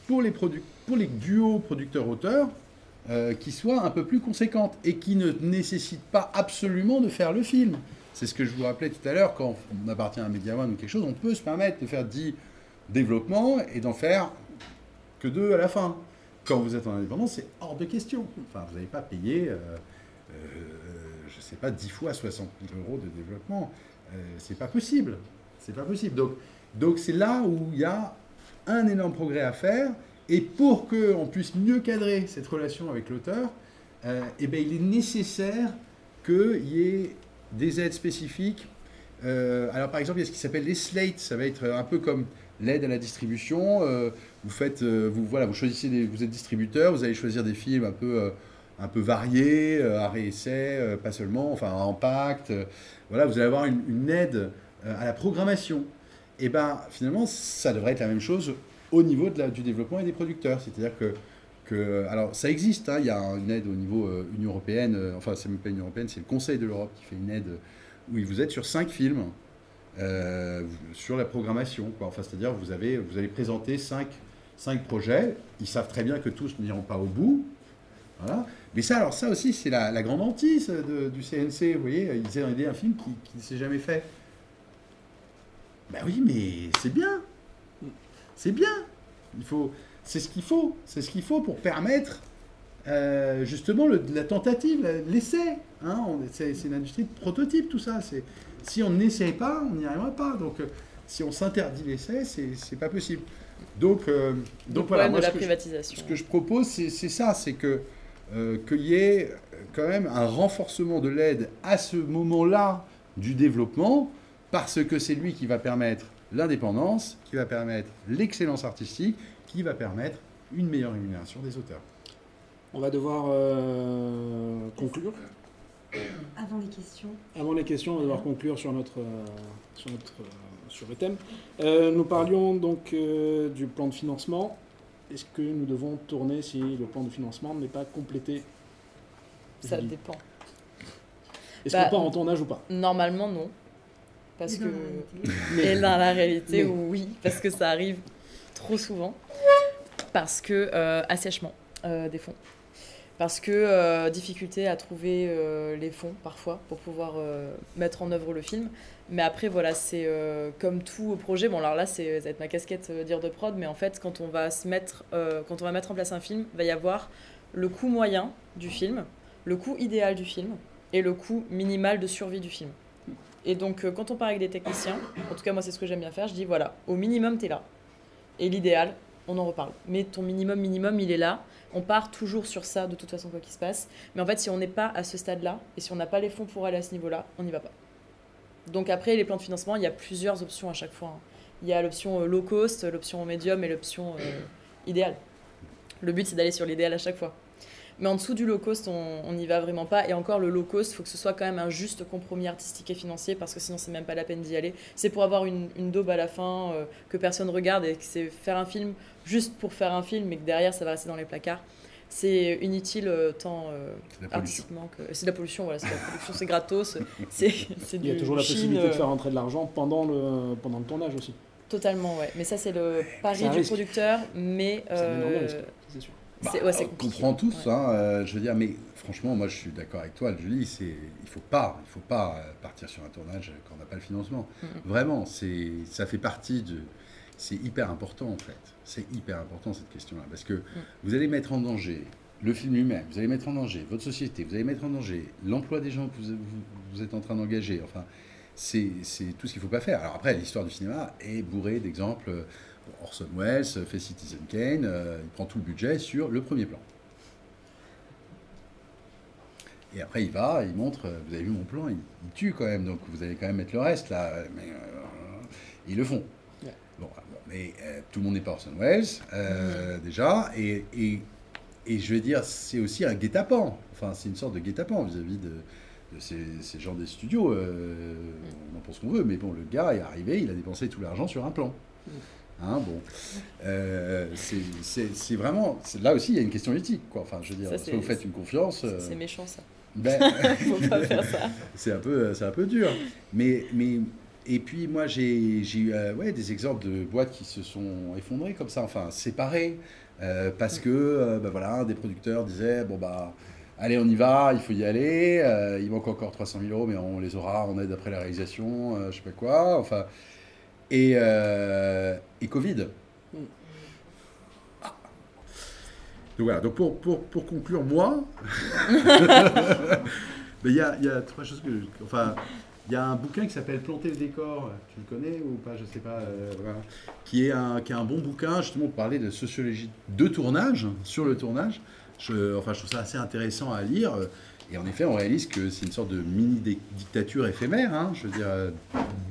pour les, duos producteurs-auteurs euh, qui soient un peu plus conséquentes et qui ne nécessitent pas absolument de faire le film. C'est ce que je vous rappelais tout à l'heure, quand on appartient à un Media One ou quelque chose, on peut se permettre de faire 10 développements et d'en faire que deux à la fin. Quand vous êtes en indépendance, c'est hors de question. Enfin, vous n'allez pas payer, euh, je ne sais pas, 10 fois 60 000 euros de développement. Euh, c'est pas possible. C'est pas possible. Donc, donc c'est là où il y a un énorme progrès à faire. Et pour qu'on puisse mieux cadrer cette relation avec l'auteur, euh, eh ben, il est nécessaire qu'il y ait des aides spécifiques. Euh, alors par exemple, il y a ce qui s'appelle les slates. Ça va être un peu comme l'aide à la distribution. Euh, vous faites, euh, vous voilà, vous choisissez, vous êtes distributeur, vous allez choisir des films un peu, euh, un peu variés, euh, arrêt essai, euh, pas seulement, enfin en impact. euh, voilà, vous allez avoir une, aide à la programmation. Et ben finalement, ça devrait être la même chose au niveau de la- du développement et des producteurs. C'est-à-dire que, que alors ça existe. hein, il y a une aide au niveau euh, Union européenne. euh, enfin, c'est même pas Union européenne, c'est le Conseil de l'Europe qui fait une aide où il vous aide sur cinq films. sur la programmation. Quoi. Enfin, c'est-à-dire vous, avez, vous allez présenter cinq, cinq projets. Ils savent très bien que tous n'iront pas au bout. Voilà. Mais ça, alors ça aussi, c'est la, la grande hantise de- du CNC. Vous voyez, ils ont aidé un film qui, qui ne s'est jamais fait. Ben oui, mais c'est bien. C'est bien. Il faut, c'est ce qu'il faut. C'est ce qu'il faut pour permettre euh, justement le- la tentative, l'essai. Hein, c'est, une industrie de prototype, tout ça. C'est, si on n'essaye pas, on n'y arrivera pas. Donc, euh, si on s'interdit l'essai, c'est, c'est pas possible. Donc, euh, Donc, voilà. moi, de la ce que je- privatisation. ce que je propose, c'est ça, c'est que euh, qu'il y ait quand même un renforcement de l'aide à ce moment-là du développement, parce que c'est lui qui va permettre l'indépendance, qui va permettre l'excellence artistique, qui va permettre une meilleure rémunération des auteurs. On va devoir euh, conclure. Avant les questions, Avant les questions, on va devoir conclure sur notre, euh, sur notre, euh, sur le thème. Euh, nous parlions donc euh, du plan de financement. Est-ce que nous devons tourner si le plan de financement n'est pas complété Ça dépend. Est-ce Bah, qu'on part en tournage ou pas Normalement, non. Parce mais que. dans la réalité, Et dans la réalité, Mais- oui, parce que ça arrive trop souvent parce que euh, assèchement euh, des fonds. Parce que euh, difficulté à trouver euh, les fonds parfois pour pouvoir euh, mettre en œuvre le film. Mais après, voilà, c'est euh, comme tout projet. Bon, alors là, c'est, ça va être ma casquette euh, dire de prod, mais en fait, quand on va se mettre, euh, quand on va mettre en place un film, il va y avoir le coût moyen du film, le coût idéal du film et le coût minimal de survie du film. Et donc, quand on part avec des techniciens, en tout cas, moi, c'est ce que j'aime bien faire, je dis voilà, au minimum, tu es là. Et l'idéal, on en reparle. Mais ton minimum, minimum, il est là. On part toujours sur ça, de toute façon, quoi qu'il se passe. Mais en fait, si on n'est pas à ce stade-là, et si on n'a pas les fonds pour aller à ce niveau-là, on n'y va pas. Donc après, les plans de financement, il y a plusieurs options à chaque fois. hein. Il y a l'option euh, low cost, l'option médium et l'option euh, idéale. Le but, c'est d'aller sur l'idéal à chaque fois. Mais en dessous du low cost, on n'y va vraiment pas. Et encore, le low cost, il faut que ce soit quand même un juste compromis artistique et financier, parce que sinon, c'est même pas la peine d'y aller. C'est pour avoir une, daube à la fin euh, que personne regarde et que c'est faire un film juste pour faire un film, et que derrière, ça va rester dans les placards. C'est inutile euh, tant euh, artistiquement que. C'est de la pollution, voilà, c'est de la production, c'est gratos. <laughs> C'est c'est Il y a du toujours la Chine, possibilité de euh, faire rentrer de l'argent pendant le, pendant le tournage aussi. Totalement, ouais. Mais ça, c'est le pari du risque. producteur, mais. C'est un énorme euh, risque, c'est sûr. Bah, c'est ouais, c'est on comprend tous, Ouais. hein, euh, je veux dire, mais franchement, moi je suis d'accord avec toi, Julie, c'est, il faut pas, il faut pas partir sur un tournage quand on n'a pas le financement. Mhm. Vraiment, c'est, ça fait partie de, c'est hyper important en fait. C'est hyper important cette question-là, parce que vous allez mettre en danger le film lui-même, vous allez mettre en danger votre société, vous allez mettre en danger l'emploi des gens que vous, vous- vous êtes en train d'engager. Enfin, c'est, tout ce qu'il ne faut pas faire. Alors après, l'histoire du cinéma est bourrée d'exemples. Orson Welles fait Citizen Kane, euh, il prend tout le budget sur le premier plan. Et après, il va, il montre, euh, vous avez vu mon plan, il, il tue quand même, donc vous allez quand même mettre le reste là. Mais euh, ils le font. Ouais. Bon, ah, bon, mais euh, tout le monde n'est pas Orson Welles, euh, déjà, et, et, et je vais dire, c'est aussi un guet-apens. Enfin, c'est une sorte de guet-apens vis-à-vis de, de ces, ces gens des studios. euh, on en pense qu'on veut, mais bon, le gars est arrivé, il a dépensé tout l'argent sur un plan. Hein, bon, Euh, c'est- c'est c'est vraiment c'est- là aussi il y a une question éthique quoi. Enfin, je veux dire, Ça, c'est- vous faites une confiance, C'est méchant, ça. ben, <laughs> Faut pas faire ça. <laughs> c'est un peu c'est un peu dur. Mais mais et puis moi j'ai j'ai eu euh, ouais des exemples de boîtes qui se sont effondrées comme ça, enfin séparées euh, parce que euh, ben voilà des producteurs disaient bon bah allez on y va, il faut y aller, euh, il manque encore 300 000 euros mais on les aura en aide après la réalisation, euh, je sais pas quoi, enfin et euh, et Covid. Mm. Donc voilà, donc pour, pour, pour conclure, moi, <laughs> <laughs> mais il y a, il y a trois choses que. Enfin, il y a un bouquin qui s'appelle Planter le décor, tu le connais ou pas, je sais pas, euh, voilà. qui, est un, qui est un bon bouquin justement pour parler de sociologie de tournage, sur le tournage. Je, enfin, je trouve ça assez intéressant à lire. Et en effet, on réalise que c'est une sorte de mini-dictature éphémère, hein, je veux dire, euh,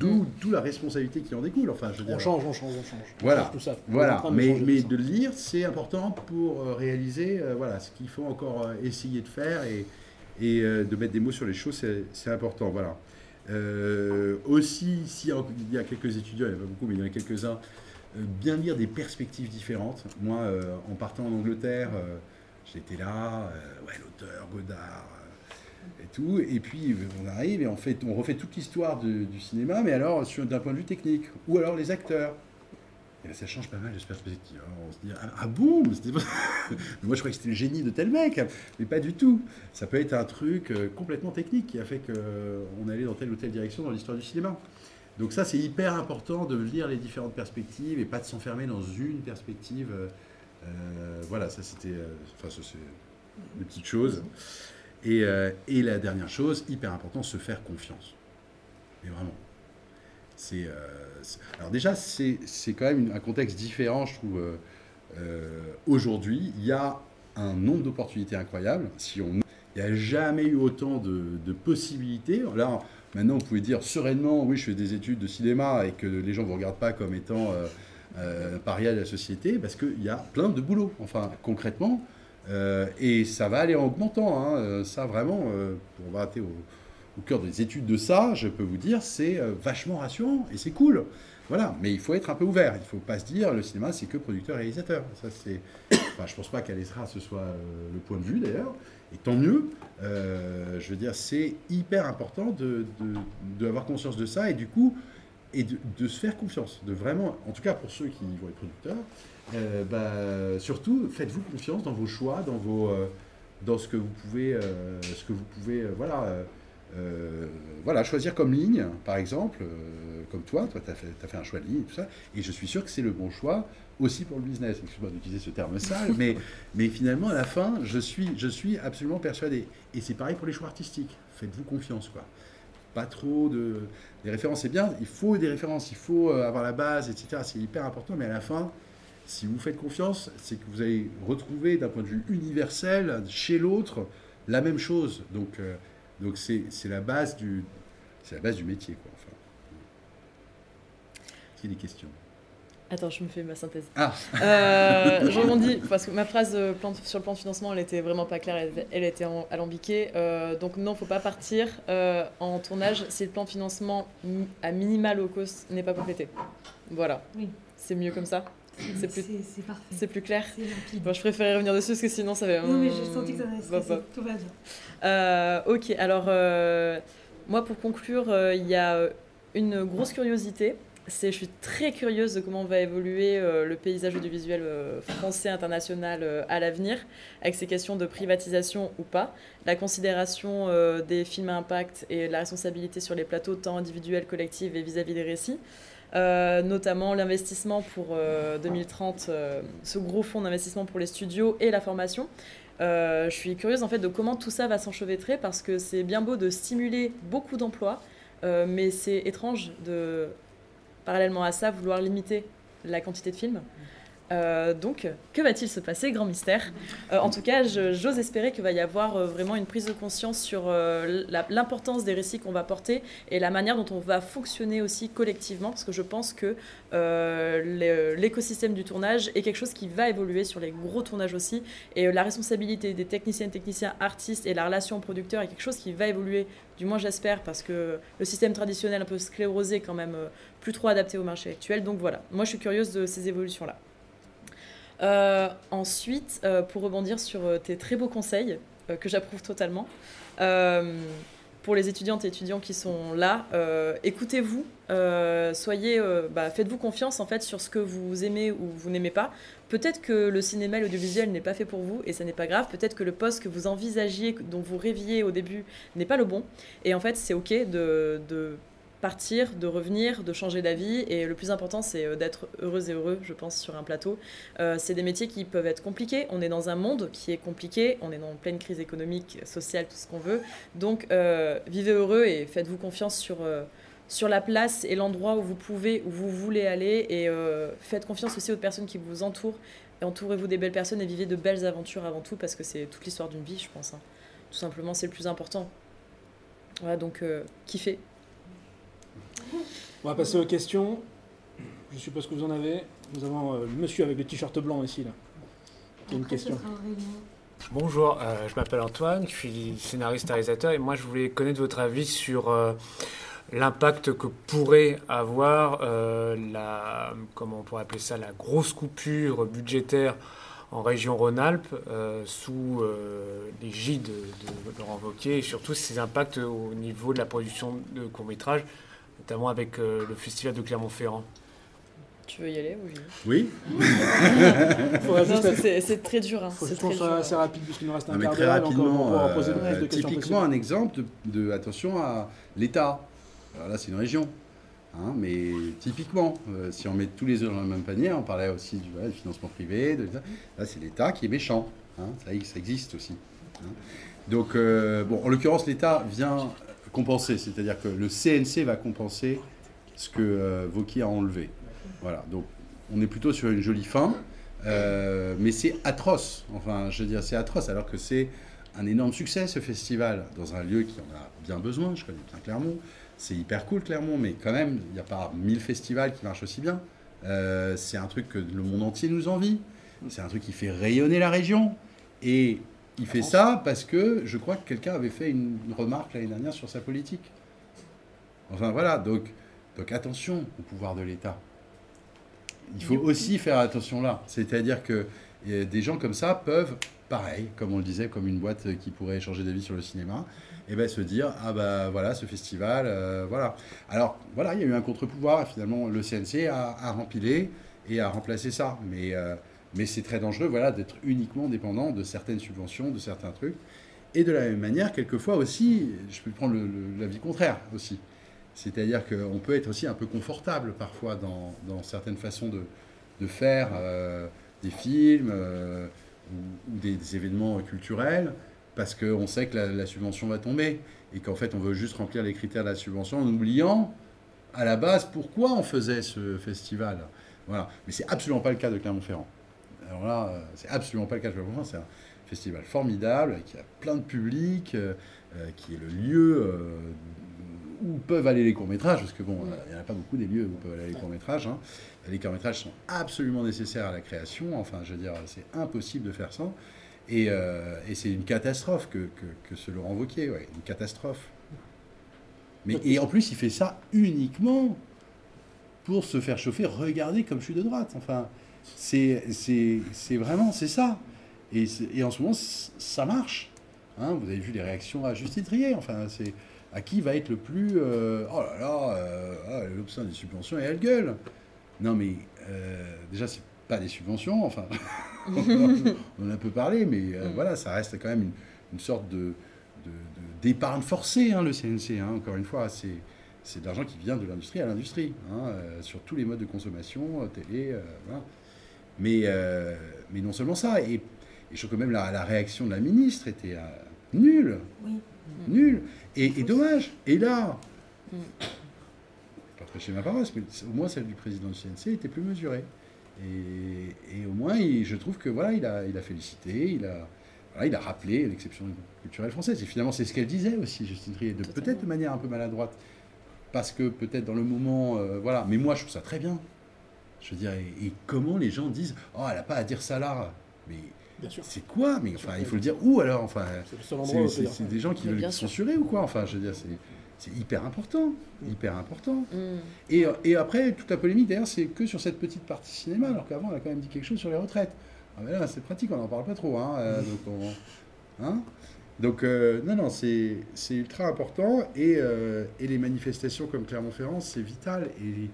d'où la responsabilité qui en découle. Enfin, je veux dire, On change, on change, on change. On Voilà. change tout ça. Voilà, train de mais, mais de le lire, c'est important pour euh, réaliser euh, voilà, ce qu'il faut encore essayer de faire et, et euh, de mettre des mots sur les choses, c'est c'est important. Voilà. Euh, aussi, s'il y, a- il y a quelques étudiants, il n'y en a pas beaucoup, mais il y en a quelques-uns, euh, bien lire des perspectives différentes. Moi, euh, en partant en Angleterre, j'étais là, ouais, l'auteur, Godard, et tout. Et puis, on arrive et on, fait, on refait toute l'histoire du cinéma, mais alors d'un point de vue technique. Ou alors les acteurs. Ça change pas mal de perspective. On se dit, ah, ah <laughs> Moi, je croyais que c'était le génie de tel mec. Mais pas du tout. Ça peut être un truc euh, complètement technique qui a fait qu'on allait dans telle ou telle direction dans l'histoire du cinéma. Donc ça, c'est hyper important de lire les différentes perspectives et pas de s'enfermer dans une perspective. euh, euh, voilà, ça c'était... Enfin, c'est des petites choses. Et, et la dernière chose, hyper important, se faire confiance. Mais vraiment. Euh, c'est- alors déjà, c'est, quand même un contexte différent, je trouve. euh, euh, aujourd'hui, il y a un nombre d'opportunités incroyables. Si on, il n'y a jamais eu autant de, possibilités. Là, maintenant, vous pouvez dire sereinement, oui, je fais des études de cinéma et que les gens ne vous regardent pas comme étant paria de la société, parce qu'il y a plein de boulot. Enfin, concrètement, et ça va aller en augmentant. hein. Ça, vraiment, on va arrêter au, au cœur des études de ça, je peux vous dire, c'est euh, vachement rassurant et c'est cool. Voilà, mais il faut être un peu ouvert. Il ne faut pas se dire le cinéma, c'est que producteur-réalisateur. Ça, c'est. Enfin, je pense pas qu'Alestra ce soit euh, le point de vue d'ailleurs, et tant mieux. Euh, je veux dire, c'est hyper important de, de, conscience de ça et du coup et de, se faire confiance, de vraiment, en tout cas pour ceux qui vont être producteurs, bah, surtout faites-vous confiance dans vos choix, dans, vos, dans ce que vous pouvez, ce que vous pouvez voilà, euh, voilà, choisir comme ligne, par exemple, euh, comme toi, toi tu as fait, un choix de ligne et tout ça, et je suis sûr que c'est le bon choix aussi pour le business. Excuse-moi d'utiliser ce terme sale, mais, finalement, à la fin, je suis, je suis absolument persuadé. Et c'est pareil pour les choix artistiques. Faites-vous confiance, quoi. Pas trop de... Des références, c'est bien, il faut des références, il faut euh, avoir la base, etc. C'est hyper important, mais à la fin, si vous faites confiance, c'est que vous allez retrouver d'un point de vue universel, chez l'autre, la même chose. Donc, donc c'est, c'est la base du, c'est la base du métier, quoi. Enfin. Est-ce qu'il y a des questions? Attends, je me fais ma synthèse. Ah, Euh, je rebondis <laughs> parce que ma phrase euh, sur le plan de financement, elle était vraiment pas claire, elle, elle était en- alambiquée. Euh, donc non, faut pas partir euh, en tournage si le plan de financement à minimal low cost n'est pas complété. Voilà. Oui. C'est mieux comme ça? C'est plus, C'est clair. Bon, je préférais revenir dessus parce que sinon ça va. Non, mais j'ai senti que ça bah. Tout va bien. Euh, ok, alors euh, moi pour conclure, euh, il y a une grosse curiosité. C'est, je suis très curieuse de comment va évoluer le paysage audiovisuel français international à l'avenir, avec ces questions de privatisation ou pas, la considération des films à impact et la responsabilité sur les plateaux tant individuels, collectifs et vis-à-vis des récits. Euh, notamment l'investissement pour euh, 2030, euh, ce gros fonds d'investissement pour les studios et la formation. Euh, je suis curieuse en fait de comment tout ça va s'enchevêtrer parce que c'est bien beau de stimuler beaucoup d'emplois, euh, mais c'est étrange de, parallèlement à ça, vouloir limiter la quantité de films. Euh, donc, que va-t-il se passer Grand mystère. Euh, en tout cas, j'ose espérer qu'il va y avoir euh, vraiment une prise de conscience sur l'importance des récits qu'on va porter et la manière dont on va fonctionner aussi collectivement, parce que je pense que l'é- l'écosystème du tournage est quelque chose qui va évoluer sur les gros tournages aussi, et la responsabilité des techniciennes, techniciens, artistes et la relation producteur est quelque chose qui va évoluer, du moins j'espère, parce que le système traditionnel un peu sclérosé quand même plus trop adapté au marché actuel. Donc voilà, moi je suis curieuse de ces évolutions-là. Euh, ensuite, euh, pour rebondir sur euh, tes très beaux conseils, que j'approuve totalement, pour les étudiantes et étudiants qui sont là, écoutez-vous, bah, faites-vous confiance en fait sur ce que vous aimez ou vous n'aimez pas. Peut-être que le cinéma et l'audiovisuel n'est pas fait pour vous et ça n'est pas grave. Peut-être que le poste que vous envisagiez, dont vous rêviez au début, n'est pas le bon. Et en fait, c'est ok de partir, de revenir, de changer d'avis. Et le plus important, c'est euh, d'être heureuse et heureux, je pense, sur un plateau. Euh, c'est des métiers qui peuvent être compliqués. On est dans un monde qui est compliqué. On est dans une pleine crise économique, sociale, tout ce qu'on veut. Donc, euh, vivez heureux et faites-vous confiance sur, sur la place et l'endroit où vous pouvez, où vous voulez aller. Et faites confiance aussi aux personnes qui vous entourent. Et entourez-vous des belles personnes et vivez de belles aventures avant tout, parce que c'est toute l'histoire d'une vie, je pense. hein. Tout simplement, c'est le plus important. Voilà, donc, kiffez. On va passer aux questions. Je suppose que vous en avez. Nous avons euh, le monsieur avec le t-shirt blanc ici, là. Y a une question. Bonjour, euh, je m'appelle Antoine, je suis scénariste réalisateur et moi je voulais connaître votre avis sur euh, l'impact que pourrait avoir euh, la comment on pourrait appeler ça la grosse coupure budgétaire en région Rhône-Alpes euh, sous euh, l'égide de, de Laurent Wauquiez et surtout ses impacts au niveau de la production de courts-métrages, notamment avec euh, le festival de Clermont-Ferrand. Tu veux y aller oui <laughs> être- c'est très dur. Hein. faut très dur. assez rapide puisqu'il nous reste un Non, mais quart d'heure. va rapidement, poser euh, de typiquement un exemple de, de- attention à l'État. Alors là, c'est une région. hein, mais typiquement, euh, si on met tous les œufs dans le même panier, on parlait aussi du, voilà, du financement privé, de, là c'est l'État qui est méchant. hein, ça, ça existe aussi. hein. Donc, euh, bon, en l'occurrence, l'État vient compenser, c'est-à-dire que le CNC va compenser ce que euh, Vauquier a enlevé. Voilà, donc on est plutôt sur une jolie fin, euh, mais c'est atroce. Enfin, je veux dire, c'est atroce, alors que c'est un énorme succès ce festival dans un lieu qui en a bien besoin. Je connais bien Clermont. C'est hyper cool Clermont, mais quand même, il n'y a pas mille festivals qui marchent aussi bien. Euh, c'est un truc que le monde entier nous envie. C'est un truc qui fait rayonner la région. Et il fait ça parce que je crois que quelqu'un avait fait une remarque l'année dernière sur sa politique. Enfin voilà, donc, donc attention au pouvoir de l'État. Il faut aussi faire attention là. C'est-à-dire que des gens comme ça peuvent, pareil, comme on le disait, comme une boîte qui pourrait changer d'avis sur le cinéma, et ben se dire ah bah voilà ce festival, euh, voilà. Alors voilà, il y a eu un contre-pouvoir et finalement le CNC a, a rempilé et a remplacé ça. Mais, euh, mais c'est très dangereux voilà, d'être uniquement dépendant de certaines subventions, de certains trucs. Et de la même manière, quelquefois aussi, je peux prendre l'avis contraire aussi. C'est-à-dire qu'on peut être aussi un peu confortable parfois dans, certaines façons de, faire euh, des films euh, ou, des événements culturels parce qu'on sait que la, la subvention va tomber et qu'en fait on veut juste remplir les critères de la subvention en oubliant à la base pourquoi on faisait ce festival. Voilà. Mais c'est absolument pas le cas de Clermont-Ferrand. Alors là, euh, c'est absolument pas le cas de Clermont-Ferrand. C'est un festival formidable qui a plein de public, euh, euh, qui est le lieu euh, où peuvent aller les courts-métrages, parce que bon, il n'y en a pas beaucoup des lieux où peuvent aller les courts-métrages. hein. Les courts-métrages sont absolument nécessaires à la création. Enfin, je veux dire, c'est impossible de faire. Et, euh, et c'est une catastrophe que, que, que ce Laurent Wauquiez, ouais, une catastrophe. Mais, et en plus, il fait ça uniquement pour se faire chauffer. Regardez comme je suis de droite. Enfin, c'est c'est- c'est vraiment, c'est ça. Et, c'est- et en ce moment, ça marche. Hein, vous avez vu les réactions à Justine Trier. Enfin, c'est à qui va être le plus. euh, oh là là, euh, ah, des subventions et elle gueule. Non, mais euh, déjà, c'est pas des subventions. Enfin, <laughs> on en a un peu parlé, mais euh, Mm. voilà, ça reste quand même une, une sorte de de- de- d'épargne forcée, hein, le CNC. hein. encore une fois, c'est c'est de l'argent qui vient de l'industrie à l'industrie, euh, sur tous les modes de consommation, télé, voilà. Mais, euh, mais non seulement ça, et, et je trouve que même la, la réaction de la ministre était euh, nulle, Oui. nulle, et, et dommage. Et là, Mm. pas prêcher ma paroisse, mais au moins celle du président du CNC était plus mesurée. Et, et au moins, il- je trouve que voilà, il a, il a félicité, il a, voilà, il a rappelé l'exception culturelle française. Et finalement, c'est ce qu'elle disait aussi, Justine Trier, peut-être de manière un peu maladroite, parce que peut-être dans le moment, euh, voilà. Mais moi, je trouve ça très bien. Je veux dire, et, et comment les gens disent, oh, elle n'a pas à dire ça là. Mais c'est quoi? Mais enfin, il faut le dire où alors? Enfin, C'est des gens qui veulent censurer ou quoi? Enfin, je veux dire, c'est c'est hyper important, hyper important. Mm. Et, et après, toute la polémique, d'ailleurs, c'est que sur cette petite partie cinéma, alors qu'avant, elle a quand même dit quelque chose sur les retraites. Ah ben là, c'est pratique, on n'en parle pas trop. Hein, euh, donc, on- hein? Donc euh, non, non, c'est c'est ultra important. Et, euh, et les manifestations comme Clermont-Ferrand, c'est vital. Et,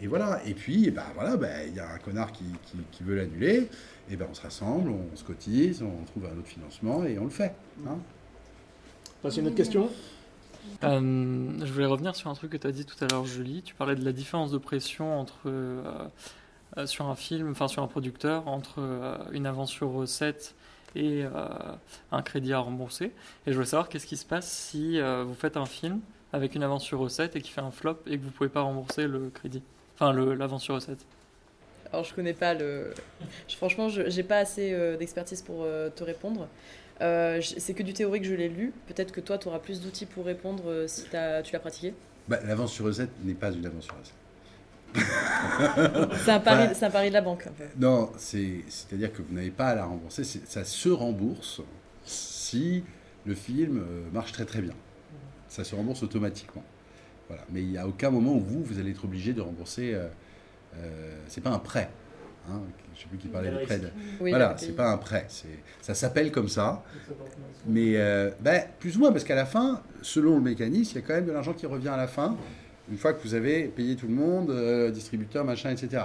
et voilà. Et puis, eh ben, voilà, ben, il y a un connard qui, qui, qui veut l'annuler. Et ben, on se rassemble, on se cotise, on trouve un autre financement et on le fait. Hein Passer une autre question? Euh, je voulais revenir sur un truc que tu as dit tout à l'heure, Julie. Tu parlais de la différence de pression entre euh, euh, sur un film, enfin sur un producteur, entre euh, une avance sur recette et euh, un crédit à rembourser. Et je voulais savoir qu'est-ce qui se passe si euh, vous faites un film avec une avance sur recette et qui fait un flop et que vous pouvez pas rembourser le crédit, enfin le- l'avance sur recette. Alors je connais pas le. je- franchement, je j'ai pas assez euh, d'expertise pour euh, te répondre. Euh, c'est que du théorique, je l'ai lu. Peut-être que toi, tu auras plus d'outils pour répondre euh, si tu l'as pratiqué. Bah, L'avance sur recette n'est pas une avance sur recette. C'est un pari, c'est un pari de la banque. un peu. Non, c'est- c'est-à-dire que vous n'avez pas à la rembourser. Ça se rembourse si le film marche très très bien. Ça se rembourse automatiquement. Voilà. Mais il n'y a aucun moment où vous, vous allez être obligé de rembourser. Euh, euh, c'est pas un prêt. Hein, je ne sais plus qui parlait de prêt. de- Oui, voilà, c'est pas un prêt. Ça s'appelle comme ça. Mais euh, ben, plus ou moins, parce qu'à la fin, selon le mécanisme, il y a quand même de l'argent qui revient à la fin, une fois que vous avez payé tout le monde, euh, distributeur, machin, etc.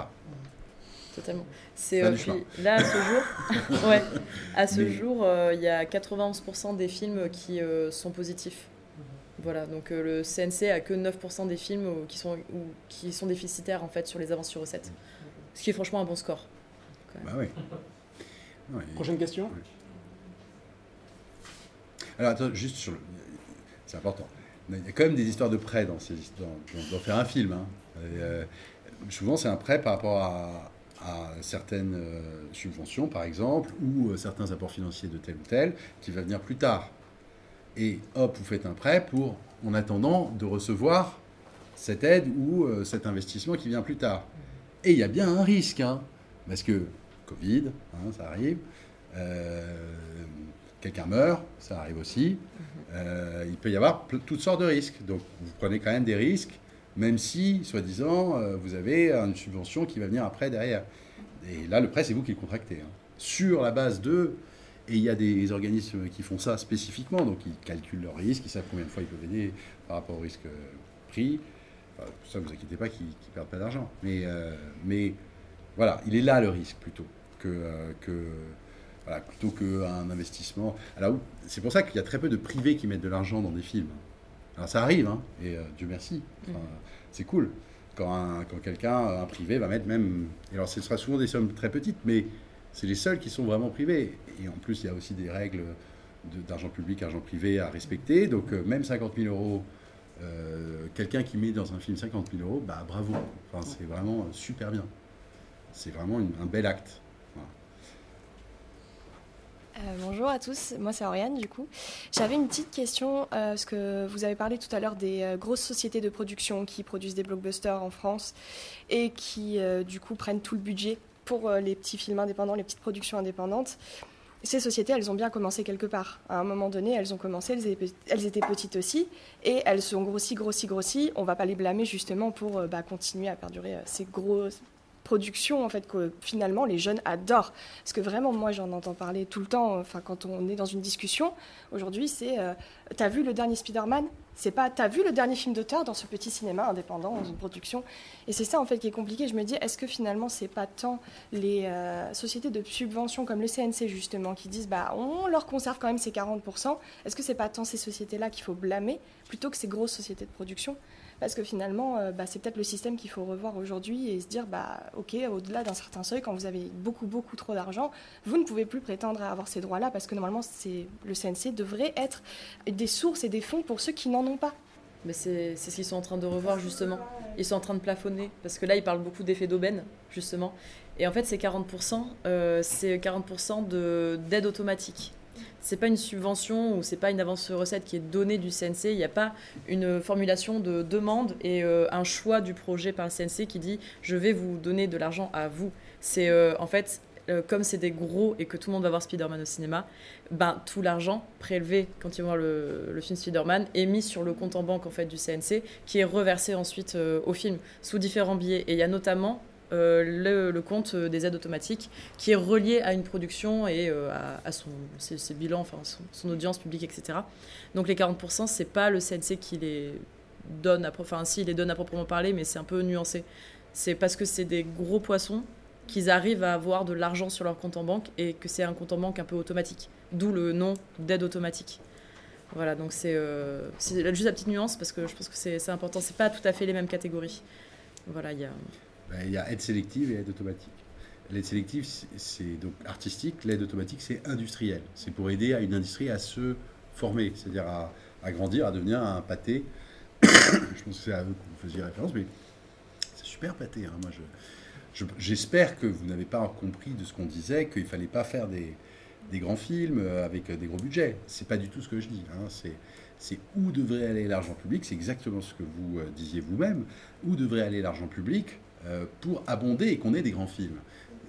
Totalement. C'est euh, là à ce jour, <laughs> ouais, à ce Mais- jour, euh, il y a 91% des films qui euh, sont positifs. Voilà, donc euh, le CNC a que 9% des films où- qui sont où- qui sont déficitaires en fait sur les avances sur recettes. Ce qui est franchement un bon score. Bah oui. Ouais. Prochaine question Alors attends, juste sur le. C'est important. Il y a quand même des histoires de prêts dans ces histoires, dans, dans faire un film. hein. Et, euh, souvent, c'est un prêt par rapport à, à certaines euh, subventions, par exemple, ou euh, certains apports financiers de tel ou tel, qui va venir plus tard. Et hop, vous faites un prêt pour, en attendant de recevoir cette aide ou euh, cet investissement qui vient plus tard. Et il y a bien un risque, hein, parce que Covid, hein, ça arrive, euh, quelqu'un meurt, ça arrive aussi. Euh, il peut y avoir toutes sortes de risques. Donc vous prenez quand même des risques, même si, soi-disant, vous avez une subvention qui va venir après derrière. Et là, le prêt, c'est vous qui le contractez. hein. sur la base de. Et il y a des organismes qui font ça spécifiquement, donc ils calculent leurs risques, ils savent combien de fois ils peuvent aider par rapport au risque pris. Enfin, ça, vous inquiétez pas qu'ils ne perdent pas d'argent. Mais, euh, mais voilà, il est là le risque plutôt que, euh, que voilà, plutôt qu'un investissement. Alors, c'est pour ça qu'il y a très peu de privés qui mettent de l'argent dans des films. Alors, ça arrive, hein, et euh, Dieu merci. Enfin, C'est cool. Quand, un- quand quelqu'un, un privé, va mettre même. Alors, ce sera souvent des sommes très petites, mais c'est les seuls qui sont vraiment privés. Et en plus, il y a aussi des règles de- d'argent public, argent privé à respecter. Donc, euh, même 50 000 euros, euh, quelqu'un qui met dans un film 50 000 euros, bah bravo. Enfin, c'est vraiment euh, super bien. C'est vraiment une- un bel acte. Euh, bonjour à tous, moi c'est Oriane du coup. J'avais une petite question, euh, parce que vous avez parlé tout à l'heure des euh, grosses sociétés de production qui produisent des blockbusters en France et qui euh, du coup prennent tout le budget pour euh, les petits films indépendants, les petites productions indépendantes. Ces sociétés, elles ont bien commencé quelque part. À un moment donné, elles ont commencé, elles étaient, petites aussi, et elles se sont grossies, grossies, grossies. On va pas les blâmer justement pour euh, bah, continuer à perdurer euh, ces grosses productions en fait que finalement les jeunes adorent. Parce que vraiment, moi, j'en entends parler tout le temps. Enfin, quand on est dans une discussion, aujourd'hui, c'est euh, T'as vu le dernier Spider-Man? C'est pas T'as vu le dernier film d'auteur dans ce petit cinéma indépendant, dans une production Et c'est ça, en fait, qui est compliqué. Je me dis, est-ce que finalement, c'est pas tant les euh, sociétés de subvention comme le CNC, justement, qui disent Bah, on leur conserve quand même ces 40%. Est-ce que c'est pas tant ces sociétés-là qu'il faut blâmer plutôt que ces grosses sociétés de production? Parce que finalement, euh, bah, c'est peut-être le système qu'il faut revoir aujourd'hui et se dire, bah, ok, au-delà d'un certain seuil, quand vous avez beaucoup, beaucoup trop d'argent, vous ne pouvez plus prétendre à avoir ces droits-là parce que normalement, le CNC devrait être des sources et des fonds pour ceux qui n'en ont pas. Mais c'est ce qu'ils sont en train de revoir justement. Ils sont en train de plafonner parce que là ils parlent beaucoup d'effet d'aubaine justement. Et en fait c'est 40%, euh, c'est 40% de- d'aide automatique. C'est pas une subvention ou c'est pas une avance recette qui est donnée du CNC. Il n'y a pas une formulation de demande et euh, un choix du projet par le CNC qui dit je vais vous donner de l'argent à vous. C'est euh, en fait euh, comme c'est des gros et que tout le monde va voir Spider-Man au cinéma, ben, tout l'argent prélevé quand ils vont voir le, film Spider-Man est mis sur le compte en banque en fait du CNC qui est reversé ensuite au film sous différents billets. Et il y a notamment le, le compte euh, des aides automatiques qui est relié à une production et euh, à, son, ses, bilans, enfin son, audience publique, etc. Donc les 40%, c'est pas le CNC qui les donne, à, enfin si, il les donne à proprement parler, mais c'est un peu nuancé. C'est parce que c'est des gros poissons qu'ils arrivent à avoir de l'argent sur leur compte en banque et que c'est un compte en banque un peu automatique. D'où le nom d'aide automatique. Voilà, donc c'est euh, juste la petite nuance parce que je pense que c'est important. C'est pas tout à fait les mêmes catégories. Voilà, il y a. Ben, Il y a aide sélective et aide automatique. L'aide sélective, c'est- donc artistique. L'aide automatique, c'est industriel. C'est pour aider à une industrie à se former, c'est-à-dire à, à grandir, à devenir un pâté. <coughs> je pense que c'est à eux que vous faisiez référence, mais c'est super pâté. hein. Moi, je, je- j'espère que vous n'avez pas compris de ce qu'on disait, qu'il fallait pas faire des, des grands films euh, avec euh, des gros budgets. C'est pas du tout ce que je dis. hein. C'est, c'est où devrait aller l'argent public. C'est exactement ce que vous euh, disiez vous-même. Où devrait aller l'argent public pour abonder et qu'on ait des grands films,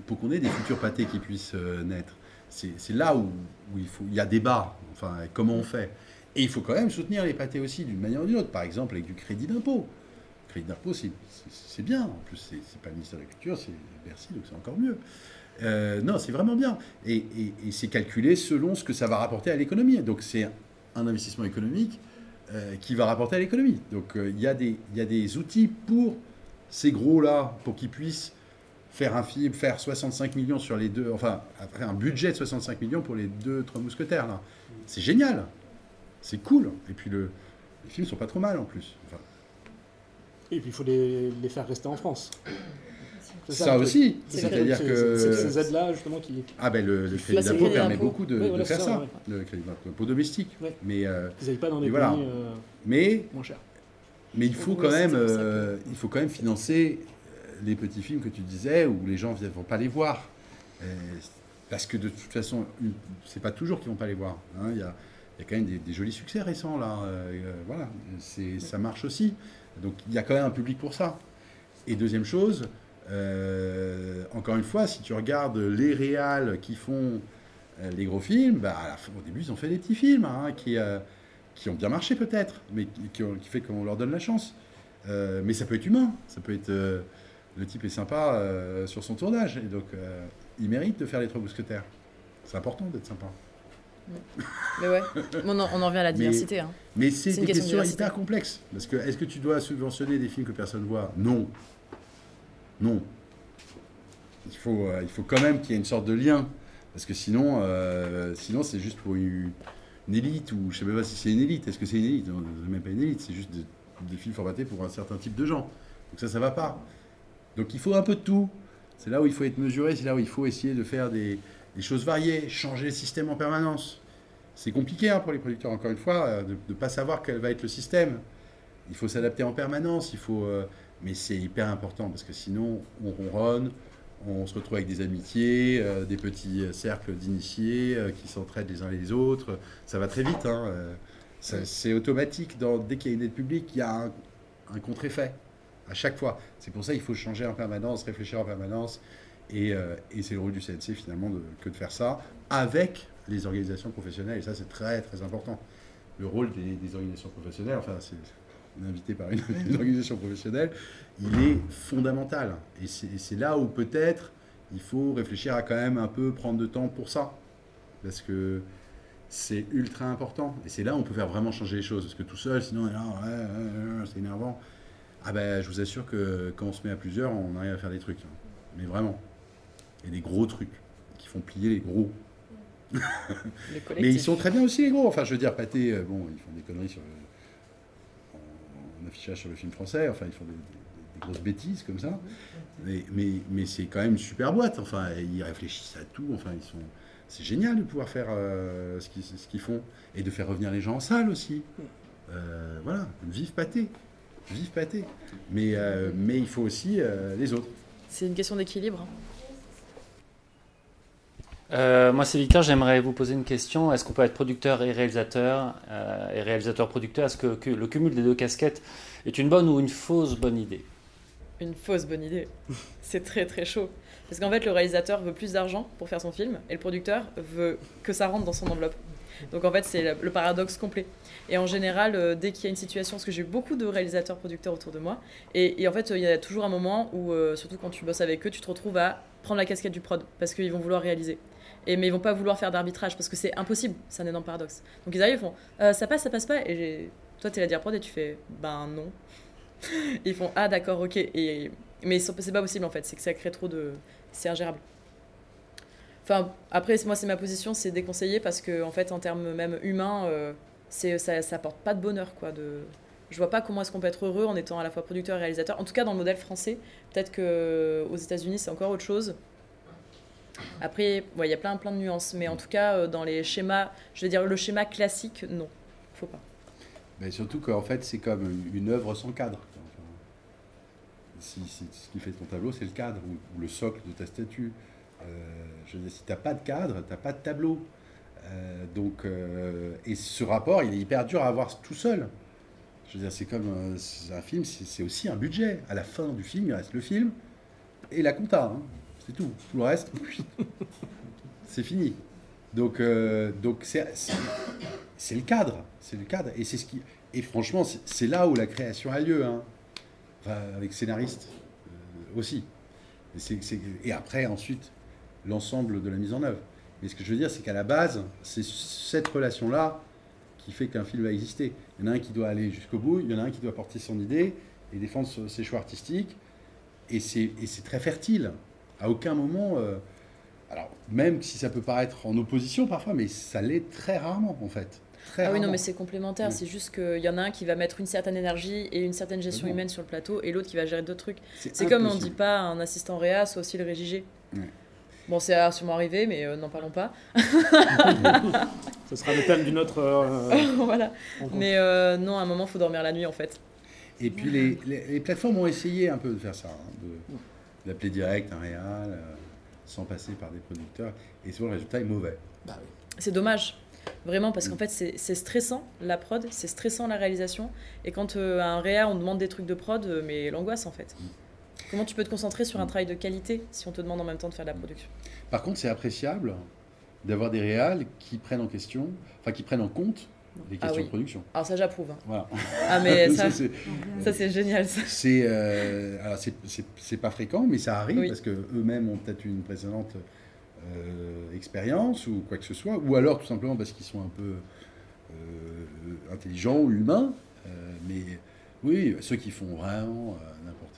pour qu'on ait des futurs pâtés qui puissent euh, naître. C'est, là où, il, faut, il y a débat. Enfin, comment on fait Et il faut quand même soutenir les pâtés aussi d'une manière ou d'une autre. Par exemple, avec du crédit d'impôt. Le crédit d'impôt, c'est, bien. En plus, c'est, pas le ministère de la Culture, c'est Bercy, donc c'est encore mieux. Euh, non, c'est vraiment bien. Et, c'est calculé selon ce que ça va rapporter à l'économie. Donc c'est un investissement économique euh, qui va rapporter à l'économie. Donc euh, il y a des outils pour ces gros-là, pour qu'ils puissent faire un film, faire 65 millions sur les deux, enfin, après un budget de 65 millions pour les deux, trois mousquetaires, là. C'est génial. C'est cool. Et puis le, les films sont pas trop mal en plus. Enfin, Et puis il faut les, les faire rester en France. Ça, aussi. C'est-à-dire c'est- que. c'est ces aides-là justement qui. Ah ben le, crédit d'impôt permet beaucoup de, Oui, de voilà, faire ça, ça, ouais. le crédit d'impôt domestique. Ouais. Mais, euh, Ils n'aillent pas dans voilà. pays euh, mais, moins chers. Mais il faut quand même, euh, il faut quand même financer euh, les petits films que tu disais où les gens ne vont pas les voir. Euh, parce que de toute façon, c'est pas toujours qu'ils vont pas les voir. hein. Il y, a, il y a quand même des, des jolis succès récents là. euh, voilà, c'est, ça marche aussi. Donc il y a quand même un public pour ça. Et deuxième chose, euh, encore une fois, si tu regardes les réals qui font les gros films, bah, à la fin- au début ils ont fait des petits films hein, qui, euh, qui ont bien marché peut-être, mais qui, qui ont- qui fait qu'on leur donne la chance. Euh, mais ça peut être humain, ça peut être euh, le type est sympa euh, sur son tournage, et donc ils méritent de faire les trois mousquetaires. C'est important d'être sympa. Mais ouais, on en, on en revient à la Mais- diversité. hein. Mais c'est une question hyper complexes. Parce que est-ce que tu dois subventionner des films que personne ne voit? Non. Non. Il faut, il faut quand même qu'il y ait une sorte de lien. Parce que sinon, sinon c'est juste pour une, une élite, ou je sais même pas si c'est une élite. Est-ce que c'est une élite? Non, c'est même pas une élite, c'est juste des, films formatés pour un certain type de gens. Donc ça, ça va pas. Donc il faut un peu de tout. C'est là où il faut être mesuré, c'est là où il faut essayer de faire des, des choses variées, changer le système en permanence. C'est compliqué hein, pour les producteurs, encore une fois, euh, de ne pas savoir quel va être le système. Il faut s'adapter en permanence, il faut, euh, mais c'est hyper important parce que sinon on ronronne, on se retrouve avec des amitiés, euh, des petits euh, cercles d'initiés euh, qui s'entraident les uns les autres. Ça va très vite. hein, c'est automatique. Dans, dès qu'il y a une aide publique, il y a un, un contre-effet à chaque fois. C'est pour ça qu'il faut changer en permanence, réfléchir en permanence. Et, euh, et c'est le rôle du CNC finalement de- que de faire ça avec les organisations professionnelles. Et ça, c'est très très important. Le rôle des, des organisations professionnelles, enfin, c'est invité par une, <laughs> une organisation professionnelle, il est fondamental. Et c'est là où peut-être il faut réfléchir à quand même un peu prendre de temps pour ça. Parce que c'est ultra important. Et c'est là où on peut faire vraiment changer les choses. Parce que tout seul, sinon, on est là, ouais, ouais, ouais, c'est énervant. Ah ben, je vous assure que quand on se met à plusieurs, on arrive à faire des trucs. hein. Mais vraiment. Et des gros trucs qui font plier les gros. Le <laughs> Mais ils sont très bien aussi, les gros. Enfin, je veux dire, Pathé, euh, bon, ils font des conneries sur le, affichage sur le film français. Enfin, ils font des, grosses bêtises comme ça. Mais, mais, mais c'est quand même une super boîte. Enfin, ils réfléchissent à tout. Enfin, ils sont. C'est génial de pouvoir faire euh, ce qu'ils font et de faire revenir les gens en salle aussi. Euh, voilà, vive Pathé, vive Pathé. Mais, euh, mais il faut aussi euh, les autres. C'est une question d'équilibre. hein. Euh, moi, c'est Victor. J'aimerais vous poser une question. Est-ce qu'on peut être producteur et réalisateur euh, et réalisateur-producteur Est-ce que, que le cumul des deux casquettes est une bonne ou une fausse bonne idée? Une fausse bonne idée. C'est très très chaud. Parce qu'en fait, le réalisateur veut plus d'argent pour faire son film et le producteur veut que ça rentre dans son enveloppe. Donc en fait, c'est le- paradoxe complet. Et en général, euh, dès qu'il y a une situation, parce que j'ai eu beaucoup de réalisateurs producteurs autour de moi, et, et en fait, euh, il y a toujours un moment où, euh, surtout quand tu bosses avec eux, tu te retrouves à prendre la casquette du prod parce qu'ils vont vouloir réaliser. Et, mais ils vont pas vouloir faire d'arbitrage parce que c'est impossible, c'est un énorme paradoxe. Donc ils arrivent, ils font ça passe, ça passe pas, et toi t'es la dire prod et tu fais ben non. <laughs> ils font ah d'accord, ok, et, mais c'est pas possible en fait, c'est que ça crée trop de. C'est ingérable. Enfin, après, moi, c'est ma position, c'est déconseillé parce que, en fait, en termes même humains, euh, c'est, ça, ça apporte pas de bonheur, quoi. De... Je vois pas comment est-ce qu'on peut être heureux en étant à la fois producteur et réalisateur. En tout cas, dans le modèle français, peut-être que aux États-Unis, c'est encore autre chose. Après, il y a plein, plein de nuances, mais en tout cas, euh, dans les schémas, je veux dire, le schéma classique, non, faut pas. Mais surtout qu'en fait, c'est comme une œuvre sans cadre. Si, si- ce qui fait ton tableau, c'est le cadre ou, ou le socle de ta statue. Euh, je si tu pas de cadre, tu pas de tableau. Euh, donc, euh, et ce rapport, il est hyper dur à avoir tout seul. Je c'est comme euh, un film, c'est aussi un budget. À la fin du film, il reste le film et la compta. hein. C'est tout. Tout le reste, <laughs> c'est fini. Donc, c'est le cadre, c'est le cadre, et ce qui, et franchement, c'est là où la création a lieu, hein. Avec scénariste aussi. Et après, ensuite, l'ensemble de la mise en œuvre. Mais ce que je veux dire, c'est qu'à la base, c'est cette relation-là qui fait qu'un film va exister. Il y en a un qui doit aller jusqu'au bout, il y en a un qui doit porter son idée et défendre ses choix artistiques, et c'est très fertile. À aucun moment. euh, alors, même si ça peut paraître en opposition parfois, mais ça l'est très rarement, en fait. Très Ah oui, non, mais c'est complémentaire. Oui. C'est juste qu'il y en a un qui va mettre une certaine énergie et une certaine gestion humaine sur le plateau et l'autre qui va gérer d'autres trucs. C'est comme on impossible. dit pas un assistant réa, c'est aussi le régigé. Bon, c'est sûrement arrivé, mais euh, n'en parlons pas. <laughs> Ce sera le thème d'une autre. euh, <laughs> voilà. Mais euh, non, à un moment, faut dormir la nuit en fait. Et puis les, les- les plateformes ont essayé un peu de faire ça, hein, de- d'appeler direct un réal, euh, sans passer par des producteurs, et souvent le résultat est mauvais. C'est dommage. Vraiment, parce qu'en fait, c'est c'est stressant la prod, c'est stressant la réalisation. Et quand euh, à un réa, on demande des trucs de prod, mais l'angoisse en fait. Comment tu peux te concentrer sur un travail de qualité si on te demande en même temps de faire de la production? Par contre, c'est appréciable d'avoir des réals qui prennent en question, enfin qui prennent en compte les Ah questions oui. de production. Alors ça, j'approuve. hein. Voilà. Ah, mais <laughs> ça, C'est- ça c'est génial. C'est euh, c'est- pas fréquent, mais ça arrive Oui. parce que eux-mêmes ont peut-être une précédente euh, expérience ou quoi que ce soit, ou alors tout simplement parce qu'ils sont un peu euh, intelligents ou humains. Euh, mais oui, ceux qui font vraiment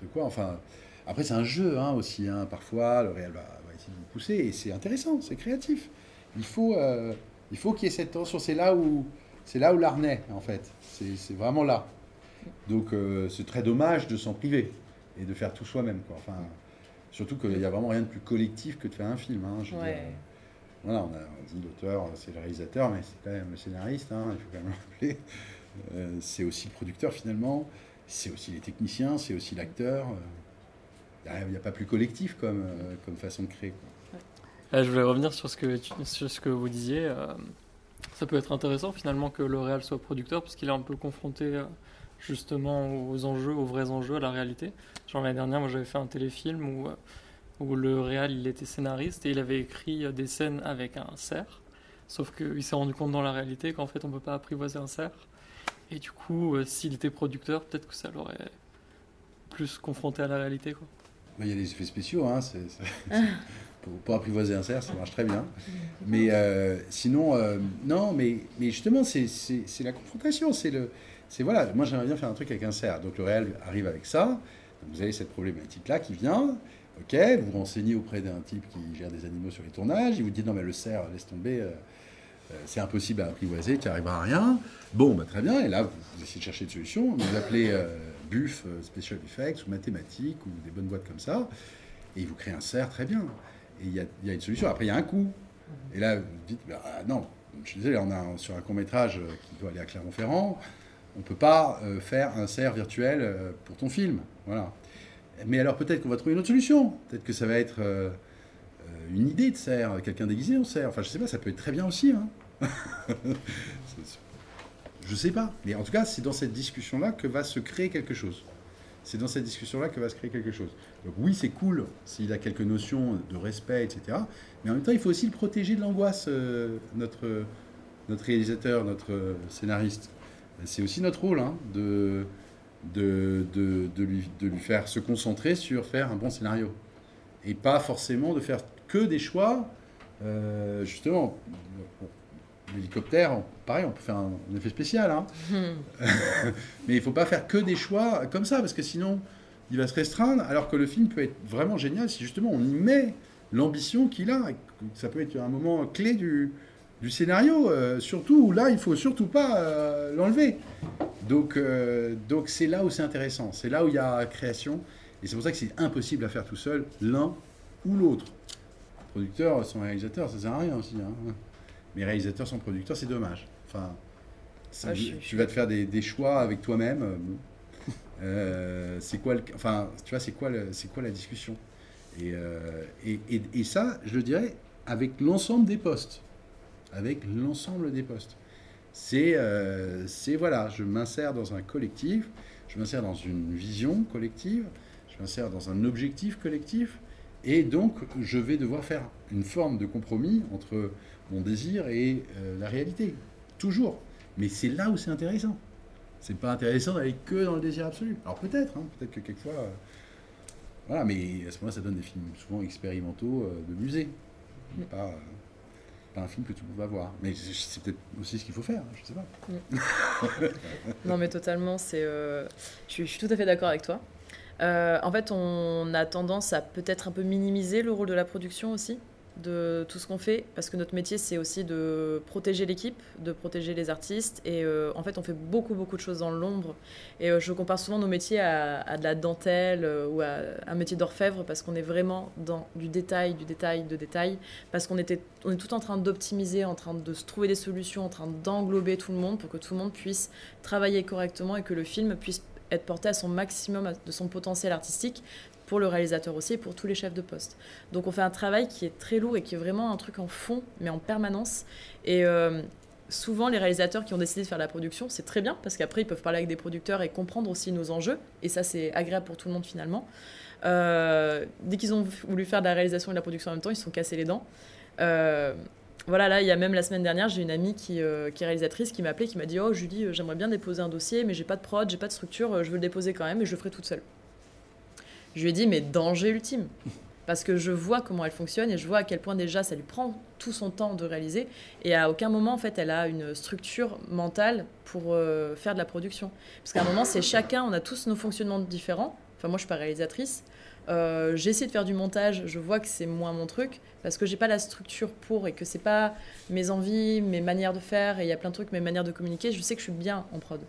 n'importe quoi. Enfin, après, c'est un jeu hein, aussi. Hein, parfois, le réel va, va, essayer de vous pousser et c'est intéressant, c'est créatif. Il faut, il faut qu'il y ait cette tension. C'est là où, c'est là où l'art naît, en fait. C'est vraiment là. Donc, c'est très dommage de s'en priver et de faire tout soi-même. Enfin, Surtout qu'il n'y a vraiment rien de plus collectif que de faire un film. Hein, voilà, on a dit l'auteur, c'est le réalisateur, mais c'est quand même le scénariste, il faut quand même le rappeler. Euh, c'est aussi le producteur finalement, c'est aussi les techniciens, c'est aussi l'acteur. Il n'y a, pas plus collectif comme, euh, comme façon de créer. je voulais revenir sur ce que, vous disiez. Euh, ça peut être intéressant finalement que le réal soit producteur parce qu'il est un peu confronté justement aux enjeux, aux vrais enjeux, à la réalité. Genre l'année dernière, moi j'avais fait un téléfilm où, euh, où le réal il était scénariste et il avait écrit euh, des scènes avec un cerf. Sauf qu'il s'est rendu compte dans la réalité qu'en fait on peut pas apprivoiser un cerf. Et du coup, euh, s'il était producteur, peut-être que ça l'aurait plus confronté à la réalité. Quoi. Il y a des effets spéciaux, hein, <laughs> pour, apprivoiser un cerf, ça marche très bien. <laughs> Mais sinon, non, mais, mais justement, c'est la confrontation, c'est le, c'est voilà, moi j'aimerais bien faire un truc avec un cerf. Donc le réel arrive avec ça. vous avez cette problématique-là qui vient. Ok, vous vous renseignez auprès d'un type qui gère des animaux sur les tournages. Il vous dit non mais le cerf, laisse tomber. Euh, euh, c'est impossible à apprivoiser, tu n'arriveras à rien. Bon, bah, très bien. Et là, vous, essayez de chercher une solution. Vous appelez euh, BUF, Special Effects, ou mathématiques, ou des bonnes boîtes comme ça. Et il vous crée un cerf, très bien. Et il y, a, une solution. Après, il y a un coût. Et là, vous dites, bah, non, je désolé, on a sur un court métrage qui doit aller à Clermont-Ferrand on ne peut pas euh, faire un cerf virtuel euh, pour ton film. Voilà. Mais alors peut-être qu'on va trouver une autre solution. Peut-être que ça va être euh, une idée de cerf, quelqu'un déguisé en cerf. Enfin, je sais pas, ça peut être très bien aussi. Hein. <laughs> je sais pas. Mais en tout cas, c'est dans cette discussion-là que va se créer quelque chose. C'est dans cette discussion-là que va se créer quelque chose. Donc oui, c'est cool s'il a quelques notions de respect, etc. Mais en même temps, il faut aussi le protéger de l'angoisse, notre, notre réalisateur, notre scénariste c'est aussi notre rôle hein, de, de, de, lui, de lui faire se concentrer sur faire un bon scénario. Et pas forcément de faire que des choix. Euh, justement, l'hélicoptère, pareil, on peut faire un, effet spécial. Hein. <laughs> Mais il ne faut pas faire que des choix comme ça, parce que sinon, il va se restreindre, alors que le film peut être vraiment génial si justement on y met l'ambition qu'il a. Ça peut être un moment clé du, du scénario, euh, surtout là, il faut surtout pas euh, l'enlever. Donc, euh, donc c'est là où c'est intéressant, c'est là où il y a création, et c'est pour ça que c'est impossible à faire tout seul, l'un ou l'autre. Producteur sans réalisateur, ça sert à rien aussi. Hein. Mais réalisateur sans producteur, c'est dommage. Enfin, ah, tu vas te faire des, choix avec toi-même. <laughs> c'est quoi, enfin, tu vois, c'est quoi, c'est quoi la discussion? Et, et, et ça, je le dirais, avec l'ensemble des postes avec l'ensemble des postes. Euh, c'est, voilà, je m'insère dans un collectif, je m'insère dans une vision collective, je m'insère dans un objectif collectif, et donc je vais devoir faire une forme de compromis entre mon désir et euh, la réalité, toujours. Mais c'est là où c'est intéressant. C'est pas intéressant d'aller que dans le désir absolu. Alors peut-être, hein, peut-être que quelquefois, euh, voilà, mais à ce moment-là, ça donne des films souvent expérimentaux de musée, pas un film que tout le monde va voir. Mais c'est peut-être aussi ce qu'il faut faire, je sais pas. <laughs> non, mais totalement, c'est, euh, je, suis, tout à fait d'accord avec toi. Euh, en fait, on a tendance à peut-être un peu minimiser le rôle de la production aussi de tout ce qu'on fait, parce que notre métier, c'est aussi de protéger l'équipe, de protéger les artistes. Et euh, en fait, on fait beaucoup, beaucoup de choses dans l'ombre. Et euh, je compare souvent nos métiers à, de la dentelle ou à un métier d'orfèvre, parce qu'on est vraiment dans du détail, du détail, de détail, parce qu'on est tout en train d'optimiser, en train de se trouver des solutions, en train d'englober tout le monde pour que tout le monde puisse travailler correctement et que le film puisse être porté à son maximum de son potentiel artistique pour le réalisateur aussi et pour tous les chefs de poste. Donc on fait un travail qui est très lourd et qui est vraiment un truc en fond, mais en permanence. Et euh, souvent, les réalisateurs qui ont décidé de faire la production, c'est très bien, parce qu'après, ils peuvent parler avec des producteurs et comprendre aussi nos enjeux. Et ça, c'est agréable pour tout le monde finalement. Euh, dès qu'ils ont voulu faire de la réalisation et de la production en même temps, ils se sont cassés les dents. Euh, voilà, là, il y a même la semaine dernière, j'ai une amie qui, qui, est réalisatrice qui m'a appelé, qui m'a dit Oh, Julie, j'aimerais bien déposer un dossier, mais j'ai pas de prod, j'ai pas de structure, je veux le déposer quand même et je le ferai toute seule. Je lui ai dit, mais danger ultime. parce que je vois comment elle fonctionne et je vois à quel point déjà ça lui prend tout son temps de réaliser et à aucun moment en fait elle a une structure mentale pour euh, faire de la production parce qu'à un moment c'est chacun on a tous nos fonctionnements différents enfin moi je suis pas réalisatrice euh, j'essaie de faire du montage je vois que c'est moins mon truc parce que j'ai pas la structure pour et que c'est pas mes envies mes manières de faire et il y a plein de trucs mes manières de communiquer je sais que je suis bien en prod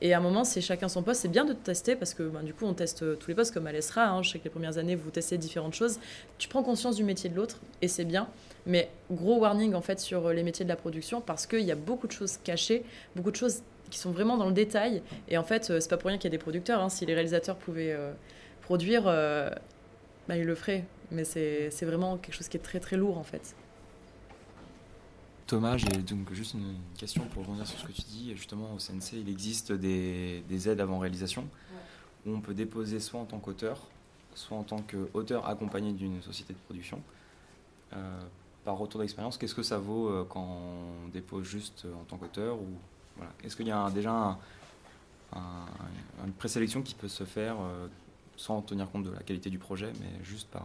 et à un moment, c'est chacun son poste. C'est bien de tester parce que ben, du coup, on teste tous les postes comme à l'ESRA. Hein. Je sais que les premières années, vous testez différentes choses. Tu prends conscience du métier de l'autre et c'est bien. Mais gros warning en fait sur euh, les métiers de la production parce qu'il y a beaucoup de choses cachées, beaucoup de choses qui sont vraiment dans le détail. Et en fait, euh, c'est pas pour rien qu'il y a des producteurs. Hein. Si les réalisateurs pouvaient produire, ben, ils le feraient. Mais c'est vraiment quelque chose qui est très très lourd en fait. Thomas, j'ai donc juste une question pour revenir sur ce que tu dis. Justement, au CNC, il existe des, aides avant réalisation où on peut déposer soit en tant qu'auteur, soit en tant qu'auteur accompagné d'une société de production. Euh, par retour d'expérience, qu'est-ce que ça vaut euh, quand on dépose juste en tant qu'auteur ou voilà. Est-ce qu'il y a déjà une présélection qui peut se faire euh, sans tenir compte de la qualité du projet, mais juste par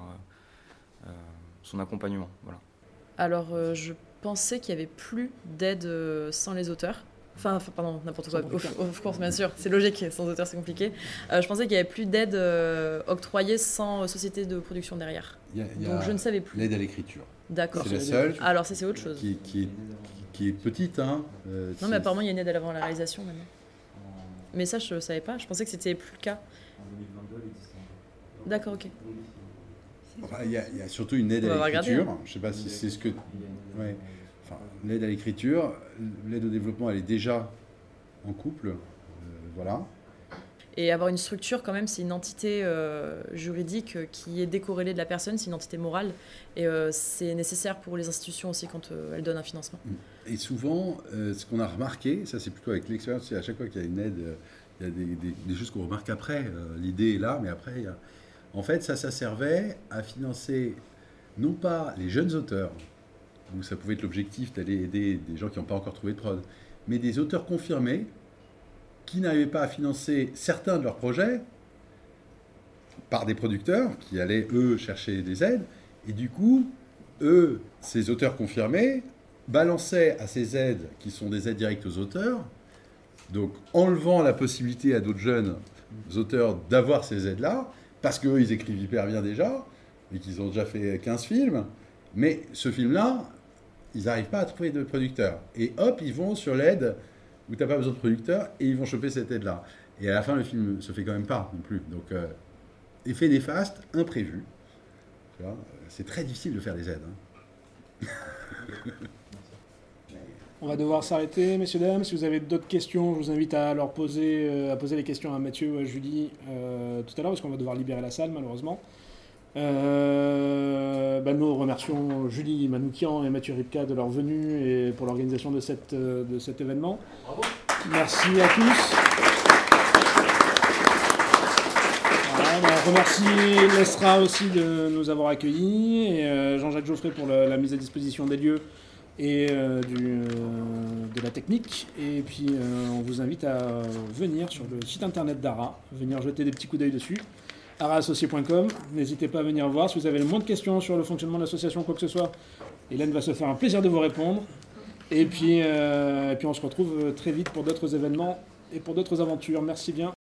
son accompagnement voilà. Alors, je pensais qu'il n'y avait plus d'aide euh, sans les auteurs. Enfin, pardon, n'importe quoi. Of, course, bien sûr, c'est logique, sans auteur c'est compliqué. Euh, je pensais qu'il n'y avait plus d'aide euh, octroyée sans société de production derrière. Donc je ne savais plus. L'aide à l'écriture. D'accord. C'est la seule. Alors ça c'est autre chose. Qui, qui, est, qui est, petite. Hein. non mais apparemment il y a une aide avant la réalisation maintenant. Mais ça je ne savais pas, je pensais que c'était plus le cas. D'accord, ok. Il y, a surtout une aide à l'écriture. Je ne sais pas si c'est ce que. Ouais l'aide à l'écriture, l'aide au développement, elle est déjà en couple. Euh, voilà. Et avoir une structure, quand même, c'est une entité euh, juridique qui est décorrélée de la personne, c'est une entité morale. Et euh, c'est nécessaire pour les institutions aussi quand elles donnent un financement. Et souvent, ce qu'on a remarqué, ça c'est plutôt avec l'expérience, c'est à chaque fois qu'il y a une aide, il y a des, choses qu'on remarque après. L'idée est là, mais après, en fait, ça, ça servait à financer non pas les jeunes auteurs, où ça pouvait être l'objectif d'aller aider des gens qui n'ont pas encore trouvé de prod, mais des auteurs confirmés qui n'arrivaient pas à financer certains de leurs projets par des producteurs qui allaient, eux, chercher des aides. Et du coup, eux, ces auteurs confirmés, balançaient à ces aides, qui sont des aides directes aux auteurs, donc enlevant la possibilité à d'autres jeunes auteurs d'avoir ces aides-là, parce qu'eux, ils écrivent hyper bien déjà, et qu'ils ont déjà fait 15 films. Mais ce film-là, ils n'arrivent pas à trouver de producteurs. Et hop, ils vont sur l'aide où tu n'as pas besoin de producteurs et ils vont choper cette aide-là. Et à la fin, le film se fait quand même pas non plus. Donc, euh, effet néfaste, imprévu. C'est très difficile de faire des aides. Hein. <laughs> On va devoir s'arrêter, messieurs, dames. Si vous avez d'autres questions, je vous invite à leur poser, euh, à poser les questions à Mathieu ou à Julie euh, tout à l'heure, parce qu'on va devoir libérer la salle, malheureusement. Euh, bah, nous remercions Julie Manoukian et Mathieu Ripka de leur venue et pour l'organisation de, cette, de cet événement. Bravo. Merci à tous. on remercie l'ESRA aussi de nous avoir accueillis et Jean-Jacques Geoffrey pour la, mise à disposition des lieux et du, de la technique. Et puis on vous invite à venir sur le site internet d'ARA, venir jeter des petits coups d'œil dessus araassocié.com. N'hésitez pas à venir voir. Si vous avez le moins de questions sur le fonctionnement de l'association, quoi que ce soit, Hélène va se faire un plaisir de vous répondre. Et puis, euh, et puis on se retrouve très vite pour d'autres événements et pour d'autres aventures. Merci bien.